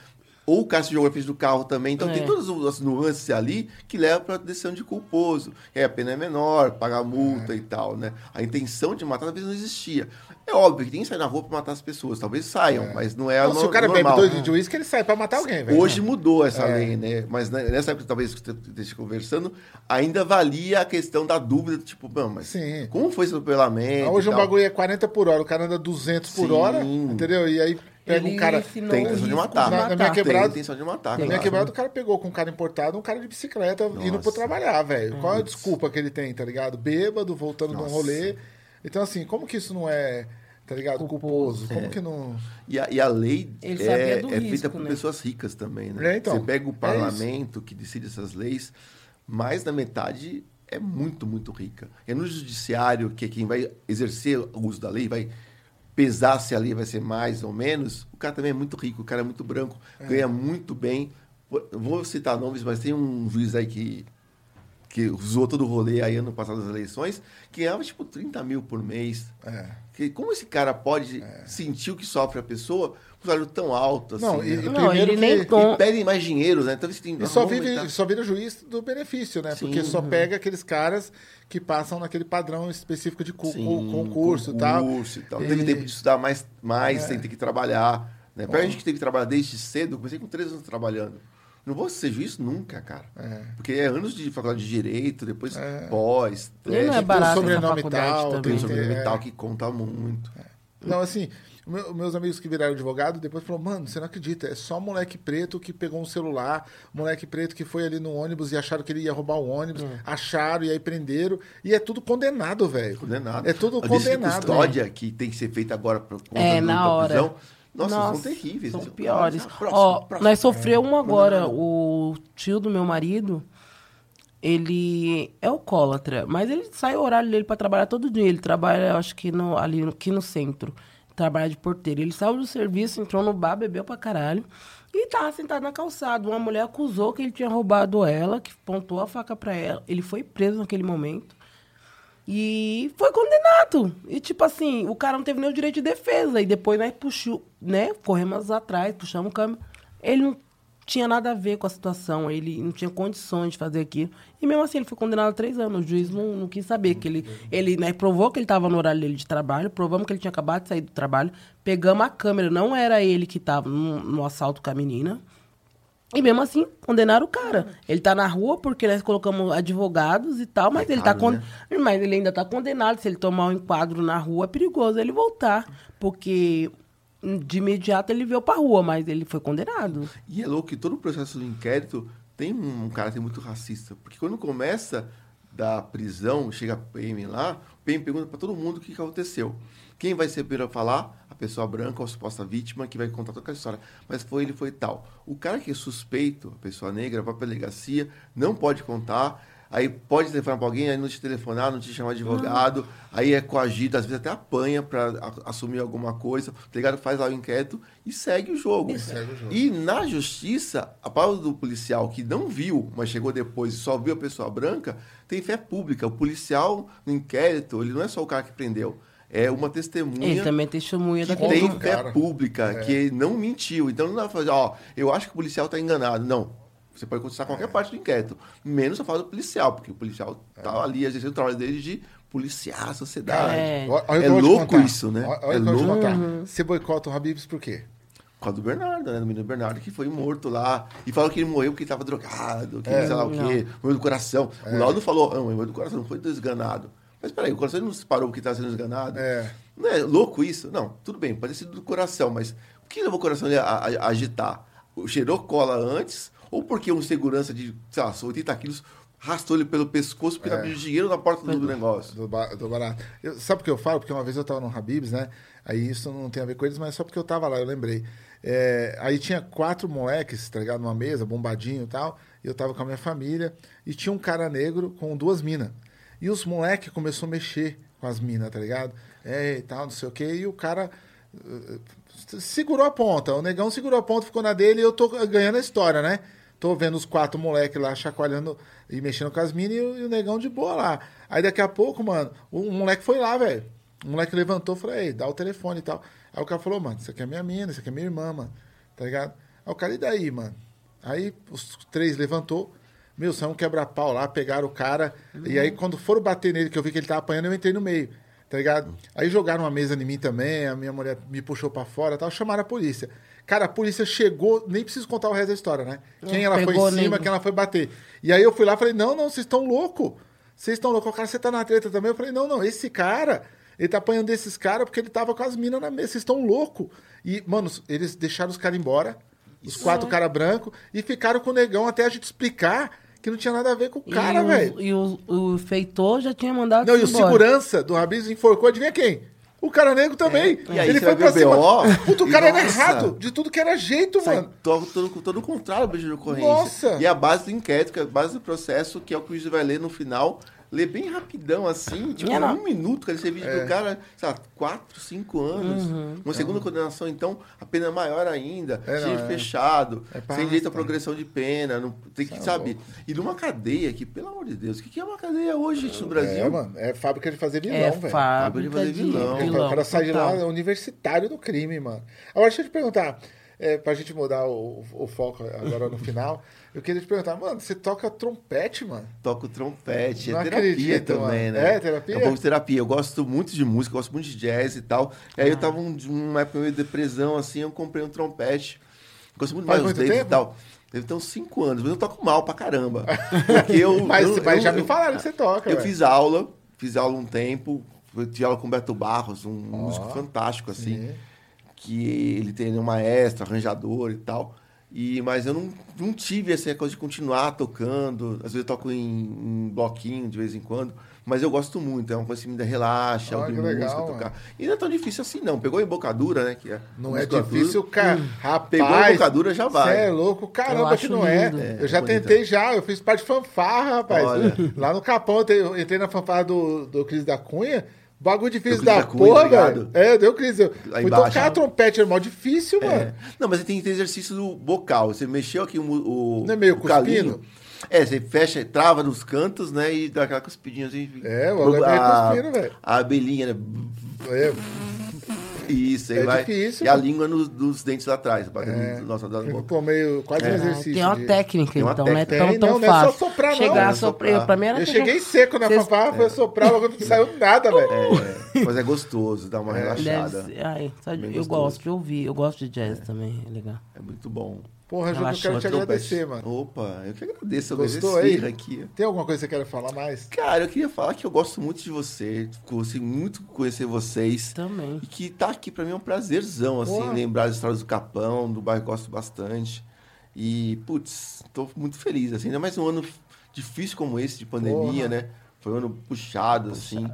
B: Ou o se jogou na frente do carro também. Então
A: É.
B: tem todas as nuances ali que levam para a decisão de culposo. É, a pena é menor, pagar multa e tal, né? A intenção de matar talvez não existia. É óbvio que tem que sair na rua para matar as pessoas. Talvez saiam, mas não é
C: Não, se
B: no-
C: o cara
B: normal.
C: bebe dois de uísque, ele sai pra matar alguém, velho.
B: Hoje mudou essa
C: É.
B: lei, né? Mas nessa época, talvez que você esteja conversando, ainda valia a questão da dúvida, tipo, não, mas
C: Sim.
B: como foi esse atropelamento?
C: Hoje
B: e
C: um bagulho é 40 por hora, o cara anda 200 por
B: Sim.
C: hora, entendeu? E aí pega
A: Ele
C: um cara...
B: Tem intenção de matar.
C: Na- na minha
B: Tem
C: quebrada-
B: intenção de matar,
C: Na minha
B: claro.
C: quebrada, o cara pegou com um cara importado, um cara de bicicleta indo
B: Nossa.
C: pra trabalhar, velho. Qual a desculpa que ele tem, tá ligado? Bêbado, voltando de um
B: Nossa.
C: rolê. Então, assim, como que isso não é, tá ligado? Culposo. Como que não.
B: E a, e a lei
A: Ele
B: é, é feita
A: risco,
B: por
A: né?
B: pessoas ricas também, né?
C: É, então,
B: Você pega o
C: é
B: parlamento que decide essas leis, mais da metade é muito, muito rica. É no judiciário, que é quem vai exercer o uso da lei, vai pesar se a lei vai ser mais ou menos, o cara também é muito rico, o cara é muito branco, ganha muito bem. Vou- citar nomes, mas tem um juiz aí que, que usou todo o rolê aí ano passado das eleições, que ganhava tipo 30 mil por mês.
C: É.
B: Que, como esse cara pode sentir o que sofre a pessoa salário tão alto assim?
C: Não, e-
B: né?
C: e
A: Não,
C: primeiro
A: ele nem
C: que-
A: tom-
B: E pedem mais dinheiro, né? Então você tem
C: E só, vive,
B: aumentar.
C: só vira juiz do benefício, né?
B: Sim.
C: Porque só pega aqueles caras que passam naquele padrão específico de cu-
B: Sim,
C: cu- concurso e tal.
B: concurso e tal.
C: E-
B: Teve tempo de estudar mais, mais
C: É.
B: sem ter que trabalhar. Né? Pra gente que teve que trabalhar desde cedo, eu comecei com três anos trabalhando. Não vou ser juiz nunca, cara.
C: É.
B: Porque é anos de faculdade de direito, depois pós,
A: E não é
B: teste,
A: barato essa
C: sobrenome
A: faculdade
C: tal,
B: tem um
C: tem-
B: sobrenome
C: é.
B: tal que conta muito.
C: Não, assim, meu- meus amigos que viraram advogado depois falaram, mano, você não acredita, é só moleque preto que pegou um celular, moleque preto que foi ali no ônibus e acharam que ele ia roubar o ônibus, acharam e aí prenderam, e é tudo condenado, velho.
B: Condenado.
C: É tudo
B: A
C: condenado.
B: custódia que tem que ser feita agora por conta
A: É, na hora.
B: prisão. Nossa, são terríveis.
A: São
B: Esse-
A: piores.
B: Ah, próximo,
A: Ó,
B: próximo.
A: nós sofreu um agora.
B: Não.
A: O tio do meu marido, ele é alcoólatra, mas ele sai o horário dele pra trabalhar todo dia. Ele trabalha, eu acho que no, ali no- aqui no centro. Trabalha de porteiro. Ele saiu do serviço, entrou no bar, bebeu pra caralho. E tava sentado na calçada. Uma mulher acusou que ele tinha roubado ela, que pontou a faca pra ela. Ele foi preso naquele momento. E foi condenado. E tipo assim, o cara não teve nem o direito de defesa. E depois nós puxou, né? Corremos atrás, puxamos câmbio. Ele não tinha nada a ver com a situação, ele não tinha condições de fazer aquilo. E mesmo assim, ele foi condenado a três anos. O juiz não, não quis saber que ele. Ele né, provou que ele estava no horário dele de trabalho, provamos que ele tinha acabado de sair do trabalho, pegamos a câmera, não era ele que estava no, no assalto com a menina. E mesmo assim, condenaram o cara. Ele tá na rua porque nós colocamos advogados e tal, mas
B: É
A: ele tá
B: caro,
A: con...
B: né?
A: mas ele ainda tá condenado. Se ele tomar um enquadro na rua, é perigoso ele voltar. Porque de imediato ele veio pra rua, mas ele foi condenado.
B: E é louco que todo o processo do inquérito tem um caráter muito racista. Porque quando começa da prisão, chega a PM lá, o PM pergunta para todo mundo o que, aconteceu. Quem vai ser primeiro a falar? A pessoa branca ou a suposta vítima que vai contar toda a história. Mas foi ele, foi tal. O cara que é suspeito, a pessoa negra, vai para a delegacia, não pode contar, aí pode telefonar para alguém, aí não te telefonar, não te chamar de advogado, aí é coagido, às vezes até apanha para assumir alguma coisa. O delegado faz lá o inquérito e segue o jogo.
C: segue o jogo.
B: E na justiça, a palavra do policial que não viu, mas chegou depois e só viu a pessoa branca, tem fé pública. O policial no inquérito, ele não é só o cara que prendeu. é uma
A: Ele
B: testemunha
A: também é testemunha
B: que
A: daquele
B: tem fé
C: cara.
B: pública,
C: É.
B: que não mentiu. Então não dá pra fazer, ó, eu acho que o policial tá enganado. Não. Você pode contestar qualquer parte do inquérito. Menos a fala do policial, porque o policial tá ali exercendo o trabalho dele de policiar a sociedade.
A: É.
B: É louco isso, né?
C: Olha, olha
B: É
C: o que eu vou te
B: louco.
A: Uhum.
C: Você boicota o Habibs por quê?
B: Por causa do Bernardo, né? Do menino Bernardo, que foi morto lá. E falou que ele morreu porque ele tava drogado, que
C: É.
B: sei lá o quê, morreu do coração. O laudo falou, não, morreu do coração, não foi desganado. Mas peraí, o coração não se parou porque estava sendo desganado?
C: É.
B: Não é louco isso? Não, tudo bem, pode ter sido do coração, mas o que levou o coração dele a, a- a agitar? O cheirou cola antes? Ou porque um segurança de, sei lá, 80 quilos arrastou ele pelo pescoço porque estava pedindo dinheiro na porta do negócio?
C: Do, do barato. Eu- sabe o que eu falo? Porque uma vez eu tava no Habibs, né? Aí isso não tem a ver com eles, mas é só porque eu tava lá, eu lembrei. É, aí tinha quatro moleques, tá ligado? Numa mesa, bombadinho e tal. E eu tava com a minha família. E tinha um cara negro com duas minas. E os moleques começou a mexer com as minas, tá ligado? É, e tal, não sei o quê. E o cara eh, segurou a ponta. O negão segurou a ponta, ficou na dele e eu tô ganhando a história, né? Tô vendo os quatro moleques lá chacoalhando e mexendo com as minas e, o- negão de boa lá. Aí daqui a pouco, mano, o, o moleque foi lá, velho. O moleque levantou e falou, ei, dá o telefone e tal. Aí o cara falou, mano, isso aqui é minha mina, isso aqui é minha irmã, mano. Tá ligado? Aí o cara, e daí, mano? Aí os três levantou. Meu, saiu um quebra-pau lá, pegaram o cara. E aí, quando foram bater nele, que eu vi que ele tava apanhando, eu entrei no meio. Tá ligado? Aí jogaram uma mesa em mim também, a minha mulher me puxou pra fora tal, chamaram a polícia. Cara, a polícia chegou, nem preciso contar o resto da história, né? Quem ela foi
A: pegou
C: em cima, quem ela foi bater. E aí eu fui lá e falei, não, não, vocês estão loucos. Vocês estão loucos. O cara, você tá na treta também? Eu falei, não, não, esse cara, ele tá apanhando desses caras porque ele tava com as minas na mesa. Vocês estão loucos. E, mano, eles deixaram os caras embora, os quatro caras brancos, e ficaram com o negão até a gente explicar que não tinha nada a ver com o cara, velho.
A: E o, o feitor já tinha mandado
C: Não, e o
A: embora.
C: segurança do Rabis enforcou, adivinha quem? O cara negro também.
B: E aí
C: Ele foi pra cima.
B: BO,
C: Puta, o cara era errado. De tudo que era jeito,
B: Sai
C: mano.
B: todo, todo, todo o contrário do de ocorrência.
C: Nossa!
B: E a base do inquérito, que é a base do processo, que é o que o juiz vai ler no final, lê bem rapidão, assim, tipo,
A: É,
B: em
A: não.
B: um minuto, cara, esse vídeo
C: É.
B: do cara, sei lá, quatro, cinco anos. Uma segunda condenação, então, a pena é maior ainda,
C: É, não, é.
B: fechado,
C: É
B: sem direito à
C: arrastar.
B: progressão de pena, não, tem que,
C: Tá
B: sabe?
C: louco.
B: E numa cadeia que, pelo amor de Deus, o que que é uma cadeia hoje, gente, no Brasil?
C: É, mano. É fábrica de fazer vilão,
A: É
C: velho.
A: fábrica
B: fazer
A: de
B: vilão.
C: Ele-
A: vilão.
C: o cara sai de lá é universitário do crime, mano. Agora, deixa eu te perguntar, é, pra gente mudar o, o foco agora no final, eu queria te perguntar, mano, você toca trompete, mano?
B: Toco trompete,
C: Não
B: é terapia
C: acredito,
B: também,
C: mano.
B: né?
C: É terapia?
B: É um pouco de terapia. Eu gosto muito de música, gosto muito de jazz e tal. E aí eu tava um, numa época meio de depressão, assim, eu comprei um trompete. Gosto muito mais dos e tal. Deve ter uns 5 anos, mas eu toco mal pra caramba. Porque eu.
C: Mas,
B: eu-
C: mas
B: eu-
C: já me falaram que você toca,
B: Eu
C: velho.
B: fiz aula, fiz aula um tempo, eu tive aula com o Beto Barros, um músico fantástico, assim
C: sim.
B: Que ele tem um maestro, arranjador e tal. E, mas eu não, não tive essa coisa de continuar tocando. Às vezes eu toco em, em bloquinho de vez em quando. Mas eu gosto muito. É uma coisa que me dá relaxa,
C: Ah,
B: ouvir
C: que
B: música,
C: legal,
B: tocar. E não é tão difícil assim, não. Pegou a embocadura, né? Que é
C: Não é difícil, cara. Rapaz.
B: Pegou a embocadura, já vai.
C: Você é louco,
A: Eu
C: caramba,
A: acho
C: que não é.
A: lindo.
B: É,
C: eu já
B: é bonito.
C: tentei já, eu fiz parte de fanfarra, rapaz.
B: Olha.
C: Lá no Capão, eu entrei na fanfarra do, do Cris da Cunha. Bagulho difícil da,
B: da
C: porra,
B: obrigado.
C: velho. É, deu Cris. Eu
B: Lá
C: fui
B: embaixo.
C: tocar trompete, é mó difícil,
B: É.
C: mano.
B: Não, mas você tem exercício do bocal. Você mexeu aqui o, o,
C: Não é meio
B: o
C: cuspindo?
B: É, você fecha, trava nos cantos, né? E dá aquela cuspidinha assim.
C: É, o bagulho é meio
B: a,
C: cuspindo, velho.
B: a abelhinha, né?
C: É,
B: Isso, aí
C: É
B: vai.
C: difícil,
B: E a língua nos, dos dentes lá atrás, batendo
C: É.
B: no nosso da boca.
C: meio, quase um
A: Ah,
C: exercício.
A: Tem uma
C: de-
A: técnica,
B: Tem uma
A: então, não é
C: técnica.
A: tão,
C: Tem,
A: tão
C: não, não é só
A: fácil.
C: soprar, não.
A: Chegar
B: Não é
A: soprar.
B: soprar.
A: Pra mim era
C: Eu cheguei seco na fanfarra, foi soprar, logo não saiu nada, velho.
B: É, mas é gostoso, dá uma
A: Deve
B: relaxada.
A: ser- ai, sabe, eu gosto de ouvir, eu gosto de jazz também, é legal.
B: É muito bom.
C: Porra, Júlio, eu quero te agradecer, mano.
B: Opa, eu que agradeço. Eu
C: Gostou aí?
B: aqui.
C: Tem alguma coisa que você quer falar mais?
B: Cara, eu queria falar que eu gosto muito de você. Gostei muito de conhecer vocês.
A: Também.
B: E que tá aqui pra mim é um prazerzão, assim,
C: Porra.
B: lembrar as histórias do Capão, do bairro, gosto bastante. E, putz, tô muito feliz, assim, ainda mais um ano difícil como esse, de pandemia,
C: Porra.
B: né? Foi um ano puxado, assim.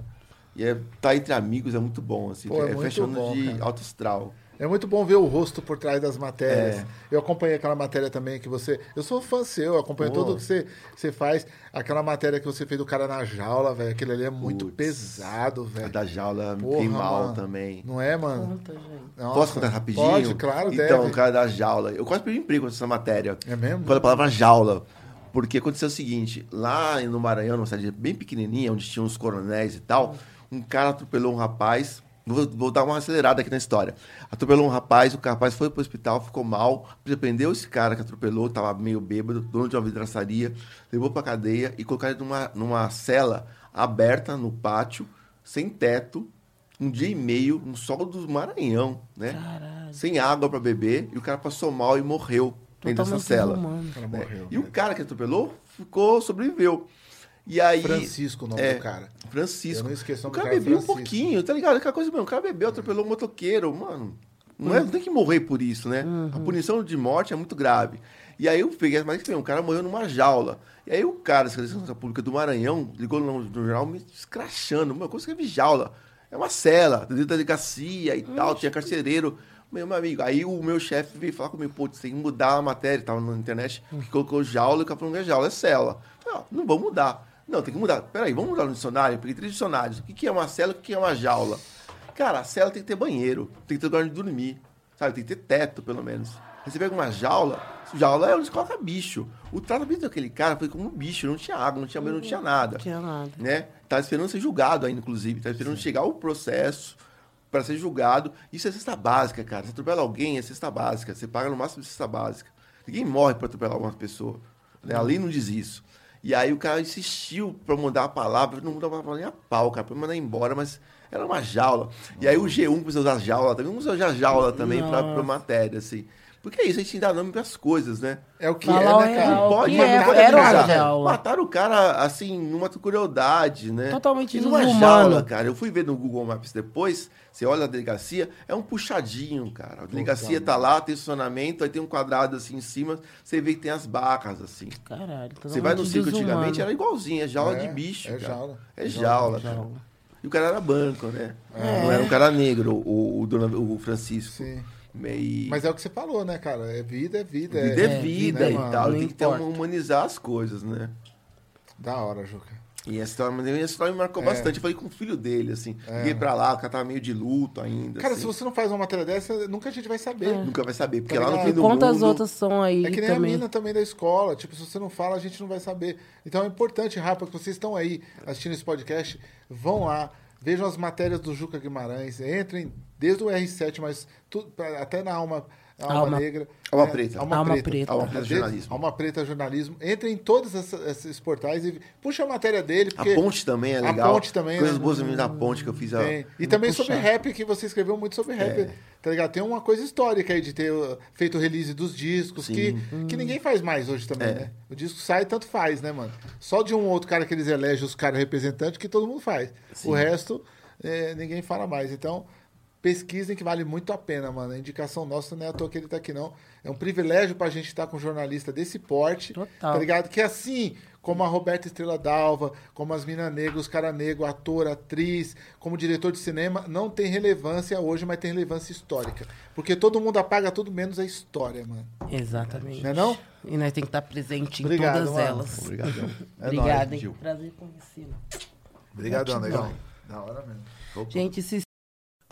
B: E é, tá entre amigos é muito bom, assim.
C: Pô, é
B: é
C: muito
B: fechando
C: bom,
B: de
C: cara.
B: alto astral.
C: É muito bom ver o rosto por trás das matérias.
B: É.
C: Eu acompanhei aquela matéria também que você. Eu sou fã seu, eu acompanho tudo que você, que você faz. Aquela matéria que você fez do cara na jaula, velho. Aquilo ali é muito pesado,
B: A
C: velho.
B: da jaula me
C: Porra,
B: tem mal
C: mano.
B: também.
C: Não é, mano?
A: Conta, gente.
C: Nossa.
B: Posso contar rapidinho?
C: Pode, claro,
B: Então,
C: deve.
B: o cara da jaula. Eu quase perdi emprego com essa matéria.
C: É mesmo?
B: Com a palavra jaula. Porque aconteceu o seguinte: lá no Maranhão, numa cidade bem pequenininha, onde tinha uns coronéis e tal, um cara atropelou um rapaz Vou, vou dar uma acelerada aqui na história. Atropelou um rapaz, o rapaz foi pro hospital, ficou mal, prendeu esse cara que atropelou, tava meio bêbado, dono de uma vidraçaria, levou pra cadeia e colocou ele numa, numa cela aberta no pátio, sem teto, um dia e meio, no sol do Maranhão, né?
A: Caralho.
B: Sem água para beber, e o cara passou mal e morreu dentro dessa cela. né?
C: morreu.
B: E o cara que atropelou ficou, sobreviveu. E aí.
C: Francisco, o nome
B: é,
C: do cara.
B: Francisco.
C: Eu não esqueço o
B: cara bebeu um
C: Francisco.
B: pouquinho, tá ligado? Aquela coisa, mano, o cara bebeu, atropelou um motoqueiro, mano. Não, é, não tem que morrer por isso, né? A punição de morte é muito grave. E aí eu peguei, mas que um cara morreu numa jaula. E aí o cara, da Segurança Pública do Maranhão, ligou no, no jornal me escrachando. Meu, como você escreve jaula? É uma cela, dentro da delegacia e tal, tinha carcereiro. Meu, meu amigo, aí o meu chefe veio falar comigo, pô, tem que mudar a matéria, tava na internet, que colocou jaula, e o cara falou, não é jaula, é cela. Não, não vou mudar. Não, tem que mudar. Peraí, vamos mudar no dicionário? Peguei três dicionários. O que é uma cela e o que é uma jaula? Cara, a cela tem que ter banheiro, tem que ter lugar de dormir, sabe? Tem que ter teto, pelo menos. Aí você pega uma jaula, jaula é onde você coloca bicho. O tratamento daquele cara foi como um bicho, não tinha água, não tinha banheiro, não tinha nada
A: Não tinha nada.
B: né? Tá esperando ser julgado ainda, inclusive. Tá esperando chegar o processo para ser julgado. Isso é cesta básica, cara. Você atropela alguém, é cesta básica. Você paga no máximo de cesta básica. Ninguém morre para atropelar uma pessoa. Né? A lei não diz isso. E aí o cara insistiu para mudar a palavra. Não mudava a palavra nem a pau, cara. Pra mandar embora, mas era uma jaula. E aí o G1 precisa usar jaula também. Vamos usar jaula também para pra matéria, assim. Porque é isso, a gente dá nome pras coisas, né?
C: É o que
A: Fala
C: é,
A: o
C: né, cara?
A: real.
B: Não pode,
A: é,
B: pode
A: era
B: abusar.
A: jaula.
B: Mataram o cara, assim, numa crueldade, né?
A: Totalmente
B: e numa
A: desumano.
B: jaula, cara. Eu fui ver no Google Maps depois, você olha a delegacia, é um puxadinho, cara. A delegacia tá lá, tem estacionamento, aí tem um quadrado assim em cima, você vê que tem as barcas, assim.
A: Caralho.
B: Você vai no circo antigamente, era igualzinho, é jaula
C: É,
B: de bicho,
C: é
B: cara.
C: jaula.
B: É jaula, cara.
A: jaula.
B: E o cara era branco, né? Não era um cara negro, o, o, o Francisco.
C: Sim.
B: E...
C: Mas é o que você falou, né, cara? É vida, é vida.
B: Vida é,
C: é
B: vida
C: né,
B: e tal. Tem que ter uma, humanizar as coisas, né?
C: Da hora, Juca.
B: E essa história, essa história me marcou
C: É.
B: bastante. Eu falei com o filho dele, assim. Liguei pra lá, o cara tava meio de luto ainda.
C: Cara,
B: assim.
C: se você não faz uma matéria dessa, nunca a gente vai saber.
B: Nunca vai saber, porque
C: Tá
B: lá no fim do
A: Quantas
B: mundo...
A: outras são aí
C: É que nem
A: também?
C: a mina também da escola. Tipo, se você não fala, a gente não vai saber. Então é importante, Rafa, que vocês estão aí assistindo esse podcast, vão lá, vejam as matérias do Juca Guimarães, entrem desde o R7, mas tu- pra- até na Alma, Alma,
A: Alma-
C: Negra.
B: Alma
C: né?
B: Preta.
C: Alma,
A: Alma
C: Preta.
A: Preta.
B: Alma Preta Jornalismo.
C: Alma Preta Jornalismo. Entrem em todos esses portais e puxa a matéria dele.
B: A
C: Porque
B: ponte também é
C: A
B: legal.
C: ponte também,
B: Coisas
C: né?
B: boas também da ponte que eu fiz. a-.
C: E também
A: puxar.
C: sobre rap, que você escreveu muito sobre rap,
B: É.
C: tá ligado? Tem uma coisa histórica aí de ter uh, feito o release dos discos, que, que ninguém faz mais hoje também,
B: É.
C: né? O disco sai, tanto faz, né, mano? Só de um ou outro cara que eles elegem os caras representantes que todo mundo faz. O resto, é, ninguém fala mais. Então, pesquisem que vale muito a pena, mano. A indicação nossa não é à toa que ele tá aqui, não. É um privilégio pra gente estar com um jornalista desse porte,
A: Total.
C: tá ligado? Que assim, como a Roberta Estrela Dalva, como as Mina Negras, os Cara Negro, ator, atriz, como diretor de cinema, não tem relevância hoje, mas tem relevância histórica. Porque todo mundo apaga tudo menos a história, mano.
A: Exatamente.
C: Não é não?
A: E nós temos que estar presente em
C: Obrigado,
A: todas
C: mano.
A: elas.
B: Obrigadão.
C: É
A: Obrigada,
C: nóis,
A: hein?
B: Gil.
A: Prazer conhecê-lo.
C: Obrigadão,
A: Gratidão.
C: negão. Da hora mesmo.
A: Gente, se